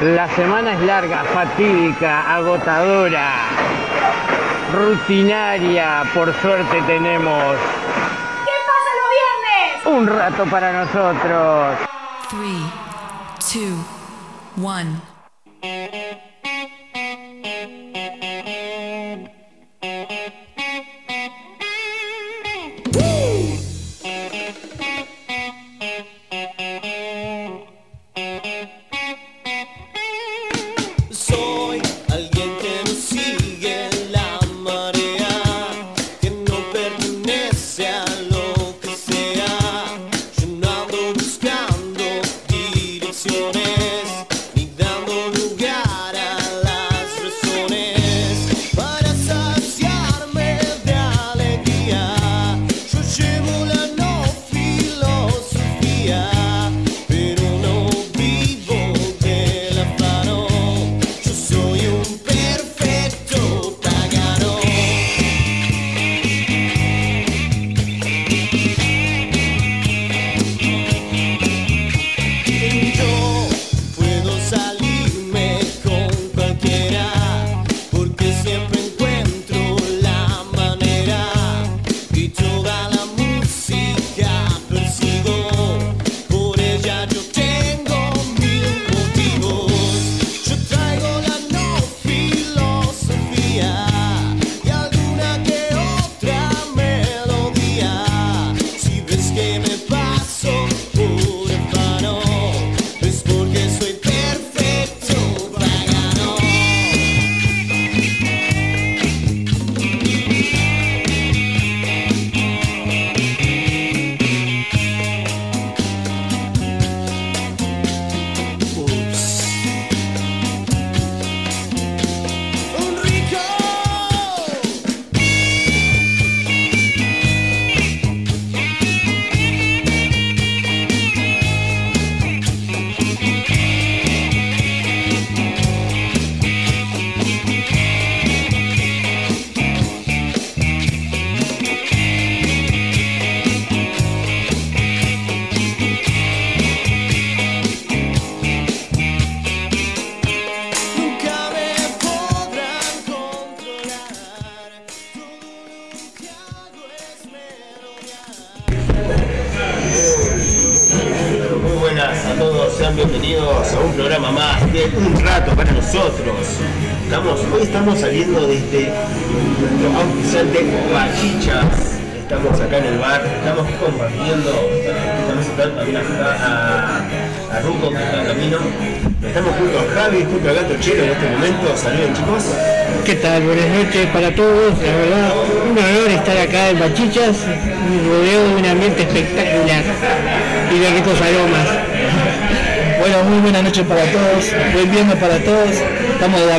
La semana es larga, fatídica, agotadora, rutinaria, por suerte tenemos. ¿Qué pasa los viernes? Un rato para nosotros. 3, 2, 1.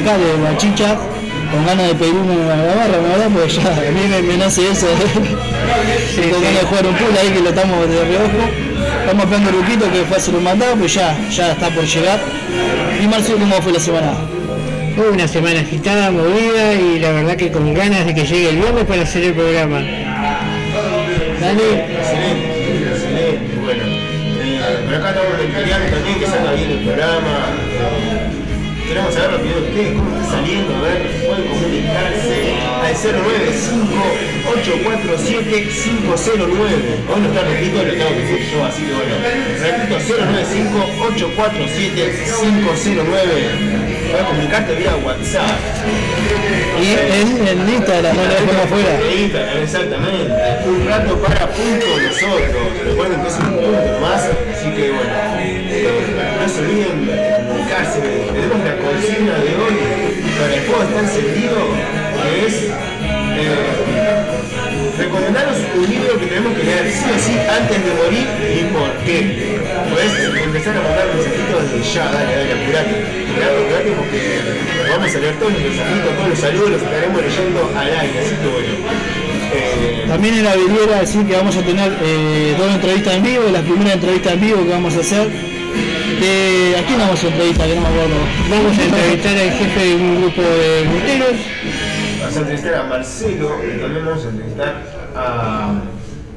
Acá de Bachichas, con ganas de pedir una barra, ¿verdad? Porque ya a mí me, nace eso, sí, con ganas de jugar un pool ahí que lo estamos de reojo. Estamos esperando a Luquito que fue a hacer un mandado, pues ya, ya está por llegar. Y Marcio, ¿cómo fue la semana? Fue una semana agitada, movida y la verdad que con ganas de que llegue el viernes para hacer el programa. Dale. Excelente, excelente. Bueno, eh, por acá estamos en el también que salga bien el programa. Queremos saber lo que ustedes, cómo está saliendo, a ver, pueden comunicarse al 095-847-509. Hoy no está repito, lo tengo que decir yo, así que bueno. Repito, 095-847-509 a comunicarte vía WhatsApp. Y en, en Instagram, no lo dejemos afuera. exactamente. Un rato para punto nosotros. Recuerden que es un punto más, está encendido, que es eh, recomendaros un libro que tenemos que leer sí o sí antes de morir y por qué. Puedes empezar a mandar mensajitos desde ya, dale, dale, apurate. Apurate, porque vamos a leer todos los mensajitos, todos los saludos, los estaremos leyendo al aire, así que bueno. Eh, También en la decir que vamos a tener eh, dos entrevistas en vivo, la primera entrevista en vivo que vamos a hacer. Eh, ¿A quién vamos a entrevistar? Que no me acuerdo. Vamos a entrevistar al jefe de un grupo de ruteros Vamos a entrevistar a Marcelo y también vamos a entrevistar a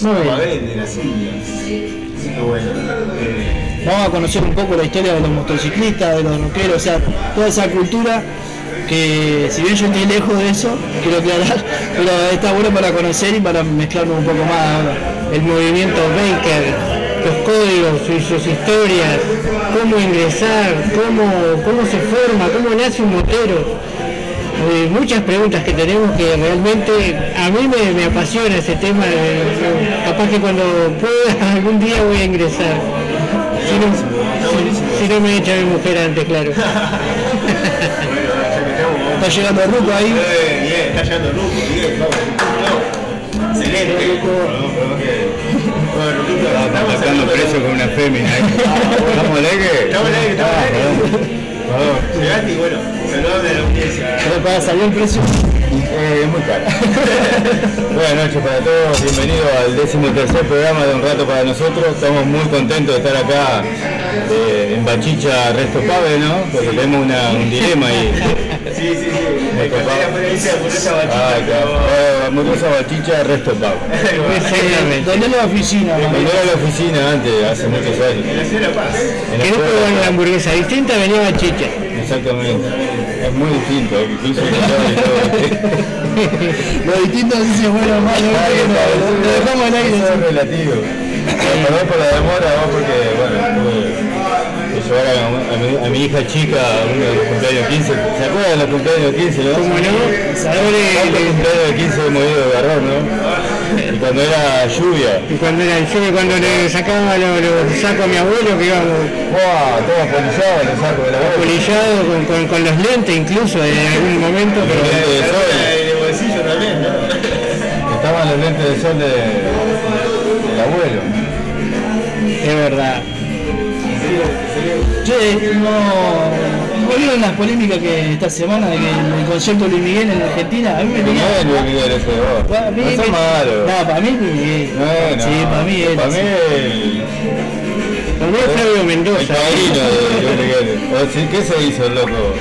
Mabel de las Indias. Así que bueno, eh, vamos a conocer un poco la historia de los motociclistas, de los rockeros, o sea, toda esa cultura que si bien yo estoy lejos de eso, quiero aclarar, pero está bueno para conocer y para mezclarnos un poco más ahora. el movimiento Baker, los códigos y sus historias, cómo ingresar, cómo, cómo se forma, cómo nace un motero. Eh, muchas preguntas que tenemos que realmente a mí me, me apasiona ese tema. eh, capaz que cuando pueda algún día voy a ingresar. Si no, si- si no me echa mi mujer antes, claro. Está llegando el Ruco ahí. Eh, bien, está llegando el Ruco, bien, vamos. No, Excelente. Estamos hablando precio con una fémina. ¿eh? ¿Estamos al aire? Estamos al aire, estamos al aire. Perdón. Llegaste y bueno, saludame a la audiencia. Pero para salir el precio. Eh, es muy caro. Buenas noches para todos, bienvenidos al décimo tercer programa de Un Rato para Nosotros. Estamos muy contentos de estar acá eh, en Bachicha Resto Pave, ¿no? Porque tenemos una- un dilema ahí. Sí, sí, sí. Me conté la ponencia por esa Ah, claro. Eh, Hamburguesa Bachicha Resto Pave. Exactamente. ¿Dónde es la oficina? Cuando mamá? era la oficina antes, hace muchos años. En la ciudad de La Paz. En la ¿Querés escuela. probar una hamburguesa distinta? Venía Bachicha. Exactamente. Es muy distinto, incluso. Lo distinto es si es bueno o malo. Lo dejamos en aire. Eso es relativo. Perdón por la demora, porque, bueno, que llevar a, a mi, a mi hija chica a uno de los cumpleaños 15. ¿Se acuerdan de los cumpleaños 15, no? Como no, ¿Cuántos ahora cumpleaños de 15 hemos ido de garrón, no? Y cuando era lluvia, y cuando era yo cuando le sacaba los, los sacos a mi abuelo que íbamos ¡wow! Todo polizado, lo saco de la boca. polillado con, con, con los lentes incluso en algún momento, pero Lentes de sol. El bolsillo también, ¿no? Estaban los lentes de sol de, del abuelo. es verdad. Che, no. ¿Volvieron las polémicas que esta semana de que el concierto de Luis Miguel en Argentina? A mí me No tenía. es Luis Miguel ese vos. Para mí No son malos. No, para mí es Luis Miguel. Bueno, Sí, para mí es. Para mí el, Para mí es Flavio el Mendoza. padrino de Luis Miguel. ¿Qué se hizo el loco?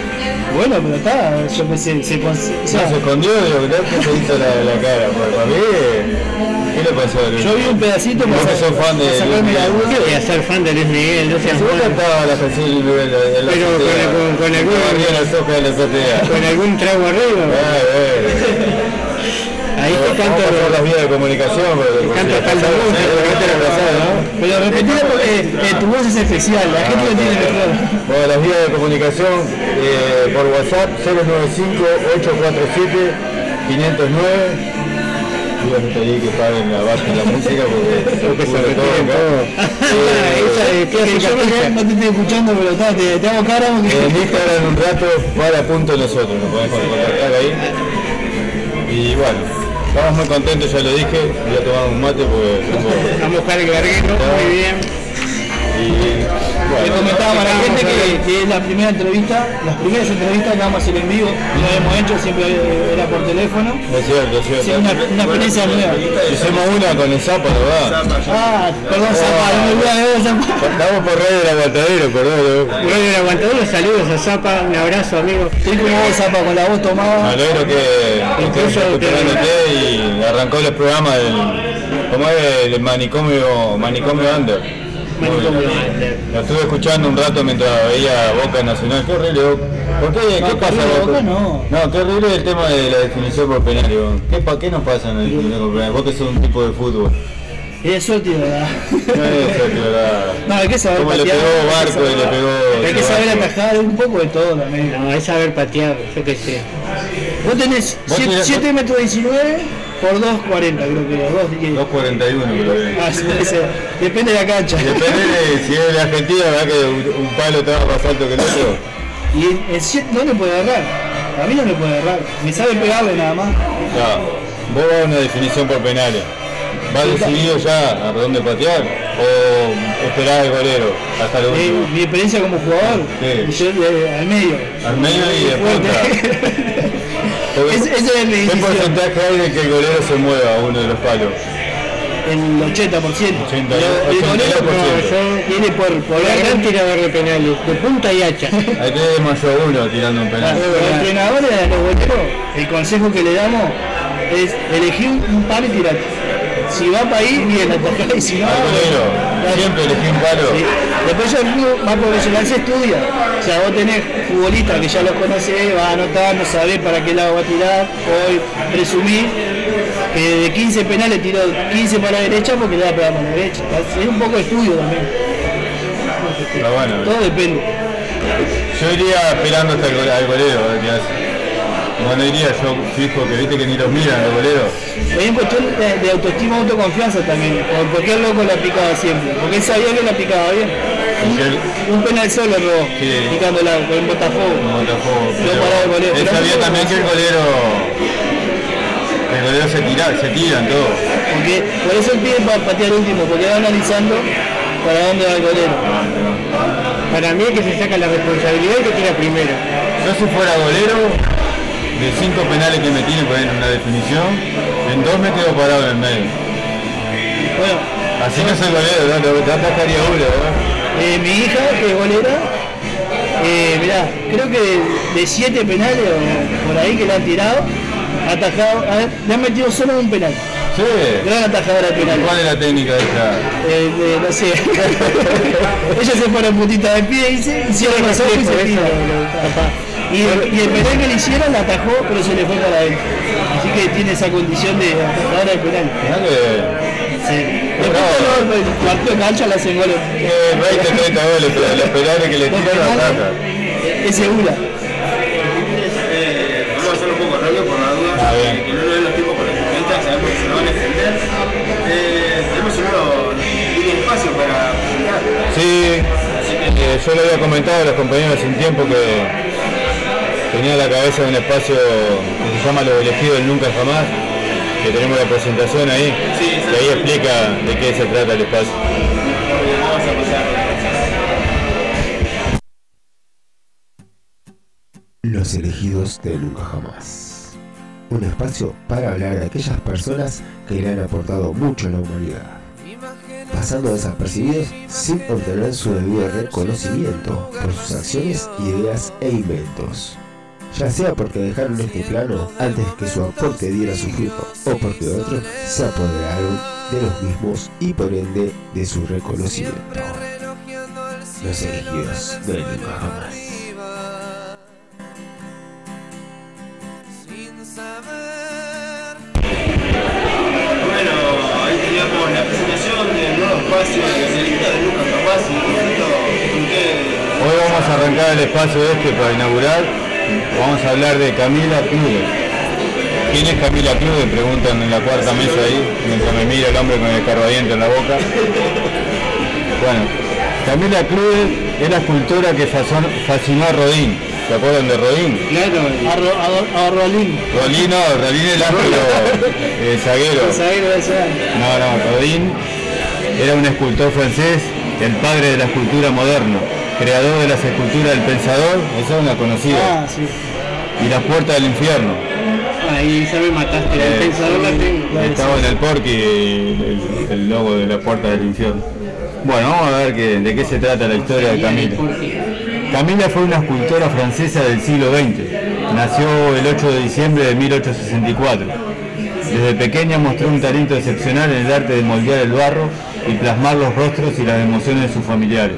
Bueno, pero está, yo pensé, se, No, se escondió, yo que se hizo la, la cara. Porque para mí, ¿qué le pasó a Luis yo vi un pedacito para, que sos fan de sacarme Luis la Miguel. duda. Voy a ser fan de Luis Miguel, no fan. cantaba la canción de Luis Miguel en la Pero con- azotea, con- con algún- la. Con trago arriba, Ah, ahí te canto las vías de comunicación. porque canto. Pero porque eh, tu voz es especial, la gente lo tiene mejor. Bueno, las vías de comunicación eh, por WhatsApp 095-847-509. Y voy a pedir que paguen la base de la música porque se Porque se todo. Esa es Que clásica yo no, te estoy escuchando, pero está, te, te hago cara porque. En Instagram un rato para punto nosotros, nos podemos contactar ahí. Y bueno, estamos muy contentos, ya lo dije, voy a tomar un mate porque. Vamos a buscar el garguero, muy bien. Y Le comentaba a la gente que, que es la primera entrevista, las primeras entrevistas que vamos a hacer en vivo, lo hemos hecho, siempre era por teléfono. es cierto, es Sí, cierto. una, una experiencia nueva. Hicimos una con el Zapa, ¿verdad? Ah, perdón, Zapa, no me olvidé de vos, Zapa. Estamos por radio del aguantadero, perdón. Bueno, el aguantador, saludos a Zapa, un abrazo amigo. Estoy como vos, Zapa, con la voz Me tomada. alegro que que Incluso estés te- recuperándote y arrancó los programas del, ¿cómo es? El manicomio, manicomio under. Lo estuve escuchando un rato mientras veía Boca Nacional. Qué horrible. ¿Por qué? No, ¿Qué pasa? horrible, Boca? Boca no. No, qué horrible el tema de la definición por penal. ¿Qué, pa- ¿Qué nos pasa en la definición por penal? Vos que sos un tipo de fútbol. Y es suerte, ¿verdad? No es eso, que verdad. No, hay que saber Como le patear. pegó hay Barco y le pegó... Hay que saber atajar un poco de todo también. No, es saber patear, yo qué sé. Vos tenés Vos 7 tirás- metros 19 por 2.40 creo que era. 2, 2.41 creo que. Ah, sí, puede ser. Depende de la cancha. Depende de si es de Argentina, ¿verdad que un, un palo estaba más alto que el otro? Y en siete no le puede agarrar. A mí no le puede agarrar. Me sabe pegarle nada más. No, vos vas a una definición por penales. ¿Vas decidido ya a dónde patear o esperar al golero hasta lo Eh, último? mi experiencia como jugador, Sí. yo eh, al medio. Al medio y de. Ese- es mi ¿Qué porcentaje hay de que el golero se mueva a uno de los palos? El 80%. 80, Pero el golero 82%. no, yo tiene por, por la gran tirador de penales, de punta y hacha. Hay que desmayó uno tirando un penal. Los entrenadores de los boleros, el consejo que le damos es elegir un palo y tirate. Si va para ahí, bien, atajá, y si no, siempre elegí un palo. Sí. Después ya el fútbol más profesional se estudia. O sea, vos tenés futbolistas que ya los conocés, vas anotando, sabés para qué lado va a tirar. Hoy presumí que de 15 penales tiró 15 para la derecha porque le va a pegar para la derecha. Es un poco de estudio también. Pero bueno, Todo depende. yo iría esperando hasta el al golero, No, no iría yo fijo, que viste que ni los miran los goleros. Hay una cuestión de, de autoestima, autoconfianza también. por- Porque el loco la picaba siempre. Porque él sabía que la picaba bien. Un penal solo robó, Sí. picándola con el Botafogo. como Botafogo, No el. Él Pero sabía también que el golero, el golero se tira, se tiran todo. Porque por eso él pide para patear último, porque va analizando para dónde va el golero. Para mí es que se saca la responsabilidad y que tira primero. Yo si fuera golero, de cinco penales que me tienen por ahí en una definición, en dos me quedo parado en el medio. Bueno, Así que soy golero, ¿no? Te atacaría uno, ¿no? eh, mi hija, que es golera, eh, mirá, creo que de, de siete penales o por ahí que le han tirado, ha atajado, a ver, le han metido solo un penal. Sí. Gran atajadora de penales. ¿Cuál es la técnica de esta? Eh, eh, no sé. Ella se pone putita de pie y se hicieron los ojos y se tira. Y el, y el penal que le hicieron la atajó, pero se le fue para adentro. Así que tiene esa condición de atajadora de penal. Sí. Después el partido de cancha la hacen goles. eh, 20, 30 goles, pero los penales que le tiran es segura. Eh, vamos a hacerlo un poco rápido por la duda, que no nos den los tiempos con los futbolistas, sabemos que se lo van a extender. Eh, tenemos un espacio para. Sí, eh, yo le había comentado a los compañeros un tiempo que tenía la cabeza un espacio que se llama Los elegidos del Nunca Jamás, que tenemos la presentación ahí, que ahí explica de qué se trata el espacio. Los elegidos de Nunca Jamás. Un espacio para hablar de aquellas personas que le han aportado mucho a la humanidad, pasando desapercibidos sin obtener su debido reconocimiento por sus acciones, ideas e inventos. Ya sea porque dejaron este plano antes que su aporte diera su fruto, o porque otros se apoderaron de los mismos y por ende de su reconocimiento. Los elegidos de Nunca Jamás. Bueno, ahí teníamos la presentación del nuevo espacio de elegidos de Lucas Capaz y Hoy vamos a arrancar el espacio este para inaugurar, vamos a hablar de Camila Clube. ¿Quién es Camila Clube? Preguntan en la cuarta mesa ahí, mientras me mira el hombre con el carvadiente en la boca. Bueno, Camila Clube es la escultora que fascinó a Rodín. ¿Se acuerdan de Rodín? Claro, A, Ro- a, a Rolín. Rodín no, Rodín el ángelo eh, zaguero. El zaguero de ese año. No, no, Rodin era un escultor francés, el padre de la escultura moderna, creador de las esculturas del pensador, esa es una conocida, Ah, sí. y las puertas del infierno. ahí ya me mataste. Eh, El pensador la tengo. Estaba en el porqui el, el logo de la puerta del infierno. Bueno, vamos a ver que- de qué se trata la historia de Camila. Camila fue una escultora francesa del siglo XX. Nació el 8 de diciembre de 1864. Desde pequeña mostró un talento excepcional en el arte de moldear el barro y plasmar los rostros y las emociones de sus familiares.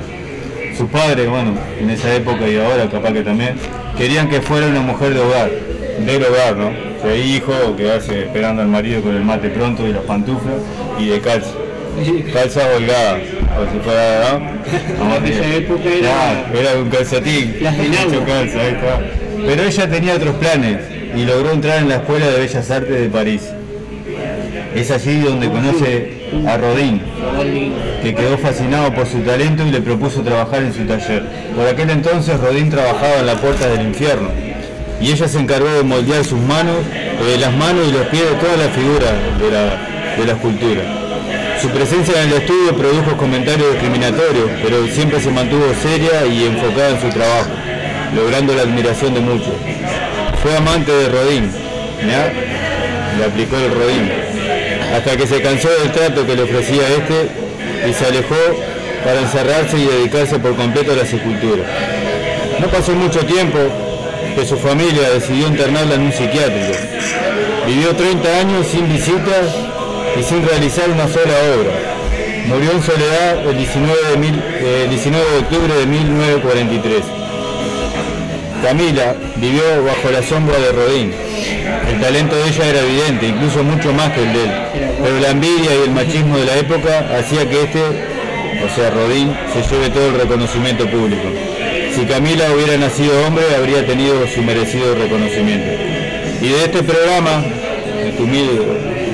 Sus padres, bueno, en esa época y ahora capaz que también, querían que fuera una mujer de hogar, del hogar, ¿no? De hijo, quedarse esperando al marido con el mate pronto y las pantuflas y de calza. Calza holgada, o si fuera, ¿no? Vamos En esa bien. época era- un agua. calza, ahí está. Pero ella tenía otros planes y logró entrar en la Escuela de Bellas Artes de París. Es allí donde conoce a Rodin, que quedó fascinado por su talento y le propuso trabajar en su taller. Por aquel entonces Rodin trabajaba en la puerta del infierno y ella se encargó de moldear sus manos, eh, las manos y los pies de toda la figura de la, de la escultura. Su presencia en el estudio produjo comentarios discriminatorios, pero siempre se mantuvo seria y enfocada en su trabajo, logrando la admiración de muchos. Fue amante de Rodin, ¿ya? le aplicó el Rodin, hasta que se cansó del trato que le ofrecía este y se alejó para encerrarse y dedicarse por completo a las esculturas. No pasó mucho tiempo que su familia decidió internarla en un psiquiátrico. Vivió 30 años sin visitas y sin realizar una sola obra. Murió en soledad el 19 de, eh, 19 de octubre de 1943. Camila vivió bajo la sombra de Rodín. El talento de ella era evidente, incluso mucho más que el de él. Pero la envidia y el machismo de la época hacía que este, o sea Rodín, se lleve todo el reconocimiento público. Si Camila hubiera nacido hombre, habría tenido su merecido reconocimiento. Y de este programa, humilde,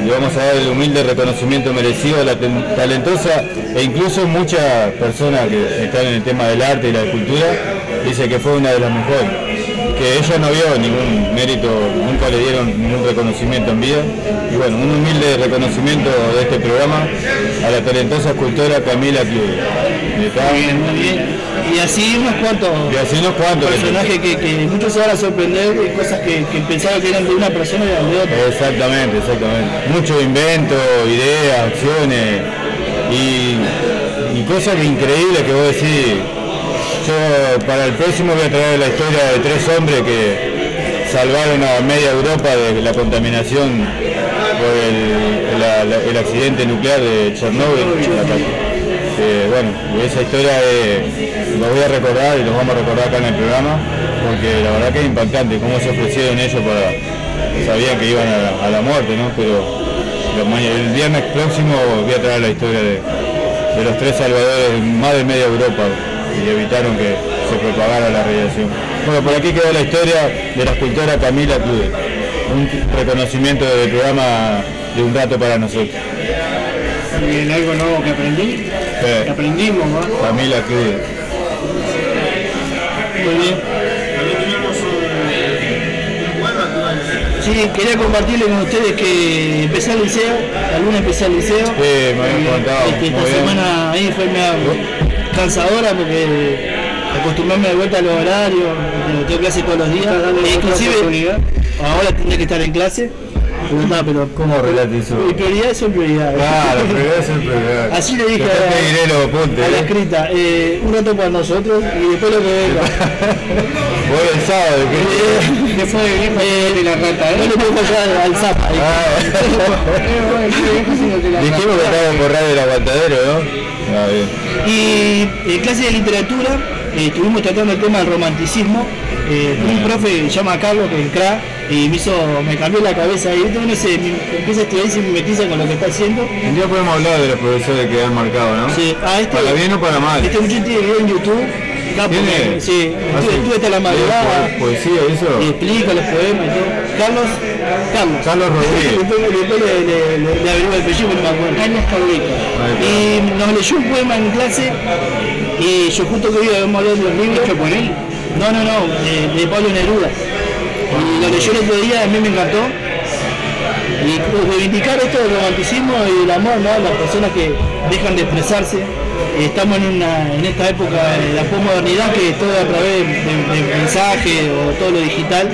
le vamos a dar el humilde reconocimiento merecido a la talentosa e incluso muchas personas que están en el tema del arte y la cultura dice que fue una de las mejores. Que ella no vio ningún mérito, nunca le dieron ningún reconocimiento en vida. Y bueno, un humilde reconocimiento de este programa a la talentosa escultora Camila Club. Muy bien. Y así unos cuantos Y así unos cuantos. personajes que, que muchos se van a sorprender de cosas que, que pensaban que eran de una persona y eran de otra. Exactamente, exactamente. Mucho invento, ideas, acciones y, y cosas increíbles que vos decís. Yo para el próximo voy a traer la historia de tres hombres que salvaron a media Europa de la contaminación por el, accidente nuclear de Chernóbil. Que, bueno, esa historia eh, lo voy a recordar y lo vamos a recordar acá en el programa porque la verdad que es impactante cómo se ofrecieron ellos para sabían que iban a la, muerte, ¿no? Pero el viernes próximo voy a traer la historia de, de los tres salvadores más de media Europa y evitaron que se propagara la radiación. Bueno, por aquí quedó la historia de la escultora Camila Clude, un reconocimiento del programa de un rato para nosotros. Bien, algo nuevo que aprendí, Eh, que aprendimos, ¿no? Camila Clude. Muy bien. Sí, quería compartirle con ustedes que empecé el liceo, alguna empecé el liceo. Sí, me habían contado, Este, esta bien. semana ahí fue media cansadora porque acostumbrarme de vuelta a los horarios, tengo- tengo clase todos los días. E inclusive ahora tendré que estar en clase. Pero, no, pero ¿Cómo relatizo? mi prioridad son prioridades. Claro, prioridad es el prioridad. Así le dije a, a la ¿eh? escrita, eh, un rato para nosotros y después lo que venga. Voy el sábado, ¿qué? Después de venir de la rata, ¿eh? No le puedo fallar al, al zap. ahí. Dijimos que estaba por radio del aguantadero, ¿no? Ah. Y en clase de literatura eh, estuvimos tratando el tema del romanticismo. Eh, un profe llama Carlos, que es el crack, y me hizo, me cambió la cabeza y uno se me- empieza a estudiar y se mimetiza con lo que está haciendo. Un día podemos hablar de los profesores que han marcado, ¿no? Sí, a este, Para bien o para mal. este muchacho tiene video en YouTube. porque- ¿Tiene? Sí, estuve, estuve hasta la madrugada. ¿Poe- ¿Poesía eso? y explica los poemas y todo. Carlos, Carlos. Carlos Rodríguez. después después le, le, le, le averiguo el apellido, no me acuerdo. Carlos Carlitos. Ahí está. Y nos leyó un poema en clase y yo justo que hoy habíamos hablado de los libros. ¿Hecho por él? No, no, no, de, de Pablo Neruda. Y lo leyó el otro día, a mí me encantó. Y pues, reivindicar esto del romanticismo y del amor, ¿no? Las personas que dejan de expresarse. Estamos en, una, en esta época de la posmodernidad que es todo a través de, de mensajes o todo lo digital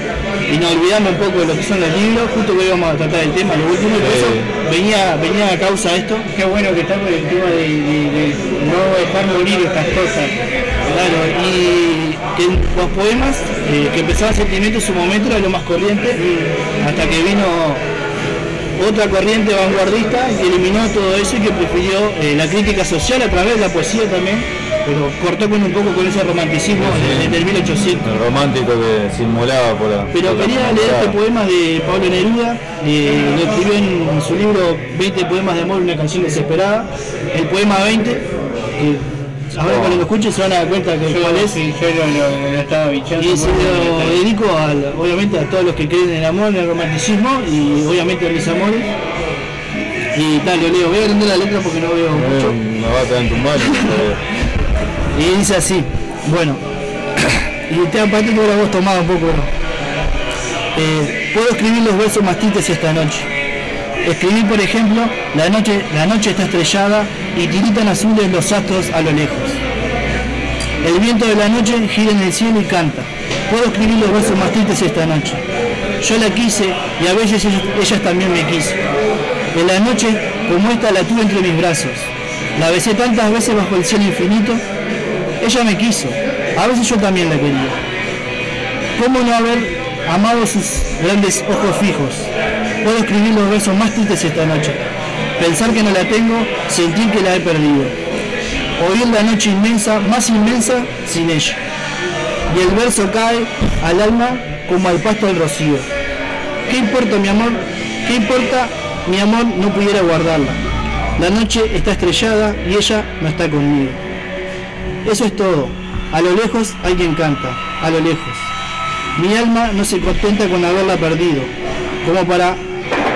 y nos olvidamos un poco de lo que son los libros, justo que hoy vamos a tratar el tema, lo último, y por eso venía, venía a causa esto. Qué bueno que está por el tema de, de- de no dejar morir estas cosas. Claro, y que los poemas eh, que empezaban sentimiento en su momento era lo más corriente, hasta que vino otra corriente vanguardista que eliminó todo eso y que prefirió eh, la crítica social a través de la poesía también, pero cortó con un poco con ese romanticismo de- desde el 1800. El romántico que se inmolaba por la. Pero por la quería leer este poema de Pablo Neruda, eh, lo escribió en su libro 20 poemas de amor, una canción desesperada, el poema 20, que ahora cuando lo escuchen se van a dar cuenta que Yo, cuál es. sí, yo lo, lo- lo estaba bichando. Y se lo dedico al- obviamente a todos los que creen en el amor, en el romanticismo y obviamente a mis amores. Y tal, lo leo, voy a aprender la letra porque no veo mucho. No va a quedar en tu mano. Y dice así, bueno, y te aparte que la voz tomada un poco, ¿no? Eh, puedo escribir los versos más tristes esta noche. Escribí, por ejemplo, la noche, la noche está estrellada y tiritan azules los astros a lo lejos. El viento de la noche gira en el cielo y canta. Puedo escribir los versos más tristes esta noche. Yo la quise y a veces ellas, ellas también me quiso. En la noche como esta la tuve entre mis brazos. La besé tantas veces bajo el cielo infinito. Ella me quiso. A veces yo también la quería. ¿Cómo no haber amado sus grandes ojos fijos? Puedo escribir los versos más tristes esta noche. Pensar que no la tengo, sentir que la he perdido. Oír la noche inmensa, más inmensa, sin ella. Y el verso cae al alma como al pasto del rocío. ¿Qué importa mi amor? ¿Qué importa mi amor no pudiera guardarla? La noche está estrellada y ella no está conmigo. Eso es todo. A lo lejos alguien canta, a lo lejos. Mi alma no se contenta con haberla perdido. Como para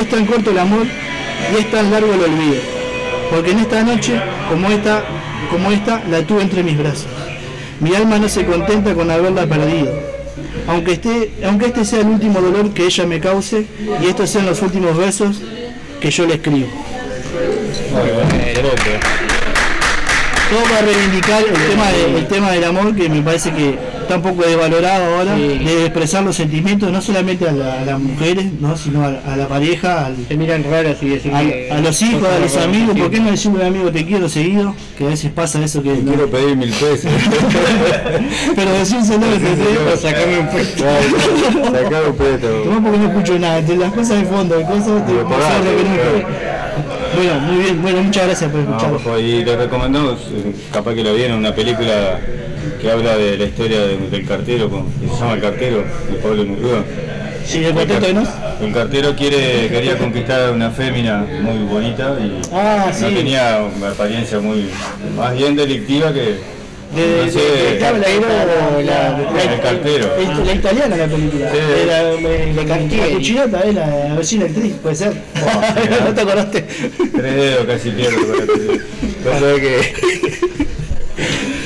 Es tan corto el amor y es tan largo el olvido. Porque en esta noche, como esta, como esta, la tuve entre mis brazos. Mi alma no se contenta con haberla perdido. Aunque, esté, aunque este sea el último dolor que ella me cause y estos sean los últimos versos que yo le escribo. Todo para reivindicar el tema, de- el tema del amor que me parece que está un poco desvalorado ahora, de expresar los sentimientos no solamente a, la- a las mujeres, ¿no? sino a, a la pareja, al- Se miran raras y decir a, los hijos, a los amigos. ¿por qué no decirle a un amigo te quiero seguido? Que a veces pasa eso que no- Quiero pedir mil pesos. pero decírselo que te sacarme un puesto. Sacar un peso. Tomá porque no escucho nada, entre las cosas de fondo, de cosas te pagaste, lo que no. Bueno, muy bien, bueno, muchas gracias por No, escuchar. por favor, y le recomendamos, eh, capaz que lo vieron, una película que habla de la historia de- del cartero, con- que se llama El cartero, de Pablo Neruda. Sí, el El, cuarteto de car- nos. el cartero quiere, quería conquistar a una fémina muy bonita y Ah, no tenía una apariencia muy más bien delictiva que De, no sé, de- de- estaba la, la, la- El cartero. la- la italiana la película. Sí. De la, de, la, la cuchinota, eh, la vecina actriz, puede ser. no te acordaste. tres dedos casi pierdo para que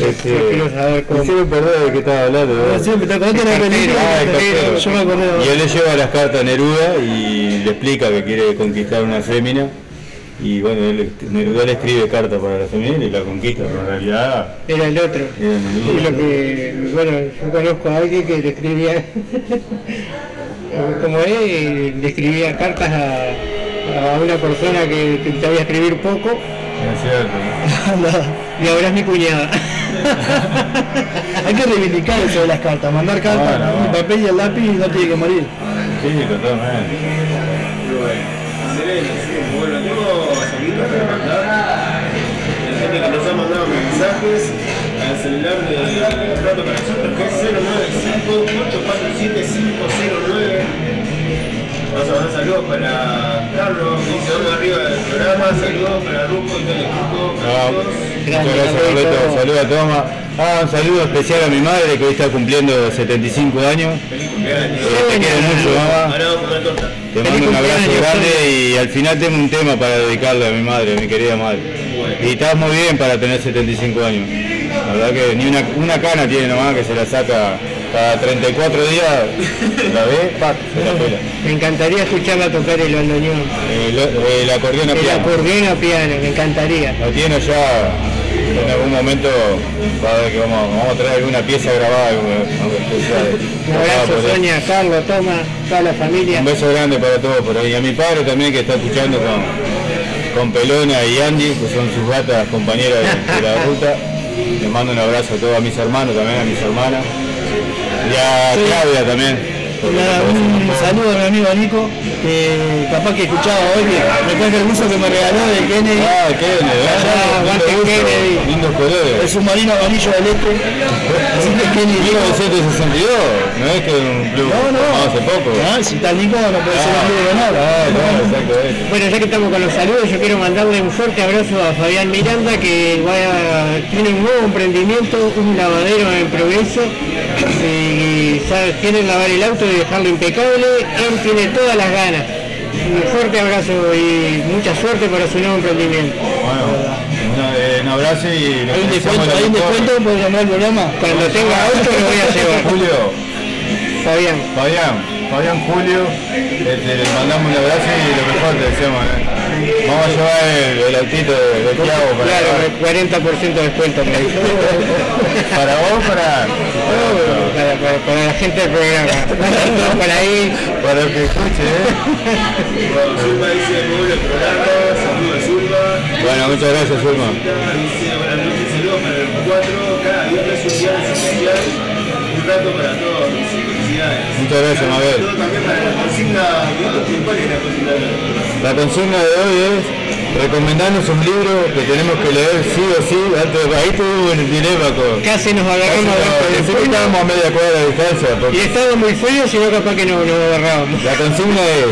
no sabe que este, quiero saber cómo. sí me perdón de qué estaba hablando ¿verdad? No, siempre te acordaste de la película. Ah, el cartero. Yo me acordé. Y él le lleva las cartas a Neruda y le explica que quiere conquistar una fémina. Y bueno, él, Neruda le escribe cartas para la fémina y la conquista, pero en realidad Era el otro. era Y Neruda. lo que, bueno, yo conozco a alguien que le escribía, como él, le escribía cartas a, a una persona que, sabía escribir poco Es cierto. y ahora es mi cuñada. Hay que reivindicar eso de las cartas, mandar cartas, bueno, el papel y el lápiz no tiene que morir. Sí, totalmente. Bueno, tengo saludos para mandar. La gente que nos ha mandado mensajes al celular de Rato para nosotros, que es 095 847 509. Vamos saludos para Carlos, que se arriba del programa, saludos para Ruco y todo el grupo. Ah, muchas gracias Roberto, saludos a Toma. Ah, un saludo especial a mi madre que hoy está cumpliendo 75 años. Feliz cumpleaños. Eh, te quiero mucho, mamá. Te mando un abrazo grande y al final tengo un tema para dedicarle a mi madre, a mi querida madre. Y estás muy bien para tener 75 años. La verdad que ni una, una cana tiene nomás que se la saca cada 34 días, la ve, la pela. Me encantaría escucharla tocar el bandoneón, El, el acordeón a el piano. acordeón a piano, me encantaría. Lo tiene ya, en algún momento va a ver que vamos, vamos a traer alguna pieza grabada. de- Un abrazo. Sonia, Carlos, Toma, toda la familia. Un beso grande para todos por ahí. Y a mi padre también que está escuchando con, con Pelona y Andy, que son sus gatas compañeras de, de la ruta. Les mando un abrazo a todos a mis hermanos también, a mis hermanas. Y a Claudia también. no puede ser un saludo a mi amigo Nico, que capaz que escuchaba hoy, que me traje el buzo que me regaló de Kennedy, Ah, Kennedy, Ah, aguante Lindo Kennedy. Lindos el colores. submarino amarillo del este. Así que Kennedy, Nico, 1962, no es que un club no, no, hace poco. Ah, si está Nico no puede ser un club de. Ah, claro, exactamente. Bueno, ya que estamos con los saludos, yo quiero mandarle un fuerte abrazo a Fabián Miranda, que va a- tiene un nuevo emprendimiento, un lavadero en progreso, y sabe- quiere lavar el auto y dejarlo impecable, él tiene todas las ganas. Un fuerte abrazo y mucha suerte para su nuevo emprendimiento. Bueno, eh, un abrazo y Hay un descuento, lo hay un mejor. descuento por llamar al programa. Cuando tenga auto lo voy a llevar. Julio, Fabián. Fabián, Fabián Julio, este, le mandamos un abrazo y lo mejor te deseamos. ¿eh? Vamos a llevar el, el autito de, de Tiago para, Claro, 40% de descuento me dijo. para vos, para, Para, para- para la gente del programa. Por ahí. para el que escuche, ¿eh? Zulma dice muy buen programa, saludos a Zulma. Bueno, muchas gracias, Zulma. Dice buenas noches, saludos para el 4, cada viernes un viernes especial. Un rato para todos, felicidades. Muchas gracias, Mabel. También la consigna, ¿cuál es la consigna? La consigna de hoy es recomendarnos un libro que tenemos que leer sí o sí. Antes, ahí tuve un dilema con... Casi nos Casi agarramos no, abajo del pensé que puño. estábamos a media cuadra de distancia. Y estaba muy frío, si no capaz que no nos agarrábamos. la consigna es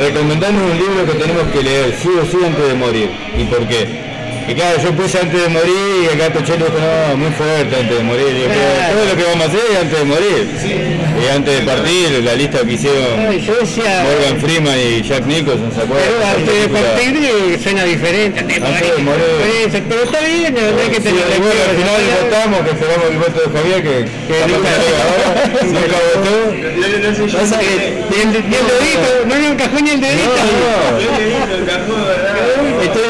recomendarnos un libro que tenemos que leer sí o sí antes de morir. ¿Y por qué? Y claro, yo puse antes de morir y acá Tochelo dijo, no, muy fuerte antes de morir. Y Claro. todo lo que vamos a hacer es antes de morir. Y antes de partir, la lista que hicieron Ay, yo decía, Morgan Freeman y Jack Nicholson, ¿se acuerdan? pero antes de partir eh, suena diferente. Antes de Antes de morir. morir. Pero está bien, no hay que Sí, tener bueno, al final votamos, que esperamos el voto de Javier, que, que nunca llega nunca votó. Pasa que Y el, dedito, no nos encajó ni el dedito. estoy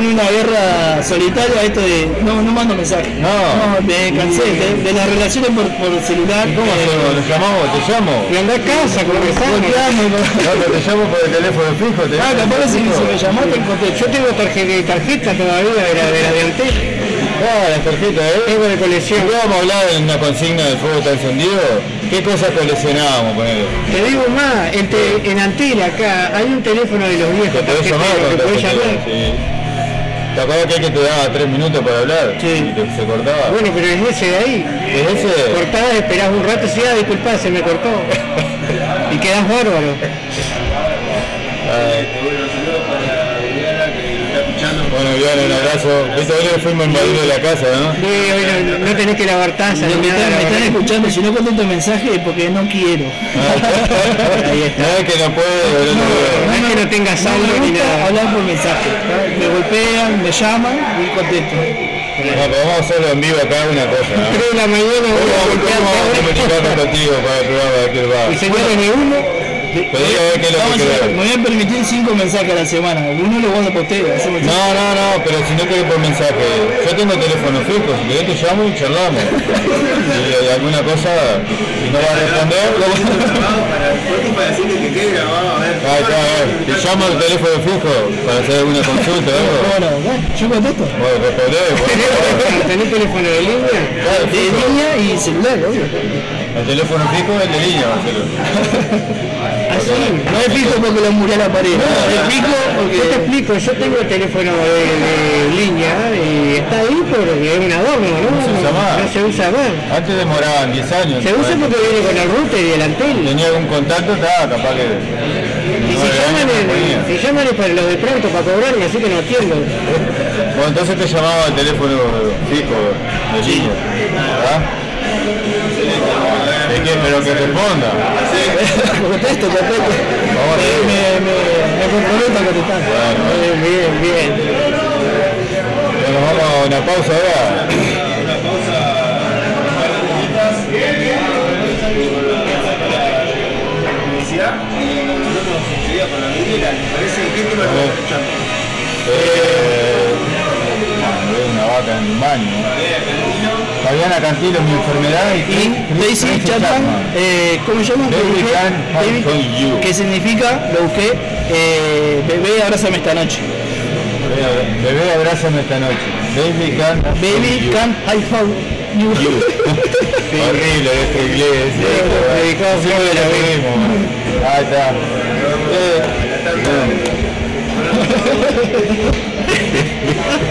en una guerra solitaria, esto de no, no mando mensajes. No. me cansé de, de las relaciones por, por celular. ¿Cómo hacemos? ¿Nos llamamos? ¿Te llamo? Y anda a casa, con- No, pero te llamo por el teléfono fijo. ¿te Ah, capaz si, me llamaste en Yo tengo tarjeta, tarjeta todavía de la de, la de Antel. Ah, la tarjeta, ¿eh? Tengo de colección. Vamos a hablar en una consigna del fuego está encendido, ¿qué cosas coleccionábamos con él? Te digo más, en, te- en Antel acá hay un teléfono de los viejos ¿Te podés llamar tarjeteros con que podés tarjetero? llamar. Sí. ¿Te acuerdas que que te daba tres minutos para hablar? Sí. Y te- se cortaba. Bueno, pero es ese de ahí. ¿Es ese? Cortás, esperás un rato, sí, ah, disculpá, se me cortó. Y quedás bárbaro. Bueno, bien, un abrazo. Hoy le fuimos a invadir de la casa, ¿no? Sí, hoy no, no tenés que lavar taza Me, ni me están, me están escuchando, si no contesto el mensaje es porque no quiero. Ahí está. No es que no puede, pero no puede. No es que no tengas No saldo ni nada. hablar por mensaje. Me golpean, me llaman y contesto. No, pero vamos a hacerlo en vivo acá, una cosa, ¿no? 3 de la mañana voy a ¿Cómo, golpear cómo vamos a todo. comunicarnos contigo para el programa de aquel bar? Y señores de uno, Pero diga a ver qué es lo Vamos que a ver, querés. me voy a permitir cinco mensajes a la semana. Uno lo por usted. hacemos- No, no, no, pero si no querés por mensaje, yo tengo teléfono fijo, si querés te llamo y charlamos. Si hay alguna cosa, si no va a responder, lo Para así que que quede grabado, a ver. Ahí está, a ver, te llamo al teléfono fijo para hacer alguna consulta o algo. Bueno, bueno, yo contesto. Bueno, respondé, bueno. ¿tenés teléfono de línea? Claro, De línea y celular, obvio. El teléfono fijo es de línea, Marcelo. Así. No es fijo porque lo murió a la pared. es fijo porque. Yo te explico, yo tengo el teléfono de, de línea y está ahí porque es un adorno, ¿no? No se usa más. No se usa más. Antes demoraban 10 años. Se usa porque viene con el router y el. Tenía algún contacto, estaba capaz que... Y si llaman, no es- si es para los de pronto, para cobrarme, así que no atiendo. Bueno, entonces te llamaba al teléfono fijo de línea. ¿verdad? ¿De qué? Pero que responda. contesto, contesto. Vamos a Me, ver. me, me, me comprometo a contestar. Bien, bien, bien. Bueno, vamos a una pausa ahora. Publicidad. Nosotros sería con la vidriera, ¿les parece? ¿Qué tema estamos escuchando? Un baño. Fabiana Cantilo, mi enfermedad y, Y Daisy Chapman, eh, ¿cómo se llama? Baby Baby, que significa, lo busqué, eh, bebé, abrázame esta noche. Bebé, abrázame esta noche. Baby can Baby, can I hold you? You. Horrible este inglés. Dedicado Siempre lo mismo. Ahí está. Eh,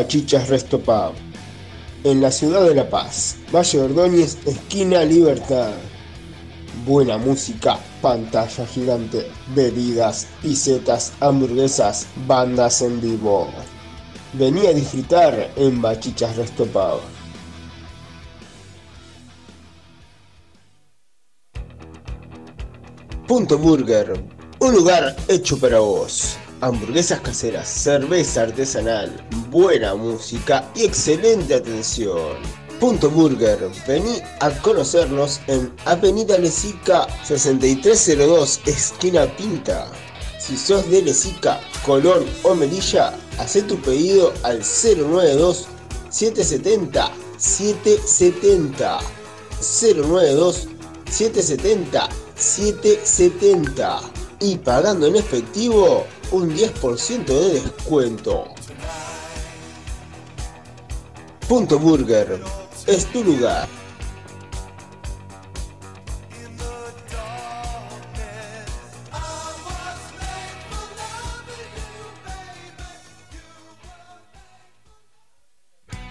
Bachichas Resto Pub. En la ciudad de La Paz, Valle Ordóñez, esquina Libertad. Buena música, pantalla gigante, bebidas, pisetas, hamburguesas, bandas en vivo. Vení a disfrutar en Bachichas Resto Pub. Punto Burger, un lugar hecho para vos. Hamburguesas caseras, cerveza artesanal, buena música y excelente atención. Punto Burger, vení a conocernos en Avenida Lesica 6302, esquina Pinta. Si sos de Lesica, Colón o Melilla, haz tu pedido al 092 770 770 092 770 770 y pagando en efectivo un 10% de descuento. Punto Burger es tu lugar.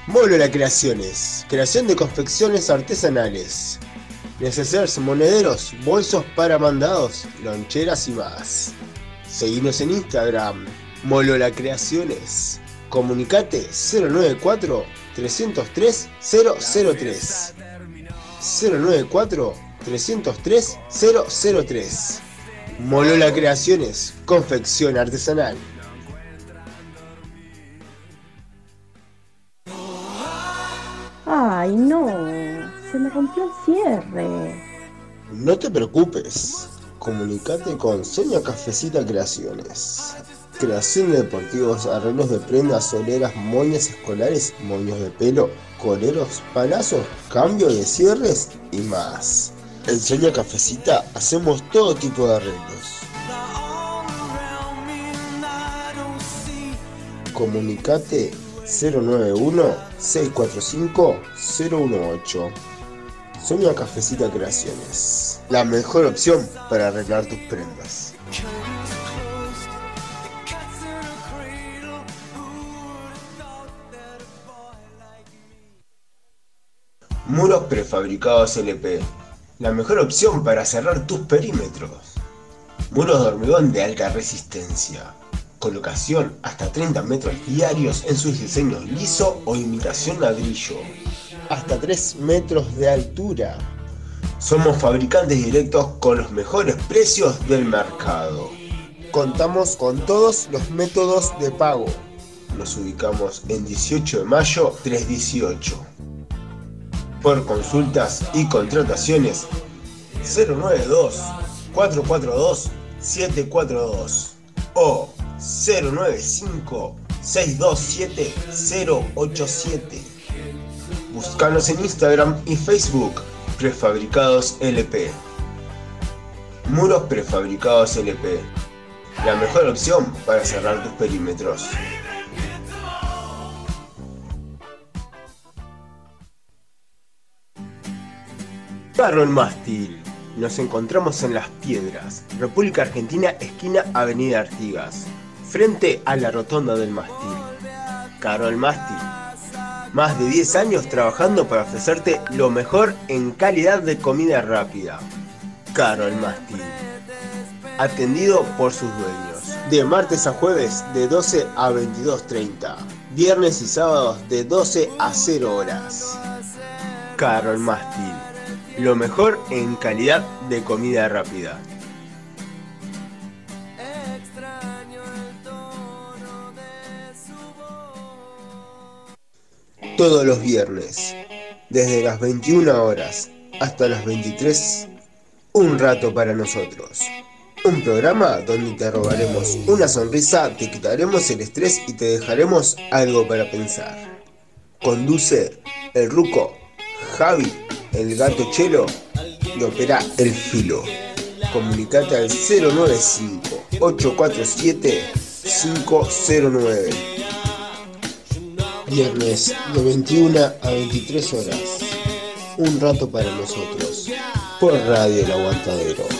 Molola Creaciones, creación de confecciones artesanales, necesarios monederos, bolsos para mandados, loncheras y más. Seguimos en Instagram, Molola Creaciones. Comunicate 094 303 003. 094 303 003. Molola Creaciones, confección artesanal. Ay, no, se me rompió el cierre. No te preocupes, comunicate con Sonia Cafecita Creaciones. Creación de deportivos, arreglos de prendas, soleras, moñas escolares, moños de pelo, coleros, palazos, cambio de cierres y más. En Sonia Cafecita hacemos todo tipo de arreglos. Comunicate 091-645-018. Sonia Cafecita Creaciones. La mejor opción para arreglar tus prendas. Muros prefabricados LP. La mejor opción para cerrar tus perímetros. Muros de hormigón de alta resistencia. Colocación hasta 30 metros diarios en sus diseños liso o imitación ladrillo. Hasta 3 metros de altura. Somos fabricantes directos con los mejores precios del mercado. Contamos con todos los métodos de pago. Nos ubicamos en 18 de mayo 318. Por consultas y contrataciones 092 442 742 o 095 627 087. Búscanos en Instagram y Facebook Prefabricados LP. Muros prefabricados LP. La mejor opción para cerrar tus perímetros. Carro el Mástil. Nos encontramos en Las Piedras, República Argentina, esquina Avenida Artigas, frente a la Rotonda del Mástil. Carro el Mástil. Más de 10 años trabajando para ofrecerte lo mejor en calidad de comida rápida. Caro el. Atendido por sus dueños. De martes a jueves de 12 a 22.30. Viernes y sábados de 12 a 0 horas. Caro el. Lo mejor en calidad de comida rápida. Todos los viernes, desde las 21 horas hasta las 23, un rato para nosotros. Un programa donde te robaremos una sonrisa, te quitaremos el estrés y te dejaremos algo para pensar. Conduce el ruco Javi, el gato Chelo y opera el filo. Comunicate al 095 847 509. Viernes de 21 a 23 horas. Un rato para nosotros. Por Radio El Aguantadero.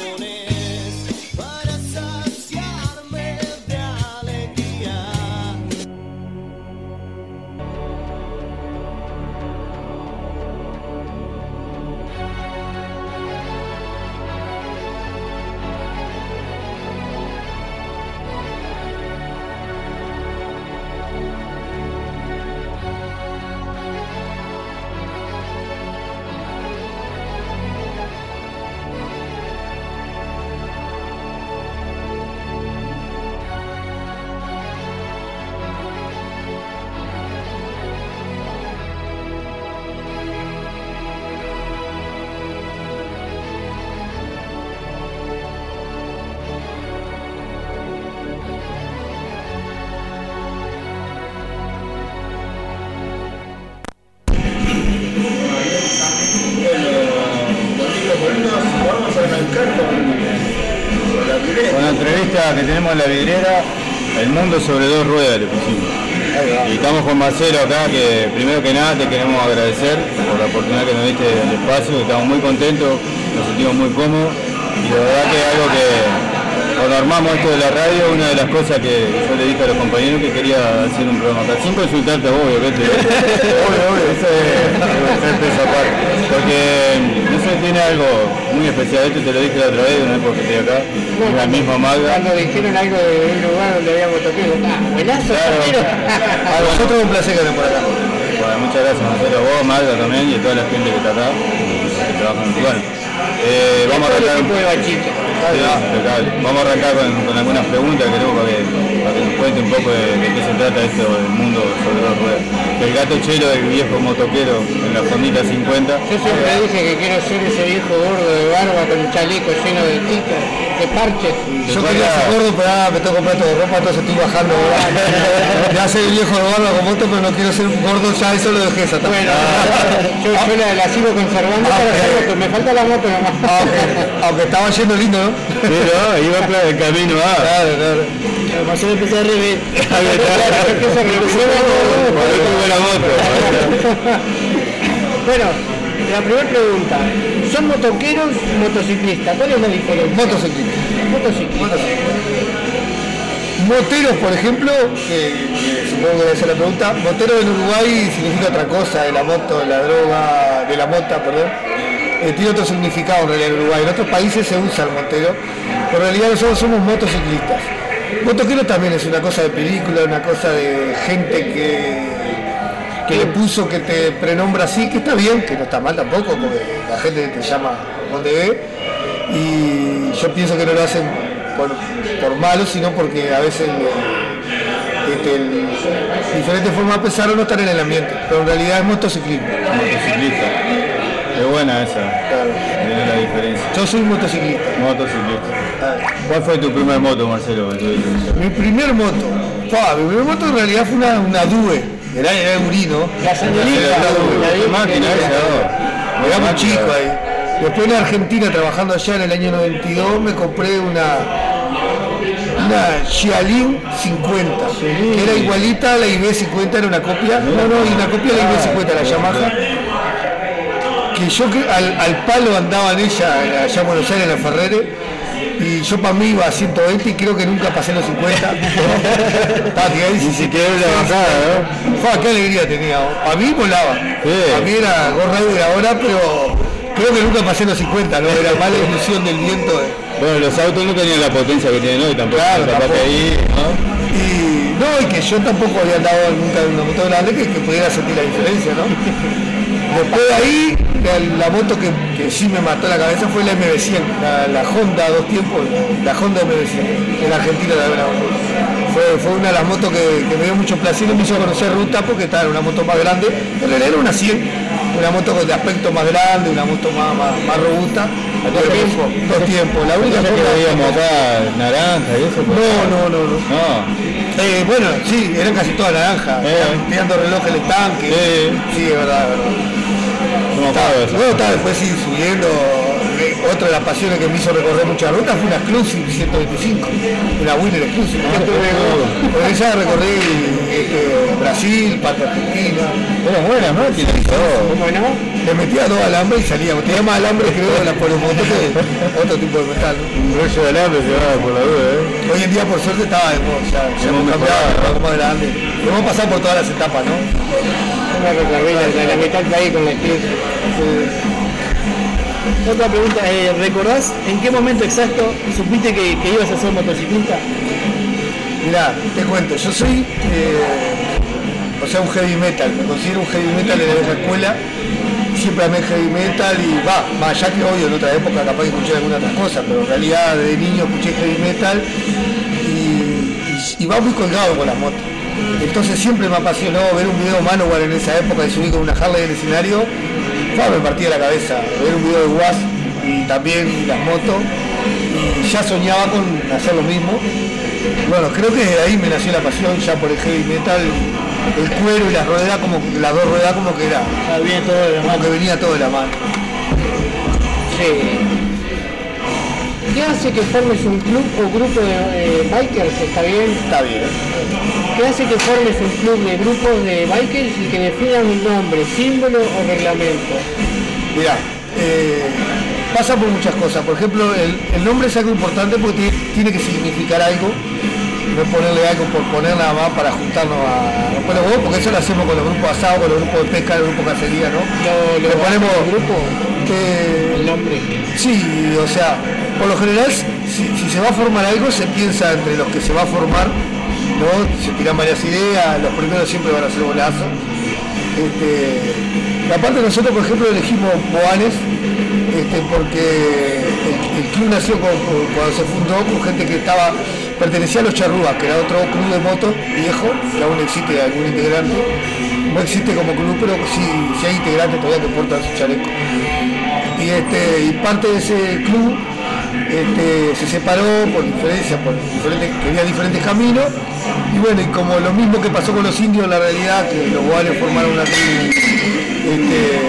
Acá, que primero que nada te queremos agradecer por la oportunidad que nos diste del espacio, estamos muy contentos, nos sentimos muy cómodos. Y la verdad que es algo que cuando armamos esto de la radio, una de las cosas que yo le dije a los compañeros que quería hacer un programa acá, sin consultarte a vos, obviamente. obvio, obvio, eso es, es esa parte. Porque, no sé, tiene algo muy especial, esto te lo dije la otra vez, no es porque estoy acá, es la misma Magda. Cuando dijeron algo de un lugar donde habíamos tocado, ah, buenazo, Claro. A nosotros es un placer que estén por acá. Bueno, muchas gracias Marcelo, a vos, Magda también y a toda la gente que está acá, que trabajan. Bueno, eh, vamos a Todo Vamos a arrancar con, con algunas preguntas que tengo para que, para que nos cuente un poco de, de qué se trata esto del mundo sobre dos ruedas. El gato chelo del viejo motoquero en la Fondita 50. Yo siempre dije que quiero ser ese viejo gordo de barba con un chaleco lleno de titas, de parches. Yo quería ser gordo, pero ahora me tengo que comprar todo de ropa, entonces estoy bajando. ya soy el viejo de barba con moto, pero no quiero ser gordo, ya eso lo dejé esa etapa. Bueno, yo, yo la, la sigo conservando Ah, para hacer esto, me falta la moto nomás. aunque, aunque estaba yendo lindo, ¿no? Pero iba por el camino A. Claro, claro. A rever. Bueno, la primera pregunta. ¿Son motoqueros motociclistas? ¿Cuál es la diferencia? Motociclista. Motociclistas. Moteros, por ejemplo, que, que supongo que debe ser la pregunta, motero en Uruguay significa otra cosa, de la moto, de la droga, de la mota, perdón. Eh, tiene otro significado en realidad en Uruguay. En otros países se usa el motero, pero en realidad nosotros somos motociclistas. Motoquero también es una cosa de película, una cosa de gente que, que le puso que te prenombra así, que está bien, que no está mal tampoco, porque la gente te llama donde ve. Y yo pienso que no lo hacen por, por malo, sino porque a veces eh, este, el- diferentes formas de pensar o no están en el ambiente, pero en realidad es motociclismo. Motociclista. Es buena esa. Claro. Tiene la diferencia. Yo soy motociclista. Motociclista. ¿Cuál fue tu primer moto, Marcelo? Mi primer moto, pa, mi primer moto en realidad fue una, una Due, era, era de Urino. La señorita, la máquina Era muy chico ahí. Después en Argentina, trabajando allá en el año 92, me compré una una Xiaolin 50, que era igualita a la IB50, era una copia, no, no, y una copia de la IB50, la Yamaha, que yo al, al palo andaba en ella, allá en Buenos Aires, en la Ferrere, y yo para mí iba a 120 y creo que nunca pasé los 50. Ni siquiera una bajada, ¿no? Qué alegría tenía. A mí volaba. A mí era gorra de ahora, pero creo que nunca pasé los 50, ¿no? Era mala ilusión del viento. de- Bueno, los autos no tenían la potencia que tienen hoy tampoco. Claro, capaz que tampoco. ahí, ¿no? Y no, y que yo tampoco había andado nunca en una moto grande que, que pudiera sentir la diferencia, ¿no? Después de ahí, la, la moto que, que sí me mató la cabeza fue la MB100, la, la Honda dos tiempos, la Honda MB100, en Argentina la verdad. Fue, fue una de las motos que, que me dio mucho placer y me hizo conocer ruta porque estaba en una moto más grande, en realidad era una 100, una moto de aspecto más grande, una moto más, más, más robusta, dos tiempos, dos tiempos. La única Esa que veíamos acá, naranja y eso. no, no, no, no. No. Eh, bueno, sí, eran casi todas naranjas, Eh. tirando reloj en el tanque. Sí, es verdad, es verdad. No. Luego está después sí, subiendo. eh, Otra de las pasiones que me hizo recorrer muchas rutas fue una Exclusive 125, una Winner Exclusive. Con ella recorrí este, Brasil, parte Argentina. Eran buenas máquinas. ¿Cómo no? Le metía dos alambres y salíamos. Tenía más alambre creo la por que otro tipo de metal. ¿no? Un rollo de alambre se va por la duda, ¿eh? Hoy en día por suerte estaba de moda, ya, Hemos cambiado, algo más grande. Hemos pasado por todas las etapas, ¿no? Una recorrí la, la mitad del país con la Eclipse. Otra pregunta, eh, ¿recordás en qué momento exacto supiste que, que ibas a ser motociclista? Mirá, te cuento, yo soy, eh, o sea, un heavy metal, me considero un heavy metal de la escuela, siempre amé heavy metal y va, más allá que obvio en otra época capaz que escuché alguna otra cosa, pero en realidad de niño escuché heavy metal y, y- y va muy colgado con las motos. Entonces siempre me apasionó ver un video Manowar en esa época de subir con una Harley en el escenario, fa, me partía la cabeza, ver un video de Was y también las motos, y ya soñaba con hacer lo mismo. Bueno, creo que de ahí me nació la pasión ya por el heavy metal, el cuero y las ruedas como las dos ruedas como que era, viene todo de la como que venía todo de la mano. Sí. ¿Qué hace que formes un club o grupo de eh, bikers? ¿Está bien? Está bien. ¿Qué hace que formes un club de grupos de bikers y que definan un nombre, símbolo o reglamento? Mirá, eh, pasa por muchas cosas. Por ejemplo, el, el nombre es algo importante porque tiene, que significar algo. No es ponerle algo por poner nada más para juntarnos a los huevos, porque eso lo hacemos con los grupos asados, con los grupos de pesca, los grupos de cacería, ¿no? Lo, Le ponemos grupo, que- el nombre. Sí, o sea, por lo general, si, si se va a formar algo, se piensa entre los que se va a formar, Se tiran varias ideas, los primeros siempre van a ser bolazos. Este, aparte nosotros, por ejemplo, elegimos Boanes, este, porque el, club nació cuando se fundó con gente que estaba, pertenecía a los charrúas, que era otro club de motos viejo, que aún existe algún integrante. No existe como club, pero sí, sí hay integrantes todavía que portan su chaleco y este y parte de ese club este, se separó por diferencia por diferentes quería diferentes caminos y bueno y como lo mismo que pasó con los indios en la realidad que los guanes formaron una tribu este,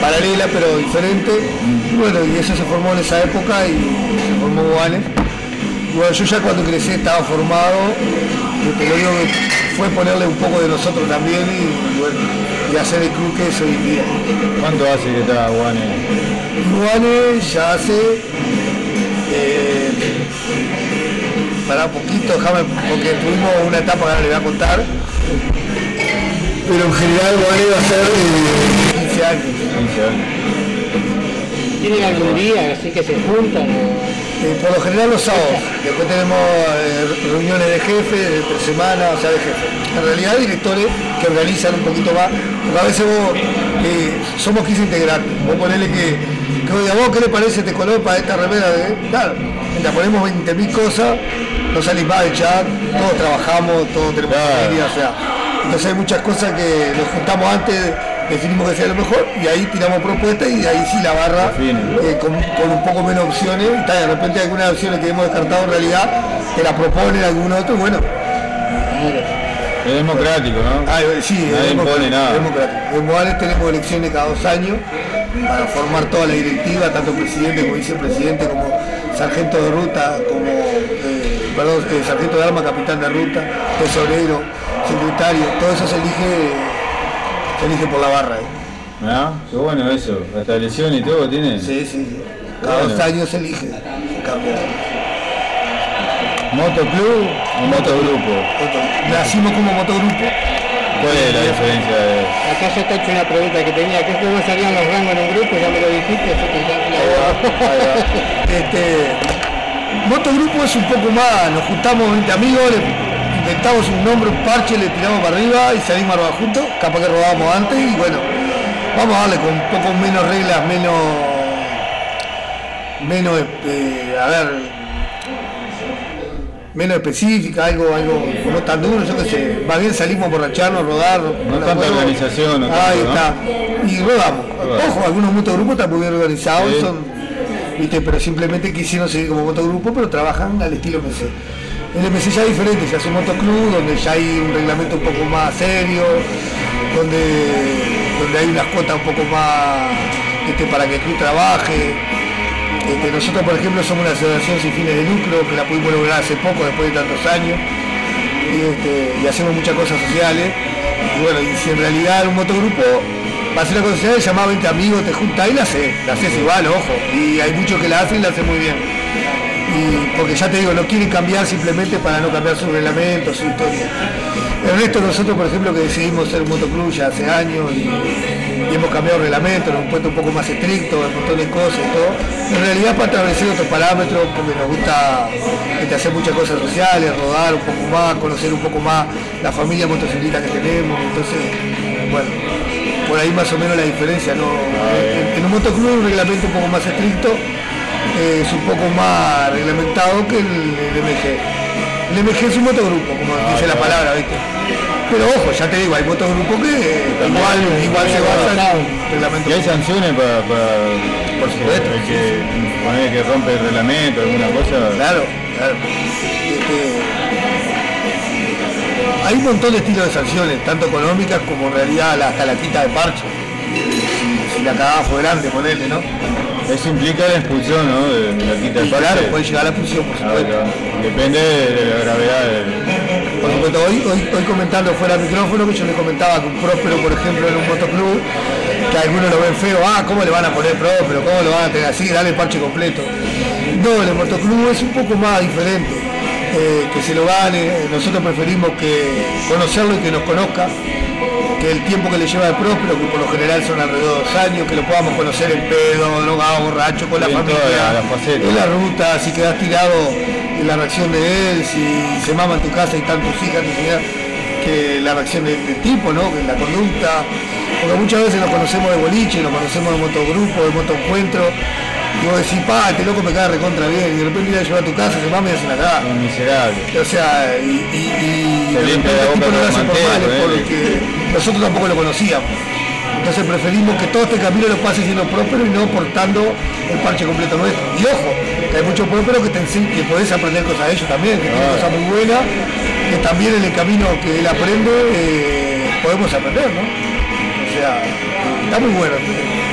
paralela pero diferente. Y bueno y eso se formó en esa época y se formó guanes. Y bueno yo ya cuando crecí estaba formado este, lo digo que fue ponerle un poco de nosotros también y bueno y hacer el club que es hoy en día. ¿Cuánto hace que está Juan? Juanes ya hace para poquito, déjame, porque tuvimos una etapa que ahora le voy a contar. Pero en general Juanes va a ser eh, 15 años. 15 años. ¿Tienen algún día así que se juntan? Eh, por lo general los sábados. Después tenemos eh, reuniones de jefe, de tres semanas, o sea, de jefe. En realidad directores que organizan un poquito más. Porque a veces vos, eh, somos 15 integrantes. Vos ponele que, que oiga, vos qué le parece este color para esta remera de. Claro, mientras ponemos 20.000 cosas, no salís más del chat, todos trabajamos, todos tenemos Claro. familia, o sea. Entonces hay muchas cosas que nos juntamos antes, definimos que sea lo mejor y ahí tiramos propuestas y ahí sí la barra eh, con, con un poco menos opciones, y tal, de repente algunas opciones que hemos descartado en realidad te la proponen algún otro, bueno, Es democrático, ¿no? ah, eh, sí, Nadie es impone nada. democrático. En Morales tenemos elecciones cada dos años para formar toda la directiva, tanto presidente como vicepresidente, como sargento de ruta, perdón, eh, sargento de arma, capitán de ruta, tesorero, secretario, todo eso se elige, se elige por la barra. eh. ¿Ah? Qué bueno eso. Hasta lesión y todo tiene. Sí, sí. Cada Bueno. dos años se elige. se cambia. ¿Motoclub o motogrupo? Nacimos como motogrupo. ¿Cuál es la diferencia de.? Acá ya está hecha una pregunta que tenía, ¿qué cómo salían los rangos en un grupo? Ya me lo dijiste, así que ya Ahí. Este, motogrupo es un poco más, nos juntamos 20 amigos, le inventamos un nombre, un parche, le tiramos para arriba y salimos a rodar juntos, capaz que rodábamos antes y bueno, vamos a darle con un poco menos reglas, menos, menos, eh, a ver, menos específica, algo, algo no tan duro, yo qué sé, más bien salimos a borracharnos, rodar, No tanta organización, no Ahí tanto, ¿no? está. Y rodamos. Rodamos. Ojo, algunos motogrupos están muy bien organizados, Sí. son, ¿viste? pero simplemente quisieron seguir como motogrupo, pero trabajan al estilo MC. El MC ya es diferente, ya es un motoclub donde ya hay un reglamento un poco más serio, donde, donde hay unas cuotas un poco más este, para que el club trabaje. Este, nosotros, por ejemplo, somos una asociación sin fines de lucro, que la pudimos lograr hace poco, después de tantos años, y, este, hacemos muchas cosas sociales. Y bueno, y si en realidad un motogrupo va a una social, llamás a 20 amigos, te juntas y la haces, la haces igual, ojo. Y hay muchos que la hacen y la hacen muy bien. Y porque ya te digo, no quieren cambiar simplemente para no cambiar su reglamento, su historia. El resto nosotros, por ejemplo, que decidimos ser un motoclub ya hace años y, y hemos cambiado el reglamento, lo hemos puesto un poco más estricto, un montón de cosas y todo. En realidad para establecer otros parámetros, porque nos gusta este, hacer muchas cosas sociales, rodar un poco más, conocer un poco más la familia motociclista que tenemos. Entonces, bueno, por ahí más o menos la diferencia, ¿no? En, en un motoclub hay un reglamento un poco más estricto, eh, es un poco más reglamentado que el, el MG. El MG es un motogrupo, como dice la palabra, ¿viste? Pero ojo, ya te digo, hay motogrupos que eh, igual, igual se basan en reglamento. ¿Y hay sanciones para, para Por supuesto. el que rompe el reglamento, alguna cosa? Claro, claro. Este, hay un montón de estilos de sanciones, tanto económicas como en realidad la- hasta la quita de parche. Si, la cagada fue grande, ponele, ¿no? Eso implica la expulsión, ¿no? De la quinta Y parte. claro, puede llegar a la expulsión, por supuesto. claro. Depende de la gravedad del. Por supuesto, hoy, hoy, hoy comentando fuera del micrófono, que yo le comentaba que un próspero, por ejemplo, en un motoclub, que algunos lo ven feo, ah, ¿cómo le van a poner próspero? ¿Cómo lo van a tener así? Dale el parche completo. No, el motoclub es un poco más diferente. Eh, que se lo gane, nosotros preferimos que conocerlo y que nos conozca, que el tiempo que le lleva de próspero, que por lo general son alrededor de dos años, que lo podamos conocer en pedo, drogado, borracho, con la Sí, en familia, en la ruta, si quedas tirado en la reacción de él, si se mama en tu casa y están tus hijas, tu que la reacción del, del tipo, ¿no? Que la conducta, porque muchas veces nos conocemos de boliche, nos conocemos de motogrupo, de motoencuentro, y vos decís, pa, este loco me cae recontra bien, y de repente ir a llevar a tu casa, se mama y hace la cagada. Un miserable. O sea, y, y, y Se limpia la boca no lo hace por mal, ¿eh? porque nosotros tampoco lo conocíamos. Entonces preferimos que todo este camino lo pase siendo próspero y no portando el parche completo nuestro. Y ojo, que hay muchos prósperos que te que podés aprender cosas de ellos también, que tienen cosas muy buenas, que también en el camino que él aprende eh, podemos aprender, ¿no? O sea, está muy bueno.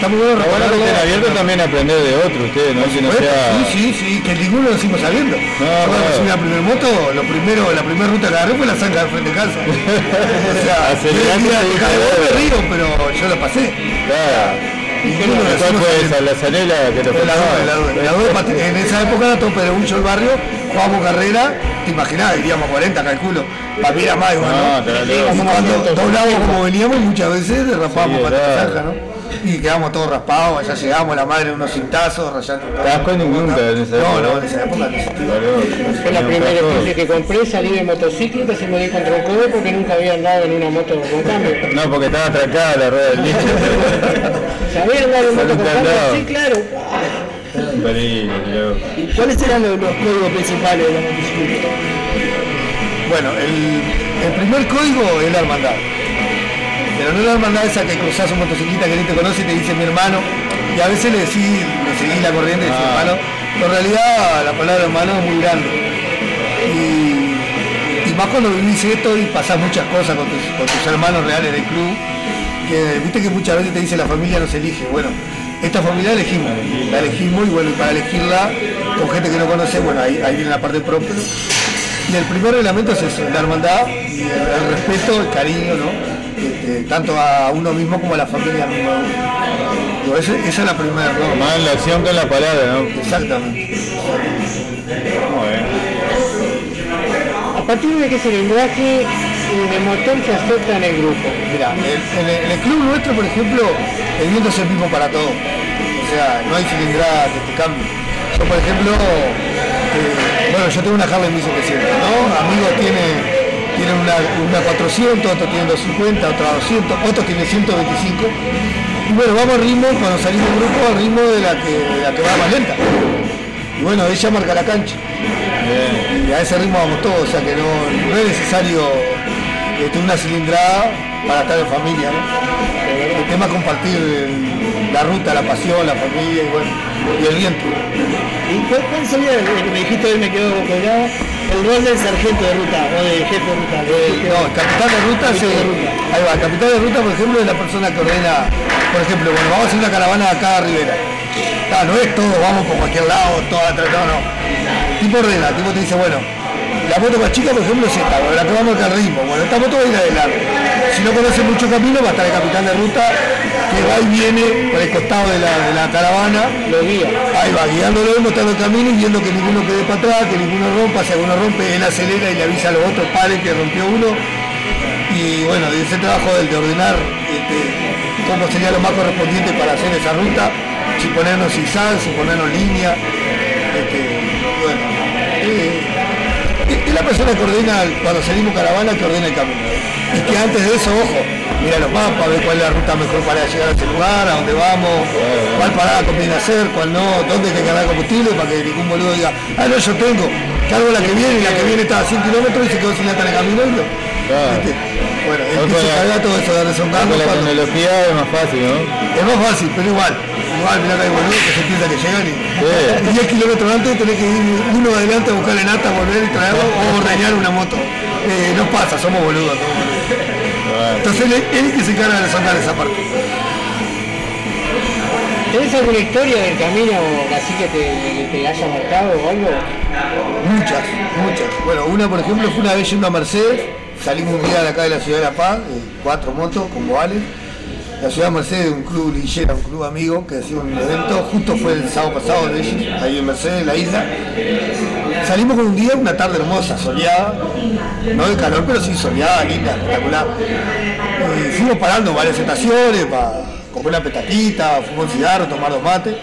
Está muy bueno abiertos también aprender de otros, ustedes, ¿no? Que no Bueno, sea. Sí, sí, sí, que ninguno lo hicimos sabiendo. Yo cuando claro. subí la primera moto, lo primero, la primera ruta que agarré fue la zanja de frente de casa. o sea, Acelerando yo decía, y "Hija de vos me acelerando". río, pero yo la pasé. Claro. Ninguno lo ¿Cuál hicimos fue sabiendo. esa? ¿La zanela que te Fue la la. La en esa época era todo Pedregullo el barrio, jugábamos carrera, te imaginás, iríamos a 40, calculo. Para mí era más igual, No, doblábamos como veníamos, muchas veces derrapábamos Sí, para la claro. zanja, ¿no? Y quedamos todos raspados, allá llegamos, la madre unos cintazos, rayando. Casco nunca en esa No, época. no, en esa época no existía. Fue la primera especie que compré, salí de motocicleta, se me di contra un codo porque nunca había andado en una moto con cambio. No, porque estaba atracada la rueda del listo. ¿Sabía andar en moto con cambio? Sí, claro. Loco. ¿Cuáles eran los, los códigos principales de la motocicleta? Bueno, el, el primer código es la hermandad. Pero no la hermandad esa que cruzás un motociclista que ni te conoce y te dice mi hermano. Y a veces le decís, le seguís la corriente y decís Ah. hermano. Pero en realidad la palabra hermano es muy grande. Y, y más cuando vivís esto y pasás muchas cosas con tus, con tus hermanos reales del club. Que viste que muchas veces te dice la familia no se elige. Bueno, esta familia elegimos. La elegimos y bueno, y para elegirla con gente que no conoce, bueno, ahí, ahí viene la parte propia. Y el primer reglamento es eso, la hermandad y el, el respeto, el cariño, ¿no? Este, tanto a uno mismo como a la familia misma. Digo, esa es la primera. Más en la acción que en la palabra, ¿no? Exactamente. Muy bien. ¿A partir de qué cilindraje de motor se acepta en el grupo? Mira, en, el, club nuestro, por ejemplo, el viento es el mismo para todos. O sea, no hay cilindrada que te cambie. Yo, por ejemplo, eh, bueno, yo tengo una Harley 1700, ¿no? Amigos tienen, tienen una, una 400, otros tienen 250, otra 200, otros tienen 125. Y bueno, vamos al ritmo, cuando salimos del grupo, al ritmo de la que, de la que va más lenta. Y bueno, ella marca la cancha. Y a ese ritmo vamos todos, o sea que no, no es necesario tener una cilindrada para estar en familia, ¿no? El tema es compartir la ruta, la pasión, la familia y bueno, y el viento. ¿Y cuál, sería, me dijiste hoy me quedó colgado, el rol del sargento de ruta o de jefe de ruta? Eh, no, el capitán de ruta, es el- ahí va, el capitán de ruta, por ejemplo, es la persona que ordena, por ejemplo, bueno, vamos a hacer una caravana acá a Rivera. Ah, no es todo, vamos por cualquier lado, todo atrás, no, no. Tipo ordena, tipo te dice, bueno, la moto más chica, por ejemplo, es esta, la que vamos acá al ritmo. Bueno, esta moto va a ir adelante. Si no conoce mucho camino, va a estar el capitán de ruta, que va y viene por el costado de la, de la caravana. Lo guía. Ahí va, guiándolo, mostrando el camino y viendo que ninguno quede para atrás, que ninguno rompa, si alguno rompe, él acelera y le avisa a los otros pares que rompió uno. Y bueno, ese trabajo del de ordenar este, cómo sería lo más correspondiente para hacer esa ruta, si ponernos zigzag, si ponernos línea. Este, es- la persona que ordena, cuando salimos caravana, que ordena el camino. Y que antes de eso, ojo, mira los mapas, ve cuál es la ruta mejor para llegar a ese lugar, a dónde vamos, cuál parada conviene hacer, cuál no, dónde hay que cargar combustible para que ningún boludo diga, ah no, yo tengo, cargo la que viene y la que viene está a 100 kilómetros y se quedó sin lata en el camino. Bueno, el que se carga todo eso de resonando Con la tecnología es más fácil, ¿no? es más fácil, pero igual. Igual, mirá que hay boludos que se piensa que llegan y, Sí. y 10 kilómetros antes tenés que ir uno adelante a buscarle nata, volver y traerlo o ordeñar una moto. Eh, no pasa, somos boludos. boludos. Entonces él, él es el que se encarga de sonar esa parte. ¿Tenés alguna historia del camino así que te, te haya marcado o algo? Muchas, muchas. Bueno, una por ejemplo fue una vez yendo a Mercedes, salimos un día de acá de la ciudad de La Paz, eh, cuatro motos con Boales. La ciudad de Mercedes, un club lillera, un club amigo que hacía un evento, justo fue el sábado pasado ahí en Mercedes, en la isla. Salimos con un día, una tarde hermosa, soleada, no de calor, pero sí soleada, linda, espectacular. Y fuimos parando varias estaciones para comer una petatita, fumar un cigarro, tomar dos mates.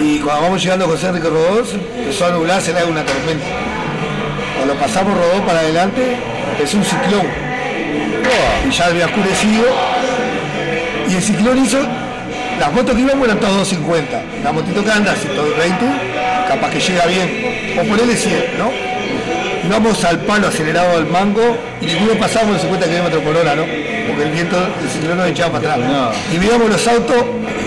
Y cuando vamos llegando a José Enrique Rodó, empezó a nublarse era una tormenta. Cuando pasamos Rodó para adelante, empezó un ciclón. Y ya había oscurecido. Y el ciclón hizo, las motos que íbamos eran todas 250. La motito que anda a 120, capaz que llega bien. O ponerle 100, ¿no? Íbamos al palo acelerado al mango y ninguno pasamos los 50 km por hora, ¿no? Porque el viento, el ciclón nos echaba para atrás. Y veíamos los autos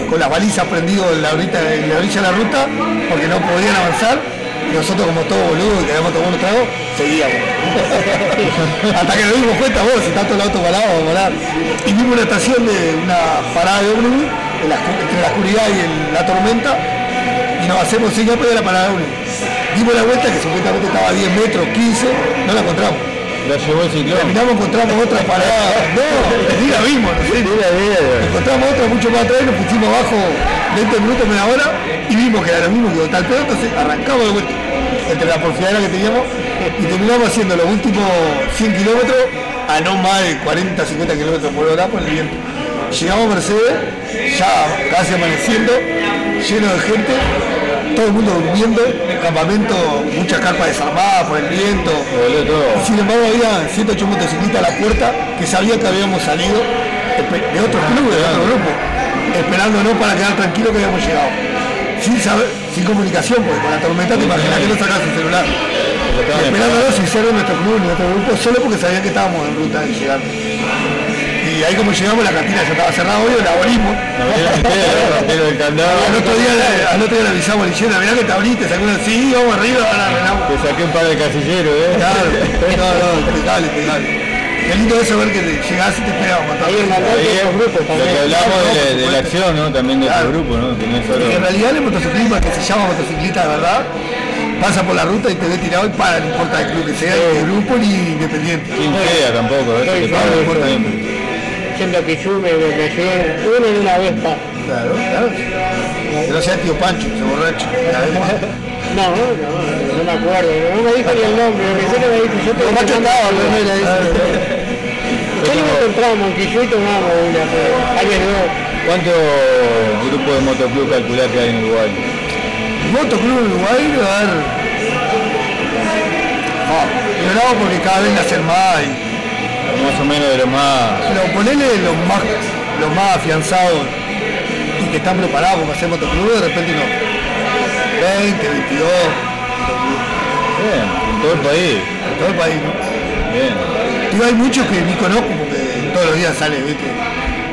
con las balizas prendidos en la, orilla, en la orilla de la ruta porque no podían avanzar. Y nosotros como todos boludos que habíamos tomado unos tragos, seguíamos. Hasta que nos dimos cuenta, vos, si todo el auto parado, vamos a volar. Y vimos una estación de una parada de ómnibus en la entre la oscuridad y el- la tormenta y nos hacemos señas de la parada de ómnibus. Dimos la vuelta que supuestamente estaba a 10 metros, 15, no la encontramos. Llevó el ciclón. Terminamos, encontramos otra parada. No, ni la vimos, no sé. Encontramos otra mucho más atrás, nos pusimos abajo 20 minutos, media hora y vimos que era lo mismo que tal pedo, entonces arrancamos de vuelta entre la porfiadera que teníamos y terminamos haciendo los últimos 100 kilómetros a no más de 40, 50 kilómetros por hora por el viento. Llegamos a Mercedes, ya casi amaneciendo, lleno de gente, todo el mundo durmiendo, campamento, muchas carpas desarmadas por el viento. Y sin embargo había 108 motociclistas a la puerta que sabían que habíamos salido de otros clubes, de otro grupo, esperándonos para quedar tranquilos que habíamos llegado. Sin saber, sin comunicación, porque con la tormenta te imaginas que no sacas el celular. Esperándonos sin ser de nuestro club de nuestro grupo, solo porque sabían que estábamos en ruta de llegar. Y ahí como llegamos la cantina ya estaba cerrada, obvio, la abrimos. Al otro día, le- al otro día le avisamos al mirá que te abriste, sacó una sí, vamos arriba, ahora arreglamos. Te saqué un par de casilleros, ¿eh? Claro, no, no, impecable, impecable. Qué lindo eso ver que te llegás y te esperas un montón. Ahí el mandante Ahí de es los grupos lo que también. hablamos de, la- de la Claro, acción, ¿no? También de Claro. este grupo, ¿no? Que no es Y solo... en realidad el motociclismo que se llama motociclista de verdad, pasa por la ruta y te ve tirado y para, no importa el club que sea, ni el grupo ni independiente. Quien sea tampoco, ¿eh? Sí, Que claro, pasa importa. Siendo que yo me, me ayudé uno en una Vespa. Claro, claro. Que no sea tío Pancho, ese borracho. No, no, no me acuerdo, no me dijo ni el nombre, lo que sé que me dijo, yo te Los machos estaban, no era eso. ¿Qué nos encontramos? Que yo y tomamos una, pero años no. ¿Cuántos grupos de motoclub calculás que hay en Uruguay? Motoclub Uruguay, a ver. Ah, ignorado porque cada vez nacen más y Más o menos de los más... Pero ponele los más, los más afianzados y que están preparados para hacer motoclub, de repente no. 20, 22, Bien, en todo el país. en todo el país, ¿no? Bien. Y hay muchos que ni conozco porque todos los días sale, ¿viste?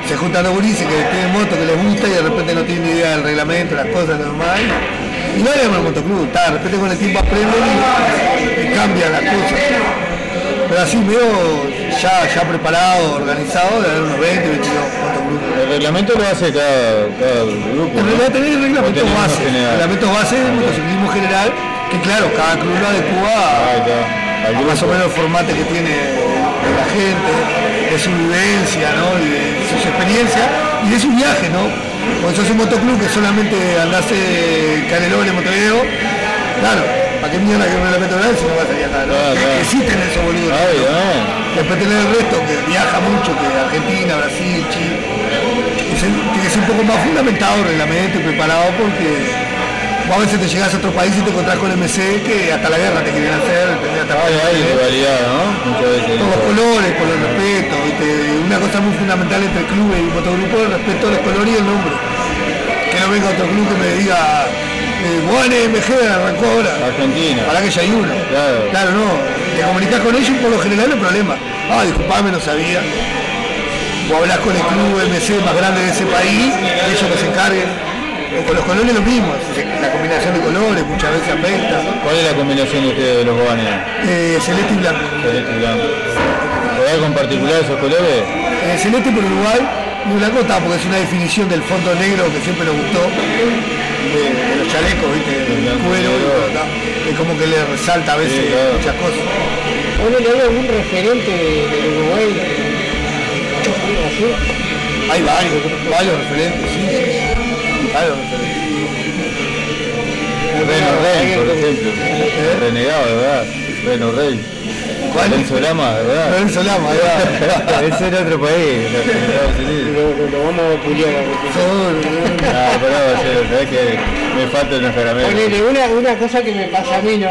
Se juntan los gurises que tienen moto, que les gusta y de repente no tienen ni idea del reglamento, las cosas, lo demás. Y no hay un motoclub, está, de repente con el tiempo aprenden y, y cambian las cosas. Pero así medio ya, ya preparado, organizado, de haber unos 20, 22 motoclubs. El reglamento lo hace cada, cada grupo, En ¿no? realidad tenés O reglamentos tenés uno base, reglamentos base del motociclismo general, que claro, cada club lo adecua a, más o menos el formato que tiene de la gente, de su vivencia, ¿no? y de sus experiencias, y de su viaje, ¿no? Cuando sos un motoclub que solamente andás en Canelones, Montevideo, claro, ¿para qué mierda que un reglamento general si no vas a ir acá, ¿no? Claro, claro. Existen esos boludos. Ay, ay. Después tenés el resto que viaja mucho, que Argentina, Brasil, Chile. Tiene que ser un poco más fundamentado el reglamento y preparado porque vos a veces te llegás a otro país y te encontrás con MC que hasta la guerra te quieren hacer. Hasta Hay, hay ¿entendés? rivalidad, ¿no? Muchas veces. Por los colores, por el respeto. ¿viste? Una cosa muy fundamental entre el club y el motogrupo es el respeto de los colores y el nombre. Que no venga otro club que me diga, eh, MG arrancó ahora. Argentina. Para que ya hay uno. Claro. Claro, no. Te comunicas con ellos y por lo general no hay problema. Ah, disculpame, no sabía. Vos hablás con el club MC más grande de ese país, ellos que se encarguen. Con los colores lo mismo, la combinación de colores muchas veces afecta. ¿Cuál es la combinación de ustedes de los gobanes? Eh, celeste y blanco. Celeste y blanco. ¿Hay algo en particular esos colores? Eh, celeste por Uruguay, Muy blanco está porque es una definición del fondo negro que siempre nos gustó, de, de los chalecos, ¿viste? del cuero, y es como que le resalta a veces Sí, claro. muchas cosas. Ponele, ¿hay algún referente de- del Uruguay? Hay varios, varios referentes, sí, sí. Varios referentes. Reno Rey, por ejemplo. ¿Eh? Renegado, de verdad. Reno Rey. ¿Cuál? Lorenzo Lama, de verdad. Lorenzo Lama, va. Ese era otro país, los Estados Unidos. Lo, vamos a puliar porque- Ah, pero sabes que me falta una caramelo. Ponele, una, una cosa que me pasa a mí, ¿no?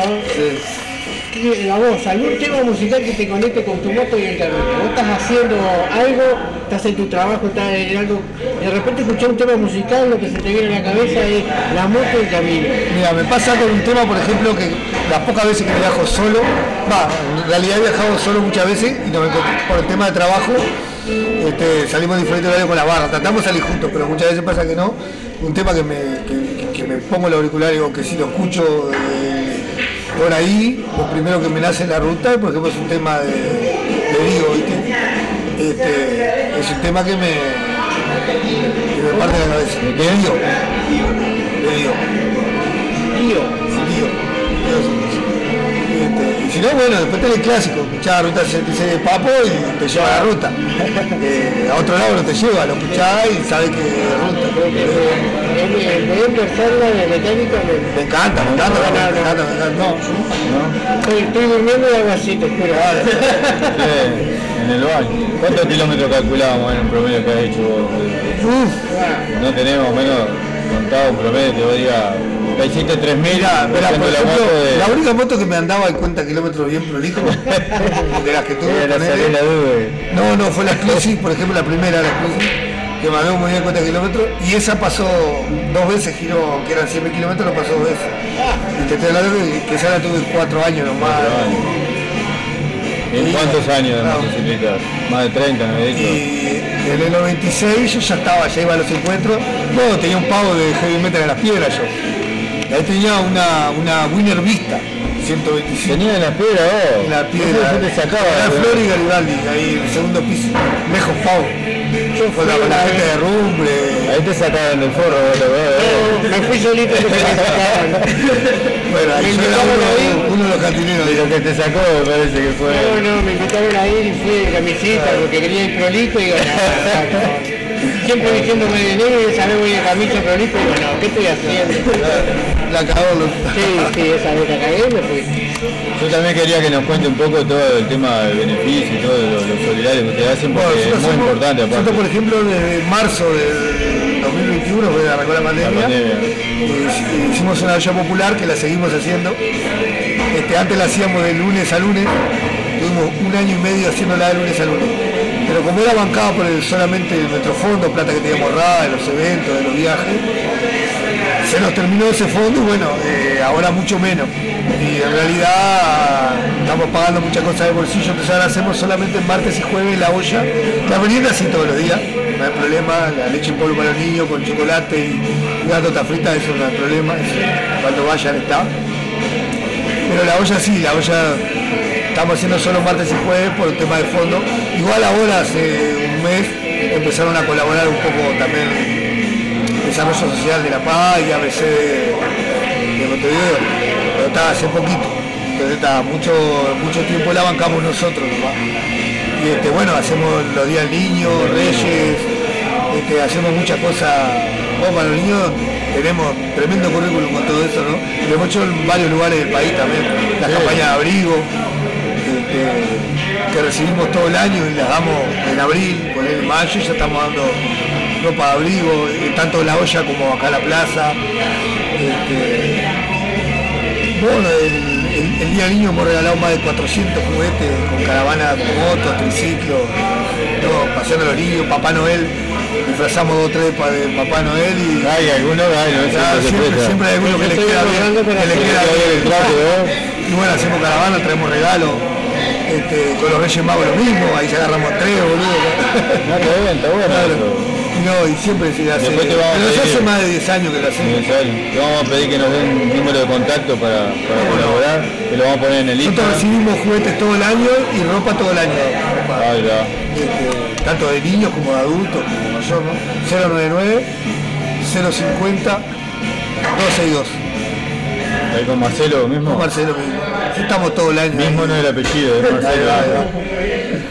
Que, A vos, algún tema musical que te conecte con tu moto y el camino. Vos estás haciendo algo, estás en tu trabajo, estás en algo, de repente escuchás un tema musical, lo que se te viene a la cabeza es la moto y el camino. Mira, me pasa con un tema, por ejemplo, que las pocas veces que viajo solo, va, en realidad he viajado solo muchas veces y por el tema de trabajo este, salimos en diferentes horarios con la barra, tratamos de salir juntos, pero muchas veces pasa que no. Un tema que me, que, que me pongo el auricular y digo que si lo escucho eh, por ahí, lo primero que me nace en la ruta, por ejemplo, es un tema de, de Digo, ¿viste? Este, es un tema que me, parte la cabeza. De. De. No, bueno, después tenés el clásico, escuchás la ruta 66 de Papo y te lleva a la ruta. Eh, a otro lado no te lleva, lo escuchás y sabes que es ruta. de me, encanta, me encanta, me encanta, me encanta. me encanta. No, Estoy, estoy durmiendo y algo así, te juro. En el baño. ¿Cuántos kilómetros calculábamos en un promedio que has hecho vos? No tenemos menos contado un promedio que vos digas, que hiciste 3.000 Mira, mira, haciendo por la ejemplo, moto de... la única moto que me andaba en cuenta kilómetros bien prolijo, de las que tuve, la salida. No, no, fue la Exclusive, por ejemplo, la primera, la Exclusive, que me andó muy bien 50 kilómetros, y esa pasó dos veces, giro, que eran 100 kilómetros, lo pasó dos veces. Y te estoy hablando que, esa la tuve cuatro años nomás. ¿En cuántos años de No. motocicleta? Más de 30, me he dicho. Y en el 96 yo ya estaba, ya iba a los encuentros. No, tenía un pavo de heavy metal en las piedras yo. Y ahí tenía una, una Winner Vista, 125. Tenía en las piedras vos. En la piedra. ¿Cómo se te sacaba? Era Flor y Garibaldi, ahí en el segundo piso. Lejos pavo. Con la, con la gente de rumbre. Ahí te sacaban del forro, ves, No, me fui solito porque me sacaban. Bueno, ahí Me yo uno, uno de los cantineros. Y lo que te sacó me parece que fue... No, no, me invitaron a ir y fui de camisita porque quería ir prolijo y digo, no, no, no. Siempre diciéndome de negro y esa vez voy de camisa prolijo y digo, no, ¿qué estoy haciendo? La cagó. lo- Sí, sí, esa vez la cagué y me fui. Yo también quería que nos cuente un poco todo el tema del beneficio y todo lo, lo solidario que ustedes hacen porque Bueno, es nosotros muy hacemos- importante aparte. Nosotros, por ejemplo, desde marzo del 2021, fue arrancó la pandemia, pandemia. eh, hicimos una olla popular que la seguimos haciendo. Este, antes la hacíamos de lunes a lunes, tuvimos un año y medio haciéndola de lunes a lunes. Pero como era bancada por el- solamente nuestro fondo, plata que teníamos ahorrada de los eventos, de los viajes, se nos terminó ese fondo y bueno, eh, ahora mucho menos. Y en realidad estamos pagando muchas cosas de bolsillo, entonces ahora hacemos solamente martes y jueves la olla. La merienda sí todos los días, no hay problema, la leche en polvo para los niños con chocolate y una torta frita, eso no hay problema, cuando vayan está. Pero la olla sí, la olla estamos haciendo solo martes y jueves por el tema de fondo. Igual ahora hace un mes empezaron a colaborar un poco también Desarrollo Social de La Paz y ABC de, de Montevideo, pero está hace poquito. Entonces está mucho, mucho tiempo la bancamos nosotros nomás. Y este, bueno, hacemos los días del niño, Reyes, este, hacemos muchas cosas. Para los niños tenemos tremendo currículum con todo eso, ¿no? Lo hemos hecho en varios lugares del país también. La campaña de abrigo, este, que recibimos todo el año y las damos en abril, por en mayo ya estamos dando ropa de abrigo, eh, tanto en la olla como acá en la plaza. Este, bueno, el, el- el día niño hemos regalado más de 400 juguetes con caravana, con motos, triciclos, todo, paseando los niños, Papá Noel, disfrazamos dos o tres de Papá Noel y Hay algunos, hay, no Claro, siempre hay alguno que le Estoy queda bien, que le hacer queda que bien ver el trato, ¿no? Y bueno, hacemos caravana, traemos regalos. Este, con los Reyes Magos lo mismo, ahí se agarramos tres, boludo. No, está bien, está bueno Claro. No, y siempre se hace. Después te vamos a Pero ya pedir- hace más de 10 años que lo hacemos. Te vamos a pedir que nos den un número de contacto para, para colaborar, que lo vamos a poner en el Nosotros Instagram. recibimos juguetes todo el año y ropa todo el año. Este, tanto de niños como de adultos, como mayor, ¿no? 099 050 262. Ahí con Marcelo mismo. Con Marcelo mismo. Estamos todo el año. Mismo no es el apellido, es Marcelo.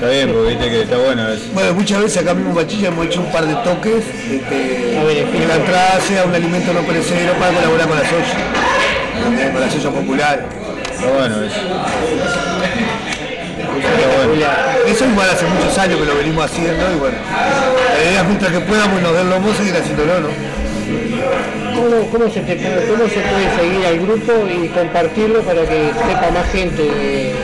Está bien, porque viste que está bueno eso. Bueno, muchas veces acá mismo en Bachilla hemos hecho un par de toques, este, A beneficio. que la entrada sea un alimento no perecedero para colaborar con la soya, eh, con la soya popular. Está bueno eso. Bueno. Eso igual hace muchos años que lo venimos haciendo y bueno, la idea es mientras que podamos y nos den lomo seguir haciéndolo, ¿no? ¿Cómo, cómo se te ¿Cómo se puede seguir al grupo y compartirlo para que sepa más gente? de-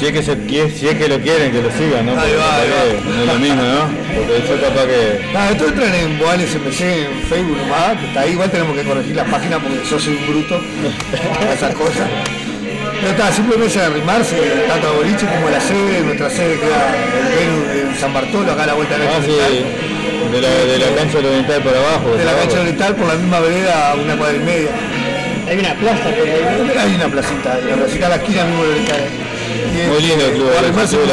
Si es, que se, qui- si es que lo quieren, que lo sigan, ¿no? Ahí va, ahí va. No es lo mismo, ¿no? Porque eso capaz que... Nada, esto entran en Boales MC en Facebook nomás, que está ahí, igual tenemos que corregir la página porque yo soy un bruto para esas cosas. Pero está, simplemente es arrimarse, tanto a Boliche como a la sede, nuestra sede queda en en San Bartolo, acá a la vuelta de la Ah, sí, de la, de la cancha oriental para abajo. de la cancha oriental por la misma vereda a una cuadra y media. Hay una plaza por. Hay una placita, hay una placita a la esquina mismo del oriental. Muy lindo el club,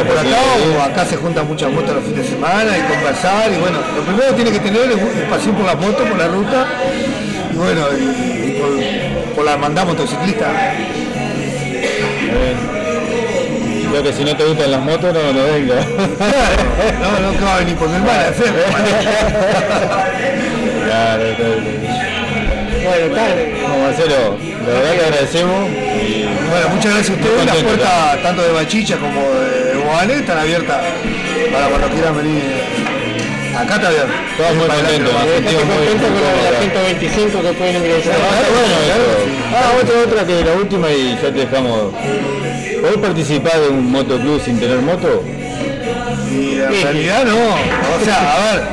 por acá o acá se juntan muchas motos los fines de semana y conversar y bueno, lo primero que tiene que tener es pasión por las motos, por la ruta y bueno, y, y por, por la hermandad motociclista. Creo que si no te gustan las motos, no, no venga. No, no, que va a venir por mi hermana, Claro, claro. Bueno, tal. No, Marcelo, la verdad que agradecemos y Bueno, muchas gracias a ustedes. Las puertas tanto de Bachicha como de Boales están abiertas para cuando quieran venir. Acá está abierto. estamos muy contentos, nos nomás. sentimos muy Contento con la, la cómodos. 125 que pueden ingresar. Ah, bueno. Ah, otra, otra que la última y ya te dejamos. ¿Podés participar de un motoclub sin tener moto? Y en realidad no. O sea, a ver,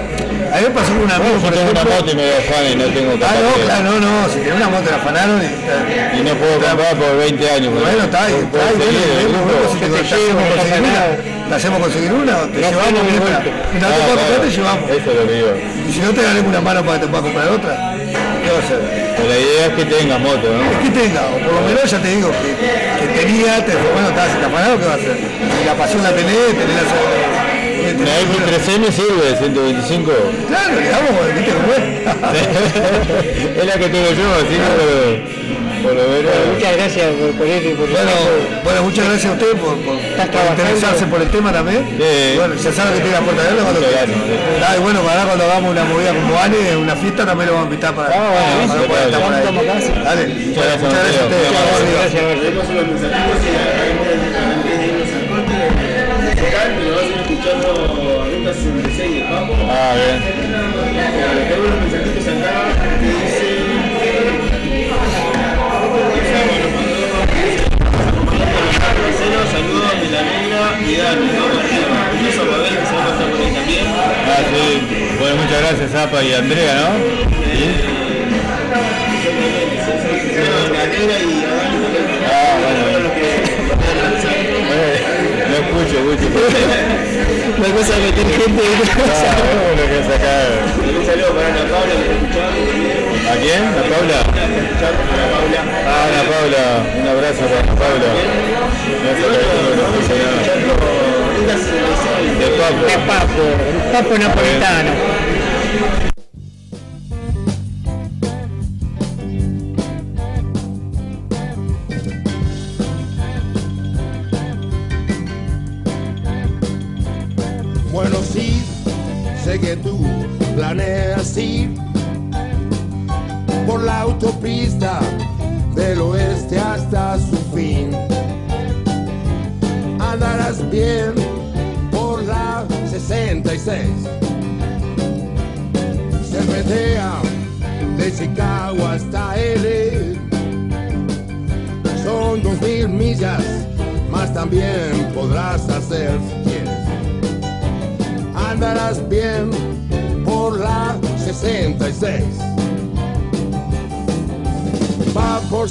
a mí me pasó con un amigo, por tengo una ejemplo. moto y me fan y no tengo Ah, no, claro, no, no. Si tiene una moto la afanaron y. Y no puedo comprar por 20 años. Bueno, está ahí, está ahí, Puedo si te, te hacemos conseguir una. Te hacemos conseguir una, te No, llevamos no, te claro. comprar, te llevamos. Eso es lo que digo. Y si no te daremos una mano para que te puedas comprar otra. ¿Qué va a hacer? Pero la idea es que tengas moto, ¿no? Es que tenga, o por lo menos ya te digo que, que tenía, te bueno, estás si te afanado, ¿qué va a hacer? Si la pasión la tenés, tenés la Una tenés- X 3 me sirve, 125. Claro, viste cómo es. es la que tengo yo, así que por, por lo menos. Muchas gracias por, por eso y por Bueno, bueno, muchas gracias a ustedes por, por, por trabajando. interesarse por el tema también. Sí. Bueno, ya saben que tiene la puerta abierta cuando quieran. gracias. Ah, y bueno, para cuando hagamos una movida con Boane, una fiesta también lo vamos a invitar para, Ah, bueno, para sí, poder estar por ahí. vamos a casa. Dale, Muchas gracias, muchas gracias a ustedes. Gracias, a escuchando Ruta 66 de Papo. Ah, bien. Tengo unos mensajitos acá que dicen. Marcelo, saludos de la negra y Dani, vamos arriba. Un beso para ver que se va a pasar por ahí también. Ah, sí. Bueno, muchas gracias, Zapa y Andrea, ¿no? La negra y Una cosa que tiene gente que sacar. Un saludo para Ana Paula que. ¿A quién? ¿A Paula? Ana Paula. Ah, Ana Paula. Un abrazo para Ana Paula. Gracias por todo lo que se da. Ruta 66. De Papo. de papo, un papo napolitano.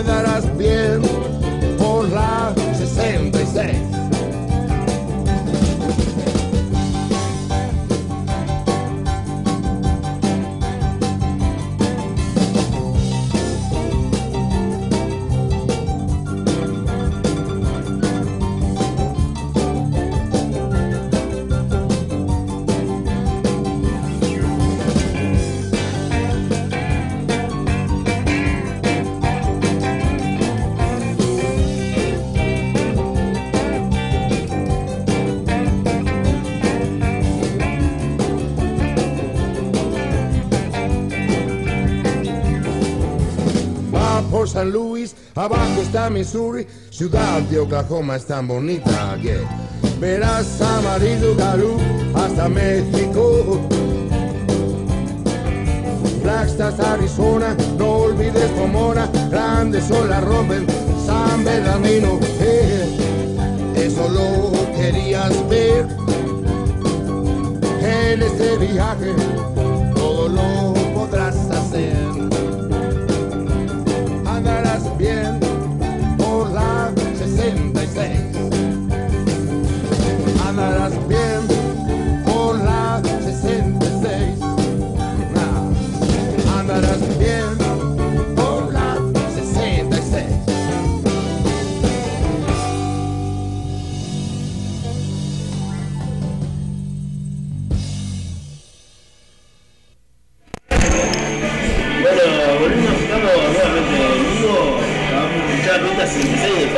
Andarás bien por la 66. Abajo está Missouri, ciudad de Oklahoma es tan bonita que verás amarillo Galú hasta México. Flagstaff, Arizona, no olvides Pomona, grandes olas rompen San Bernardino. eso lo querías ver en este viaje, todo lo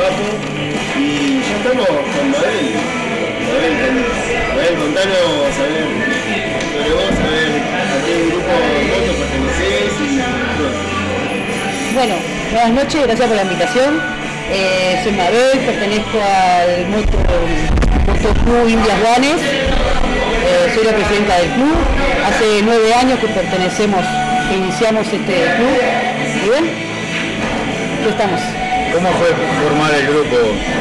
66 de Papo y ya estamos con Mabel. Mabel, Mabel, contanos, a ver, sobre vos, a ver, a qué grupo de moto pertenecés y. Bueno, buenas noches, gracias por la invitación. Eh, soy Mabel, pertenezco al Moto, Club Indias Guanes. Eh, soy la presidenta del club. Hace nueve años que pertenecemos, que iniciamos este club. ¿Y bien? Aquí estamos. ¿Cómo fue formar el grupo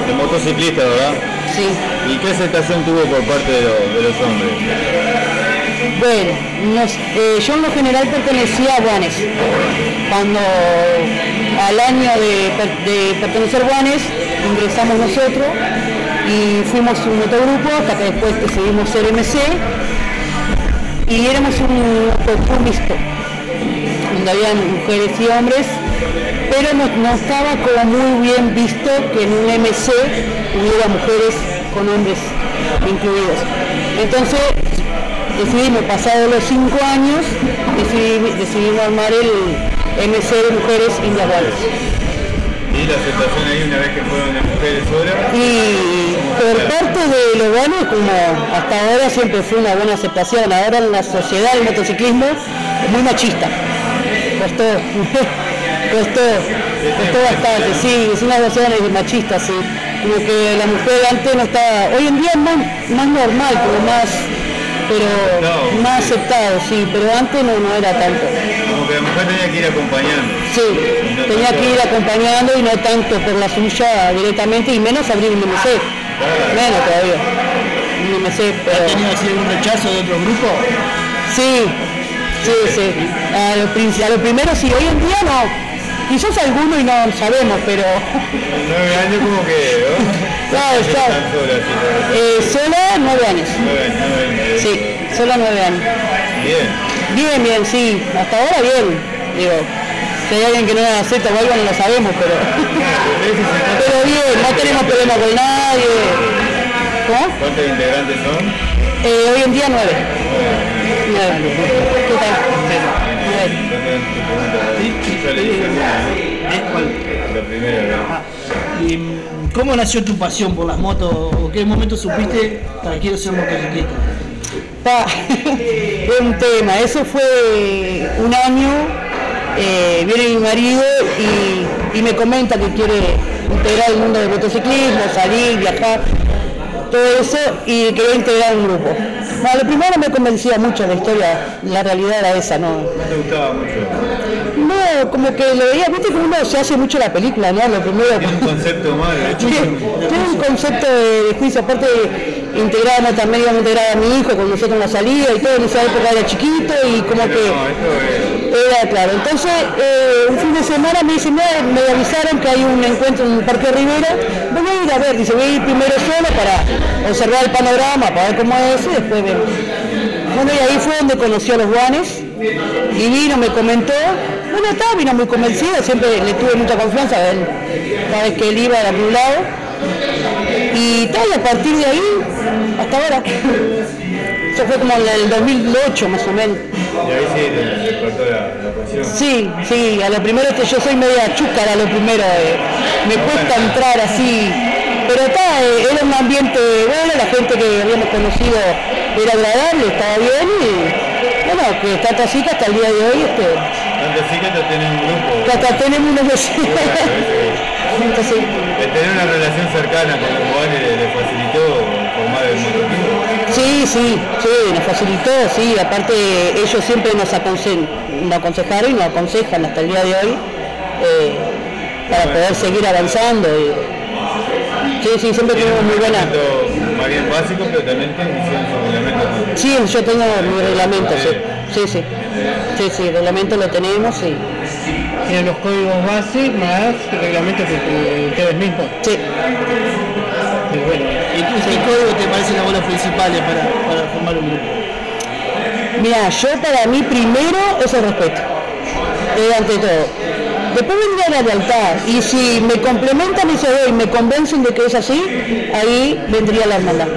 de motociclistas, verdad? Sí. ¿Y qué aceptación tuvo por parte de, lo- de los hombres? Bueno, nos- eh, yo en lo general pertenecía a Guanes. Cuando al año de, per- de pertenecer a Guanes ingresamos nosotros y fuimos un motogrupo hasta que después decidimos ser MC y éramos un club mixto donde habían mujeres y hombres pero no, no estaba como muy bien visto que en un MC hubiera mujeres con hombres incluidos. Entonces decidimos, pasados los cinco años, decidimos, decidimos armar el MC de mujeres individuales. ¿Y la aceptación ahí una vez que fueron las mujeres solas? Y por parte de los varones, como hasta ahora siempre fue una buena aceptación, ahora en la sociedad del motociclismo es muy machista. Costó, costó, costó bastante, sí, es una sociedad machista, sí. Como que la mujer antes no estaba, hoy en día es más, más normal, como más, pero más aceptado, sí, pero antes no, no era tanto. Como que la mujer tenía que ir acompañando. Sí, tenía que ir acompañando y no tanto por la suya directamente y menos abrir un MC. Menos todavía. Un MC, pero... ¿Has tenido así algún rechazo de otro grupo? Sí, sí, sí. A lo, prin- a lo primero sí, hoy en día no. Quizás alguno y no sabemos, pero... Nueve años como que, ¿no? Claro, claro. Eh, solo nueve años. nueve. Sí, solo nueve años. Bien. Bien, bien, sí. Hasta ahora bien. Digo, si hay alguien que no acepta o algo no lo sabemos, pero... pero bien, no tenemos problema con nadie. ¿Cómo? ¿Cuántos integrantes son? Eh, hoy en día nueve. Nueve. ¿Qué tal? Nueve. La primera, ¿no? ¿Y mm, cómo nació tu pasión por las motos? ¿O qué momento supiste para quiero ser motociclista? Pa, es un tema, eso fue un año, eh, viene mi marido y, y me comenta que quiere integrar el mundo del motociclismo, salir, viajar, todo eso, y quería integrar un grupo. No, lo primero me convencía mucho la historia, la realidad era esa, ¿no? ¿No te gustaba mucho? No, como que lo veía, viste que uno se hace mucho la película, ¿no? Lo primero. Tiene un concepto mal, Tiene un concepto de, juicio, aparte integrábamos también íbamos a integrar a mi hijo con nosotros en la salida y todo, en esa época era chiquito y como que era claro. Entonces, eh, un fin de semana me dicen, "Mira, me avisaron que hay un encuentro en el Parque Rivera, voy a ir a ver, dice, voy a ir primero solo para observar el panorama, para ver cómo es y después vemos. Bueno, y ahí fue donde conoció a los guanes, y vino, me comentó, bueno, estaba, vino muy convencida, siempre le tuve mucha confianza, él, cada vez que él iba de algún lado, y tal, y a partir de ahí, hasta ahora. Eso fue como en el 2008 más o menos. Y ahí sí te, la, la pasión. Sí, sí, a lo primero que yo soy media chúcara, a lo primero, eh, me cuesta entrar así, pero está, eh, era un ambiente bueno, la gente que habíamos conocido era agradable, estaba bien y bueno, que está así que hasta el día de hoy, este, Tanto así que te tenés un grupo. que hasta tenemos vecinos. Entonces, De tener una relación cercana con los jugadores le facilitó formar el motoclub. Sí, sí, sí, nos facilitó, sí, aparte ellos siempre nos, aconse- nos aconsejaron y nos aconsejan hasta el día de hoy eh, para poder seguir avanzando. y- sí, sí, siempre tuvimos muy buena. Más bien básico, pero también. Sí, yo tengo mi reglamento, sí, sí, sí, sí, sí, el reglamento lo tenemos y Tienen los códigos base más el reglamento que ustedes mismos. Sí. Y bueno, ¿Y código parecen principales para, formar un grupo? Mira, yo para mí primero es el respeto, eh, ante todo. Después vendría la lealtad y si me complementan esos dos y me convencen de que es así, ahí vendría la hermandad.